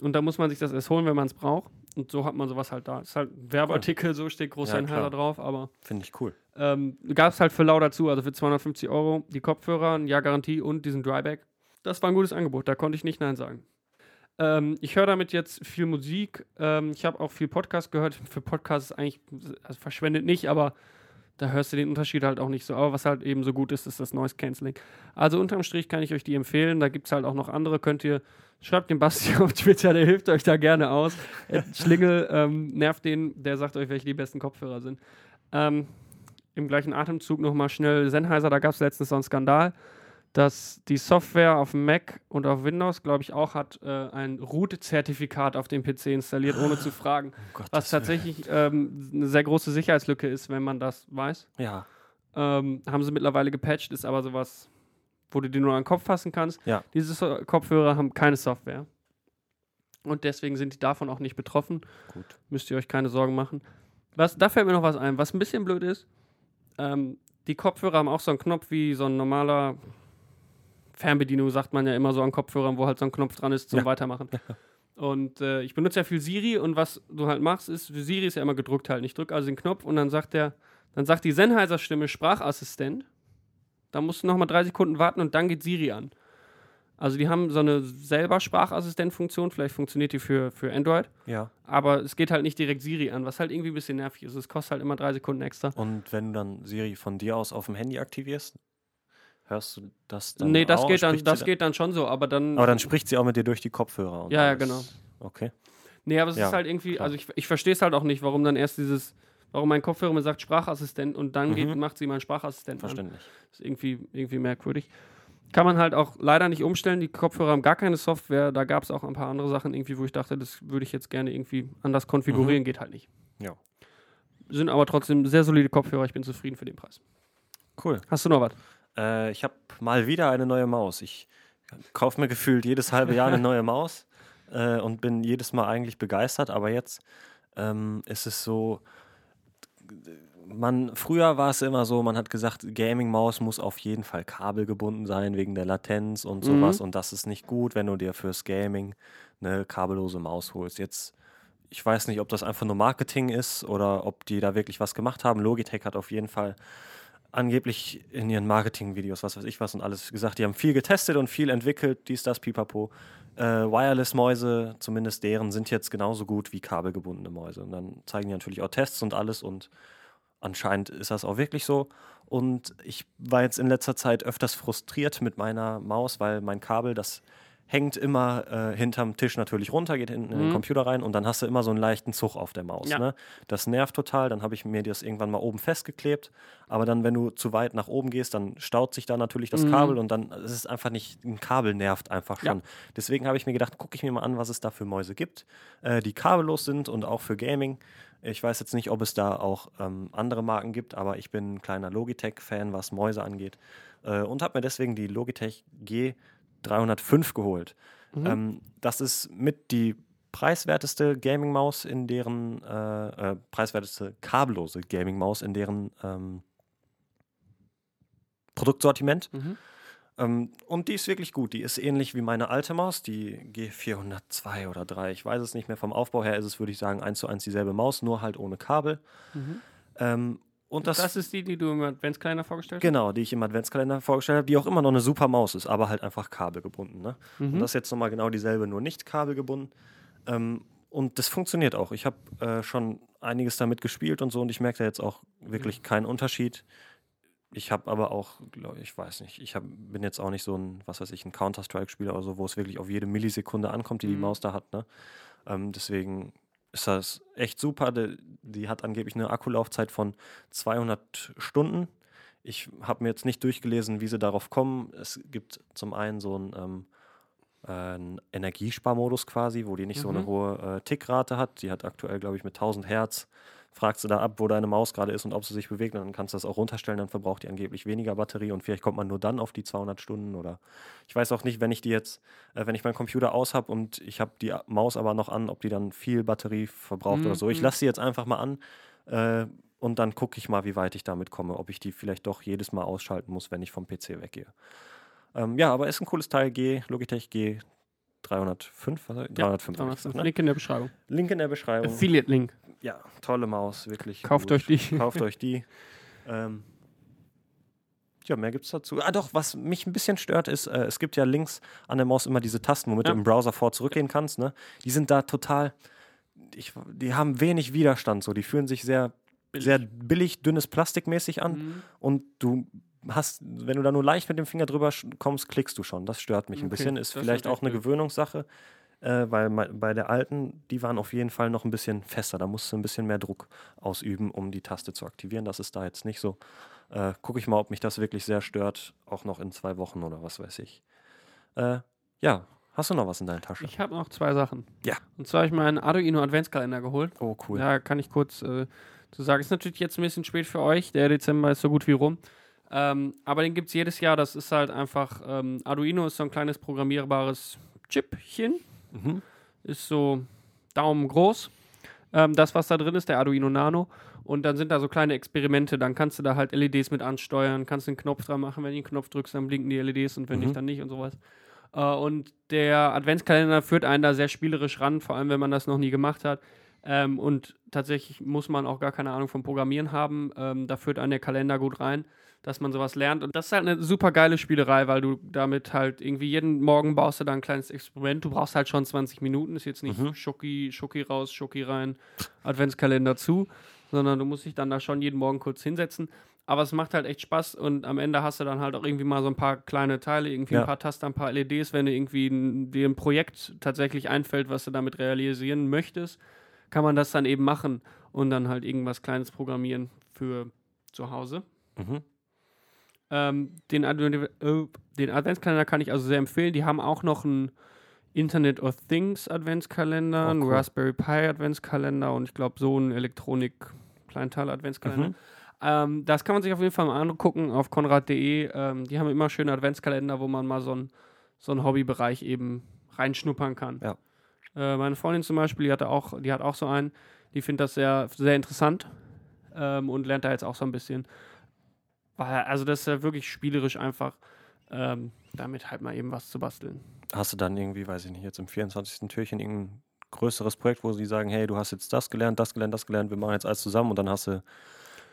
Und da muss man sich das erst holen, wenn man es braucht. Und so hat man sowas halt da. Ist halt ein Werbeartikel, so steht groß Ja, drauf, aber Finde ich cool. Ähm, Gab es halt für lau dazu, also für 250 Euro die Kopfhörer, ein Jahr Garantie und diesen Dryback. Das war ein gutes Angebot, da konnte ich nicht Nein sagen. Ähm, ich höre damit jetzt viel Musik. Ähm, ich habe auch viel Podcast gehört. Für Podcasts ist eigentlich also verschwendet nicht, aber da hörst du den Unterschied halt auch nicht so. Aber was halt eben so gut ist, ist das Noise Cancelling. Also unterm Strich kann ich euch die empfehlen. Da gibt es halt auch noch andere. Könnt ihr, schreibt den Basti auf Twitter, der hilft euch da gerne aus. Schlingel ähm, nervt den, der sagt euch, welche die besten Kopfhörer sind. Ähm, Im gleichen Atemzug nochmal schnell Sennheiser, da gab es letztens so einen Skandal dass die Software auf Mac und auf Windows, glaube ich, auch hat äh, ein Root-Zertifikat auf dem PC installiert, ohne zu fragen. Oh was tatsächlich ähm, eine sehr große Sicherheitslücke ist, wenn man das weiß. Ja. Ähm, haben sie mittlerweile gepatcht, ist aber sowas, wo du dir nur an den Kopf fassen kannst. Ja. Diese Kopfhörer haben keine Software. Und deswegen sind die davon auch nicht betroffen. Gut. Müsst ihr euch keine Sorgen machen. Was, da fällt mir noch was ein, was ein bisschen blöd ist. Ähm, die Kopfhörer haben auch so einen Knopf wie so ein normaler Fernbedienung, sagt man ja immer so an Kopfhörern, wo halt so ein Knopf dran ist zum Ja. Weitermachen. Und äh, ich benutze ja viel Siri und was du halt machst, ist, Siri ist ja immer gedrückt halt. Ich drücke also den Knopf und dann sagt der, dann sagt die Sennheiser-Stimme Sprachassistent. Da musst du nochmal drei Sekunden warten und dann geht Siri an. Also die haben so eine selber Sprachassistent-Funktion, vielleicht funktioniert die für, für Android, Ja. aber es geht halt nicht direkt Siri an, was halt irgendwie ein bisschen nervig ist. Es kostet halt immer drei Sekunden extra. Und wenn du dann Siri von dir aus auf dem Handy aktivierst, hörst du das dann nee, das auch? geht dann, Spricht das geht dann schon so, aber dann. Aber dann spricht sie auch mit dir durch die Kopfhörer. Und Ja, ja, genau. Okay. Nee, aber es Ja, ist halt irgendwie, klar. also ich, ich verstehe es halt auch nicht, warum dann erst dieses, warum mein Kopfhörer mir sagt Sprachassistent und dann geht, Mhm. macht sie meinen Sprachassistenten an. Verständlich. ist irgendwie, irgendwie merkwürdig. Kann man halt auch leider nicht umstellen. Die Kopfhörer haben gar keine Software. Da gab es auch ein paar andere Sachen irgendwie, wo ich dachte, das würde ich jetzt gerne irgendwie anders konfigurieren. Geht halt nicht. Ja. Sind aber trotzdem sehr solide Kopfhörer. Ich bin zufrieden für den Preis. Cool. Hast du noch was? Äh, ich habe mal wieder eine neue Maus. Ich kaufe mir gefühlt jedes halbe Jahr eine neue Maus äh, und bin jedes Mal eigentlich begeistert. Aber jetzt ähm, ist es so, man, früher war es immer so, man hat gesagt, Gaming-Maus muss auf jeden Fall kabelgebunden sein wegen der Latenz und Mhm. sowas. Und das ist nicht gut, wenn du dir fürs Gaming eine kabellose Maus holst. Jetzt, ich weiß nicht, ob das einfach nur Marketing ist oder ob die da wirklich was gemacht haben. Logitech hat auf jeden Fall angeblich in ihren Marketing-Videos, was weiß ich was und alles gesagt, die haben viel getestet und viel entwickelt, dies, das, pipapo. Äh, Wireless-Mäuse, zumindest deren, sind jetzt genauso gut wie kabelgebundene Mäuse. Und dann zeigen die natürlich auch Tests und alles und anscheinend ist das auch wirklich so. Und ich war jetzt in letzter Zeit öfters frustriert mit meiner Maus, weil mein Kabel, das hängt immer äh, hinterm Tisch natürlich runter, geht hinten in den Mhm. Computer rein und dann hast du immer so einen leichten Zug auf der Maus. Ja. Ne? Das nervt total. Dann habe ich mir das irgendwann mal oben festgeklebt. Aber dann, wenn du zu weit nach oben gehst, dann staut sich da natürlich das Mhm. Kabel und dann ist es einfach nicht, ein Kabel nervt einfach Ja. schon. Deswegen habe ich mir gedacht, gucke ich mir mal an, was es da für Mäuse gibt, äh, die kabellos sind und auch für Gaming. Ich weiß jetzt nicht, ob es da auch ähm, andere Marken gibt, aber ich bin ein kleiner Logitech-Fan, was Mäuse angeht. Äh, und habe mir deswegen die Logitech G305 geholt. Mhm. Ähm, das ist mit die preiswerteste Gaming-Maus in deren, äh, äh, preiswerteste kabellose Gaming-Maus in deren ähm, Produktsortiment. Mhm. Ähm, und die ist wirklich gut. Die ist ähnlich wie meine alte Maus, die G402 oder 3. Ich weiß es nicht mehr. Vom Aufbau her ist es, würde ich sagen, eins zu eins dieselbe Maus, nur halt ohne Kabel. Mhm. Ähm, und das, Das, ist die, die du im Adventskalender vorgestellt hast? genau, die ich im Adventskalender vorgestellt habe, die auch immer noch eine super Maus ist, aber halt einfach kabelgebunden. Ne? Und Mhm. das ist jetzt nochmal genau dieselbe, nur nicht kabelgebunden. Ähm, und das funktioniert auch. Ich habe äh, schon einiges damit gespielt und so und ich merke da jetzt auch wirklich keinen Unterschied. Ich habe aber auch, ich weiß nicht, ich hab, bin jetzt auch nicht so ein, was weiß ich, ein Counter-Strike-Spieler oder so, wo es wirklich auf jede Millisekunde ankommt, die die Mhm. Maus da hat. Ne? Ähm, deswegen ist das echt super. Die, die hat angeblich eine Akkulaufzeit von 200 Stunden. Ich habe mir jetzt nicht durchgelesen, wie sie darauf kommen. Es gibt zum einen so einen, ähm, äh, einen Energiesparmodus quasi, wo die nicht so eine Mhm. hohe äh, Tickrate hat. Die hat aktuell, glaube ich, mit 1000 Hertz. Fragst du da ab, wo deine Maus gerade ist und ob sie sich bewegt, und dann kannst du das auch runterstellen, dann verbraucht die angeblich weniger Batterie und vielleicht kommt man nur dann auf die 200 Stunden oder ich weiß auch nicht, wenn ich die jetzt, äh, wenn ich meinen Computer aus habe und ich habe die Maus aber noch an, ob die dann viel Batterie verbraucht oder so. Ich Mhm. lasse sie jetzt einfach mal an äh, und dann gucke ich mal, wie weit ich damit komme, ob ich die vielleicht doch jedes Mal ausschalten muss, wenn ich vom PC weggehe. Ähm, ja, aber ist ein cooles Teil, G, Logitech G 305, was? 305, ich 305. gesagt, ne? Link in der Beschreibung. Link in der Beschreibung. Affiliate-Link. Ja, tolle Maus, wirklich. Kauft gut. euch die. Kauft euch die. Ähm, ja, mehr gibt's dazu. Ah, doch, was mich ein bisschen stört, ist, äh, es gibt ja links an der Maus immer diese Tasten, womit Ja. du im Browser vor zurückgehen kannst. Ne? Die sind da total. Ich, die haben wenig Widerstand, so. Die fühlen sich sehr billig, sehr billig dünnes Plastikmäßig an. Mhm. Und du hast, wenn du da nur leicht mit dem Finger drüber kommst, klickst du schon. Das stört mich ein Okay, bisschen. Ist vielleicht auch eine. Gewöhnungssache. Äh, weil bei der alten, die waren auf jeden Fall noch ein bisschen fester. Da musst du ein bisschen mehr Druck ausüben, um die Taste zu aktivieren. Das ist da jetzt nicht so. Äh, Gucke ich mal, ob mich das wirklich sehr stört. Auch noch in zwei Wochen oder was weiß ich. Äh, ja, hast du noch was in deiner Tasche? Ich habe noch zwei Sachen. Ja. Und zwar habe ich meinen Arduino Adventskalender geholt. oh, cool. Da kann ich kurz äh, zu sagen, ist natürlich jetzt ein bisschen spät für euch. Der Dezember ist so gut wie rum. Ähm, aber den gibt es jedes Jahr. Das ist halt einfach, ähm, Arduino ist so ein kleines programmierbares Chipchen. Mhm. Ist so Daumen groß. Ähm, das, was da drin ist, der Arduino Nano. Und dann sind da so kleine Experimente. Dann kannst du da halt LEDs mit ansteuern, kannst den Knopf dran machen. Wenn du den Knopf drückst, dann blinken die LEDs und wenn Mhm. nicht, dann nicht und sowas. Äh, und der Adventskalender führt einen da sehr spielerisch ran, vor allem wenn man das noch nie gemacht hat. Ähm, und tatsächlich muss man auch gar keine Ahnung vom Programmieren haben. Ähm, da führt einen der Kalender gut rein, dass man sowas lernt. Und das ist halt eine super geile Spielerei, weil du damit halt irgendwie jeden Morgen baust du da ein kleines Experiment. Du brauchst halt schon 20 Minuten. Ist jetzt nicht Mhm. Schoki, Schoki raus, Schoki rein, Adventskalender zu, sondern du musst dich dann da schon jeden Morgen kurz hinsetzen. Aber es macht halt echt Spaß und am Ende hast du dann halt auch irgendwie mal so ein paar kleine Teile, irgendwie Ja. ein paar Taster, ein paar LEDs, wenn du irgendwie ein, dir ein Projekt tatsächlich einfällt, was du damit realisieren möchtest, kann man das dann eben machen und dann halt irgendwas Kleines programmieren für zu Hause. Mhm. Ähm, den, äh, den Adventskalender kann ich also sehr empfehlen. Die haben auch noch einen Internet of Things Adventskalender, Oh, einen cool. Raspberry Pi Adventskalender und ich glaube so einen Elektronik-Kleinteil Adventskalender. Mhm. Ähm, das kann man sich auf jeden Fall mal angucken auf konrad.de. Ähm, die haben immer schöne Adventskalender, wo man mal so einen so einen Hobbybereich eben reinschnuppern kann. Ja. Äh, meine Freundin zum Beispiel, die, hatte auch, die hat auch so einen, die findet das sehr, sehr interessant ähm, und lernt da jetzt auch so ein bisschen. Also das ist ja wirklich spielerisch einfach, ähm, damit halt mal eben was zu basteln. Hast du dann irgendwie, weiß ich nicht, jetzt im 24. Türchen irgendein größeres Projekt, wo sie sagen, hey, du hast jetzt das gelernt, das gelernt, das gelernt, wir machen jetzt alles zusammen und dann hast du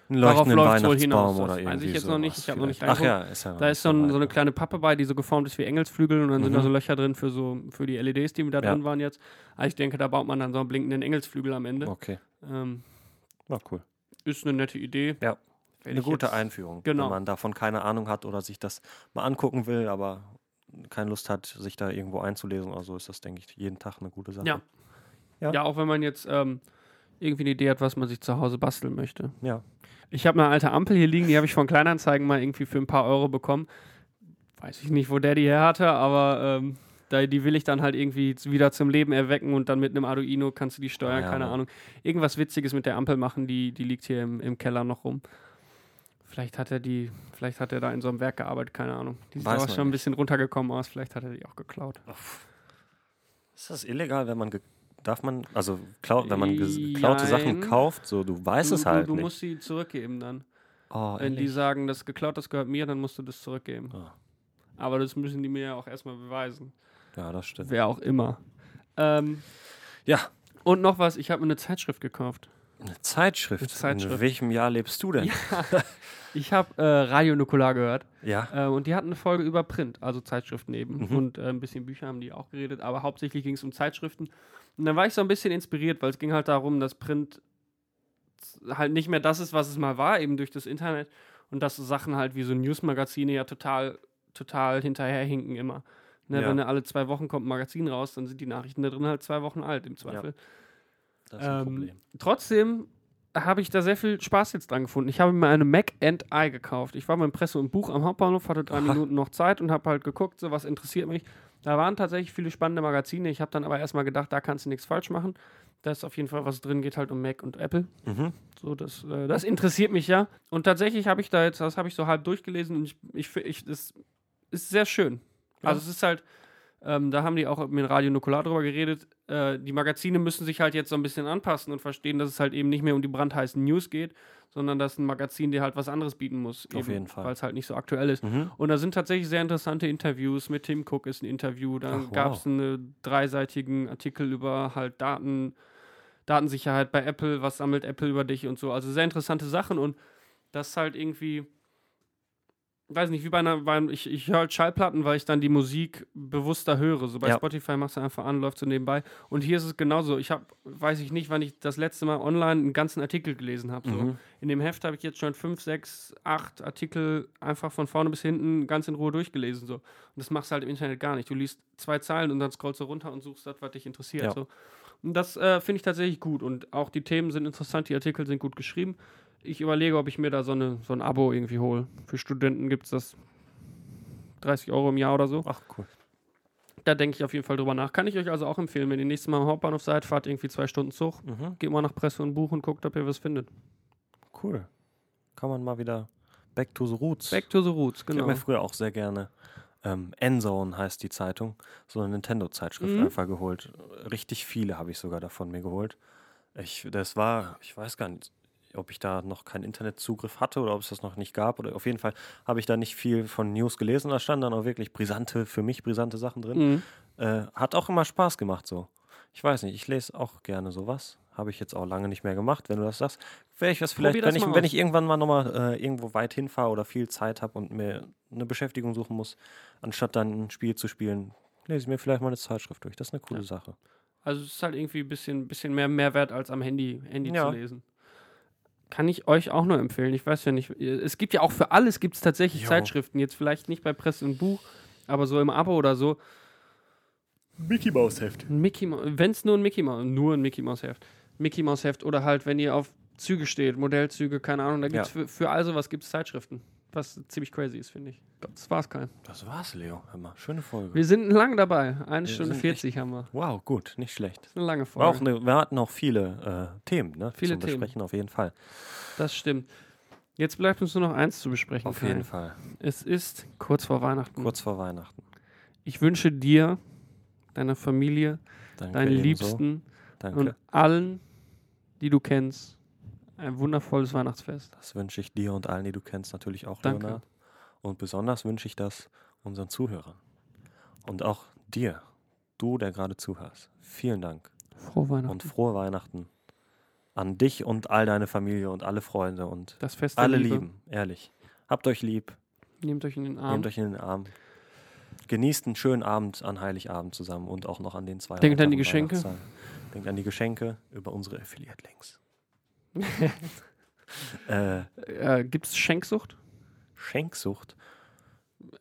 einen Darauf leuchtenden wohl Weihnachtsbaum hinaus, oder weiß irgendwie ich jetzt noch nicht, ich hab noch nicht. Ach ja, ist ja Da ist so, ein, so eine ne? kleine Pappe bei, die so geformt ist wie Engelsflügel und dann sind da Mhm. so Löcher drin für so für die LEDs, die da Ja. drin waren jetzt. Also ich denke, da baut man dann so einen blinkenden Engelsflügel am Ende. Okay, Ähm, na cool. ist eine nette Idee. Ja. Eine ich gute jetzt- Einführung, genau. wenn man davon keine Ahnung hat oder sich das mal angucken will, aber keine Lust hat, sich da irgendwo einzulesen oder so, ist das, denke ich, jeden Tag eine gute Sache. Ja. Ja. Ja, auch wenn man jetzt ähm, irgendwie eine Idee hat, was man sich zu Hause basteln möchte. Ja. Ich habe eine alte Ampel hier liegen, die habe ich von Kleinanzeigen mal irgendwie für ein paar Euro bekommen. Weiß ich nicht, wo der die her hatte, aber ähm, da, die will ich dann halt irgendwie wieder zum Leben erwecken und dann mit einem Arduino kannst du die steuern, ja, keine ne. Ahnung. Irgendwas Witziges mit der Ampel machen, die, die liegt hier im, im Keller noch rum. Vielleicht hat er die, vielleicht hat er da in so einem Werk gearbeitet, keine Ahnung. Die sieht aber schon ein bisschen runtergekommen aus, vielleicht hat er die auch geklaut. Ist das illegal, wenn man darf man, also klau wenn man geklaute Sachen Jein. kauft, so du weißt du, es halt du, du nicht. musst sie zurückgeben dann. oh, Wenn die sagen, das geklaut, das gehört mir, dann musst du das zurückgeben. Ah. Aber das müssen die mir ja auch erstmal beweisen. ja, das stimmt. Wer auch immer. Ähm, Ja, und noch was, ich habe mir eine Zeitschrift gekauft. Eine Zeitschrift. Eine Zeitschrift. In welchem Jahr lebst du denn? Ich habe äh, Radio Nukular gehört Ja. äh, und die hatten eine Folge über Print, also Zeitschriften eben. Mhm. Und äh, ein bisschen Bücher haben die auch geredet, aber hauptsächlich ging es um Zeitschriften. Und dann war ich so ein bisschen inspiriert, weil es ging halt darum, dass Print halt nicht mehr das ist, was es mal war, eben durch das Internet. Und dass so Sachen halt wie so Newsmagazine ja total, total hinterherhinken immer. Ne, Ja. Wenn alle zwei Wochen kommt ein Magazin raus, dann sind die Nachrichten da drin halt zwei Wochen alt im Zweifel. Das ist ein Ähm, Problem. Trotzdem habe ich da sehr viel Spaß jetzt dran gefunden. Ich habe mir eine Mac and I gekauft. Ich war beim Presse und Buch am Hauptbahnhof, hatte drei Aha. Minuten noch Zeit und habe halt geguckt, so was interessiert mich. Da waren tatsächlich viele spannende Magazine. Ich habe dann aber erstmal gedacht, da kannst du nichts falsch machen. Da ist auf jeden Fall was drin, geht halt um Mac und Apple. Mhm. So, das, äh, das interessiert mich ja. Und tatsächlich habe ich da jetzt, das habe ich so halb durchgelesen und ich, ich, ich das ist sehr schön. Ja. Also es ist halt, ähm, da haben die auch mit Radio Nukular drüber geredet, äh, die Magazine müssen sich halt jetzt so ein bisschen anpassen und verstehen, dass es halt eben nicht mehr um die brandheißen News geht, sondern dass ein Magazin dir halt was anderes bieten muss. Auf jeden Fall. Weil es halt nicht so aktuell ist. Mhm. Und da sind tatsächlich sehr interessante Interviews. Mit Tim Cook ist ein Interview. Dann gab es einen dreiseitigen Artikel über halt Daten, Datensicherheit bei Apple. Was sammelt Apple über dich und so. Also sehr interessante Sachen. Und Das ist halt irgendwie, weiß nicht, wie bei einer, bei, ich, ich höre halt Schallplatten, weil ich dann die Musik bewusster höre. So bei Ja. Spotify machst du einfach an, läuft so nebenbei. Und hier ist es genauso. Ich habe, weiß ich nicht, wann ich das letzte Mal online einen ganzen Artikel gelesen habe. So. Mhm. In dem Heft habe ich jetzt schon fünf, sechs, acht Artikel einfach von vorne bis hinten ganz in Ruhe durchgelesen. So. Und das machst du halt im Internet gar nicht. Du liest zwei Zeilen und dann scrollst du runter und suchst das, was dich interessiert. Ja. So. Und das äh, finde ich tatsächlich gut. Und auch die Themen sind interessant, die Artikel sind gut geschrieben. Ich überlege, ob ich mir da so, eine, so ein Abo irgendwie hole. Für Studenten gibt es das 30 Euro im Jahr oder so. Ach, cool. Da denke ich auf jeden Fall drüber nach. Kann ich euch also auch empfehlen, wenn ihr nächstes Mal am Hauptbahnhof seid, fahrt irgendwie zwei Stunden Zug, Mhm. geht mal nach Presse und Buch und guckt, ob ihr was findet. Cool. Kann man mal wieder back to the roots. Back to the Roots, Ich genau. habe mir früher auch sehr gerne ähm, Endzone heißt die Zeitung, so eine Nintendo-Zeitschrift Mhm. einfach geholt. Richtig viele habe ich sogar davon mir geholt. Ich, das war, ich weiß gar nicht, ob ich da noch keinen Internetzugriff hatte oder ob es das noch nicht gab. Oder auf jeden Fall habe ich da nicht viel von News gelesen. Da standen dann auch wirklich brisante, für mich brisante Sachen drin. Mhm. Äh, hat auch immer Spaß gemacht so. Ich weiß nicht, ich lese auch gerne sowas. Habe ich jetzt auch lange nicht mehr gemacht, wenn du das sagst. Wäre ich was vielleicht, das wenn ich, wenn ich irgendwann mal nochmal äh, irgendwo weit hinfahre oder viel Zeit habe und mir eine Beschäftigung suchen muss, anstatt dann ein Spiel zu spielen, lese ich mir vielleicht mal eine Zeitschrift durch. Das ist eine coole Ja. Sache. Also es ist halt irgendwie ein bisschen, bisschen mehr Mehrwert als am Handy, Handy Ja. zu lesen. Kann ich euch auch nur empfehlen. Ich weiß ja nicht, es gibt ja auch für alles gibt es tatsächlich Jo. Zeitschriften. Jetzt vielleicht nicht bei Presse und Buch, aber so im Abo oder so. Mickey Mouse Heft. Mickey wenn es nur ein Mickey Mouse, nur ein Mickey Mouse Heft. Mickey Mouse Heft oder halt, wenn ihr auf Züge steht, Modellzüge, keine Ahnung, da gibt es Ja. für, für all sowas gibt es Zeitschriften. Was ziemlich crazy ist, finde ich. Das war's kein. Das war's, Leo. Hör mal, schöne Folge. Wir sind lang dabei. Eine Wir Stunde sind 40 haben wir. wow, gut, nicht schlecht. Das ist eine lange War Folge. auch eine, wir hatten auch viele äh, Themen, ne? Viele zum Themen. Besprechen, auf jeden Fall. Das stimmt. Jetzt bleibt uns nur noch eins zu besprechen. Auf Kai. jeden Fall. Es ist kurz vor Weihnachten. Kurz vor Weihnachten. Ich wünsche dir, deiner Familie, Danke, deinen. Liebsten Danke. und allen, die du kennst, ein wundervolles Weihnachtsfest. Das wünsche ich dir und allen, die du kennst, natürlich auch, Danke. Leonard. Und besonders wünsche ich das unseren Zuhörern. Und auch dir, du, der gerade zuhörst. Vielen Dank Frohe Weihnachten. und frohe Weihnachten an dich und all deine Familie und alle Freunde und das Fest der alle Liebe. lieben, ehrlich. Habt euch lieb, Nehmt euch in den Arm. nehmt euch in den Arm. Genießt einen schönen Abend an Heiligabend zusammen und auch noch an den zwei Denkt an die Geschenke. Denkt an die Geschenke über unsere Affiliate-Links. äh, Äh, Gibt es Schenksucht? Schenksucht.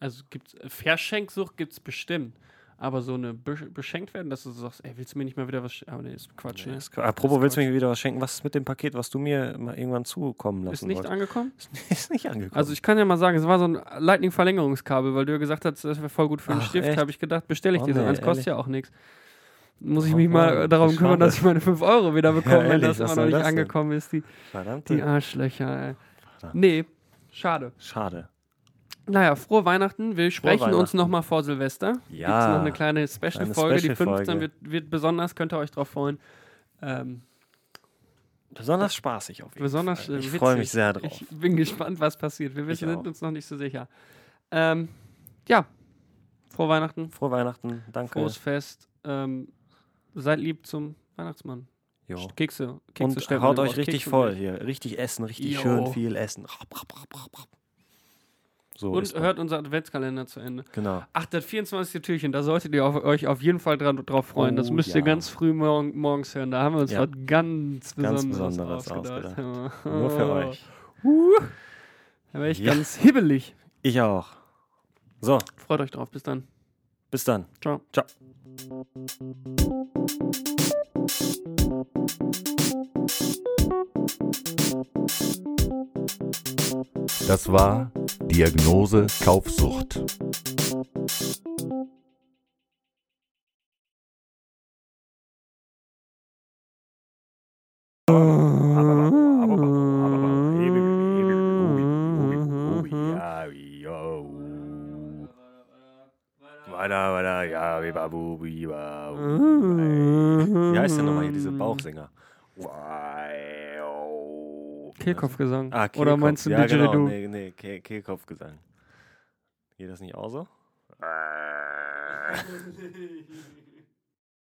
Also gibt's Verschenksucht gibt es bestimmt. Aber so eine Be beschenkt werden, dass du sagst, ey, willst du mir nicht mal wieder was schenken? Aber nee, ist Quatsch, ne? ist Quatsch. Apropos, willst du mir wieder was schenken? Was ist mit dem Paket, was du mir mal irgendwann zukommen lassen Ist nicht wolltest? angekommen? ist nicht angekommen. Also ich kann ja mal sagen, es war so ein Lightning-Verlängerungskabel, weil du ja gesagt hast, das wäre voll gut für einen Ach, Stift. Habe ich gedacht, bestelle ich Oh, dir so. nee, eins kostet ja auch nichts. Muss ich mich mal darum schade. kümmern, dass ich meine 5 Euro wieder bekomme, wenn ehrlich, das immer noch nicht das angekommen ist. Die, die Arschlöcher, ey. Verdammt. Nee, schade. Schade. Naja, frohe Weihnachten. Wir sprechen uns Weihnachten. nochmal vor Silvester. Ja. Gibt's noch eine kleine Special-Folge. Die Special-Folge. 15 wird, wird besonders, könnt ihr euch drauf freuen. Ähm, Besonders spaßig auf jeden besonders Fall. Ich freue mich sehr drauf. Ich bin gespannt, was passiert. Wir wissen, sind uns noch nicht so sicher. Ähm, ja, frohe Weihnachten, Frohe Weihnachten. Danke. frohes Fest. Ähm, seid lieb zum Weihnachtsmann. Jo. Kekse, Kekse Und haut ihr euch richtig Kekse voll hier. Richtig essen, richtig Jo. schön viel essen. So Und hört unser Adventskalender zu Ende. Genau. Ach, das 24. Türchen, da solltet ihr auf, euch auf jeden Fall dran, drauf freuen. das Oh, müsst ihr ja. ganz früh morgen, morgens hören. Da haben wir uns Ja. was ganz Besonderes, Ganz Besonderes ausgedacht. Nur für euch. Uh, da wäre ich ganz hibbelig. Ich auch. So, Freut euch drauf. Bis dann. bis dann. Ciao. Ciao. Das war Diagnose Kaufsucht. Wie heißt denn nochmal hier diese Bauchsänger? Kehlkopfgesang. Ah, Oder Kehlkopf. meinst du ja, Didgeridoo? genau. Nee, nee, Kehl Kehlkopfgesang. Geht das nicht auch so?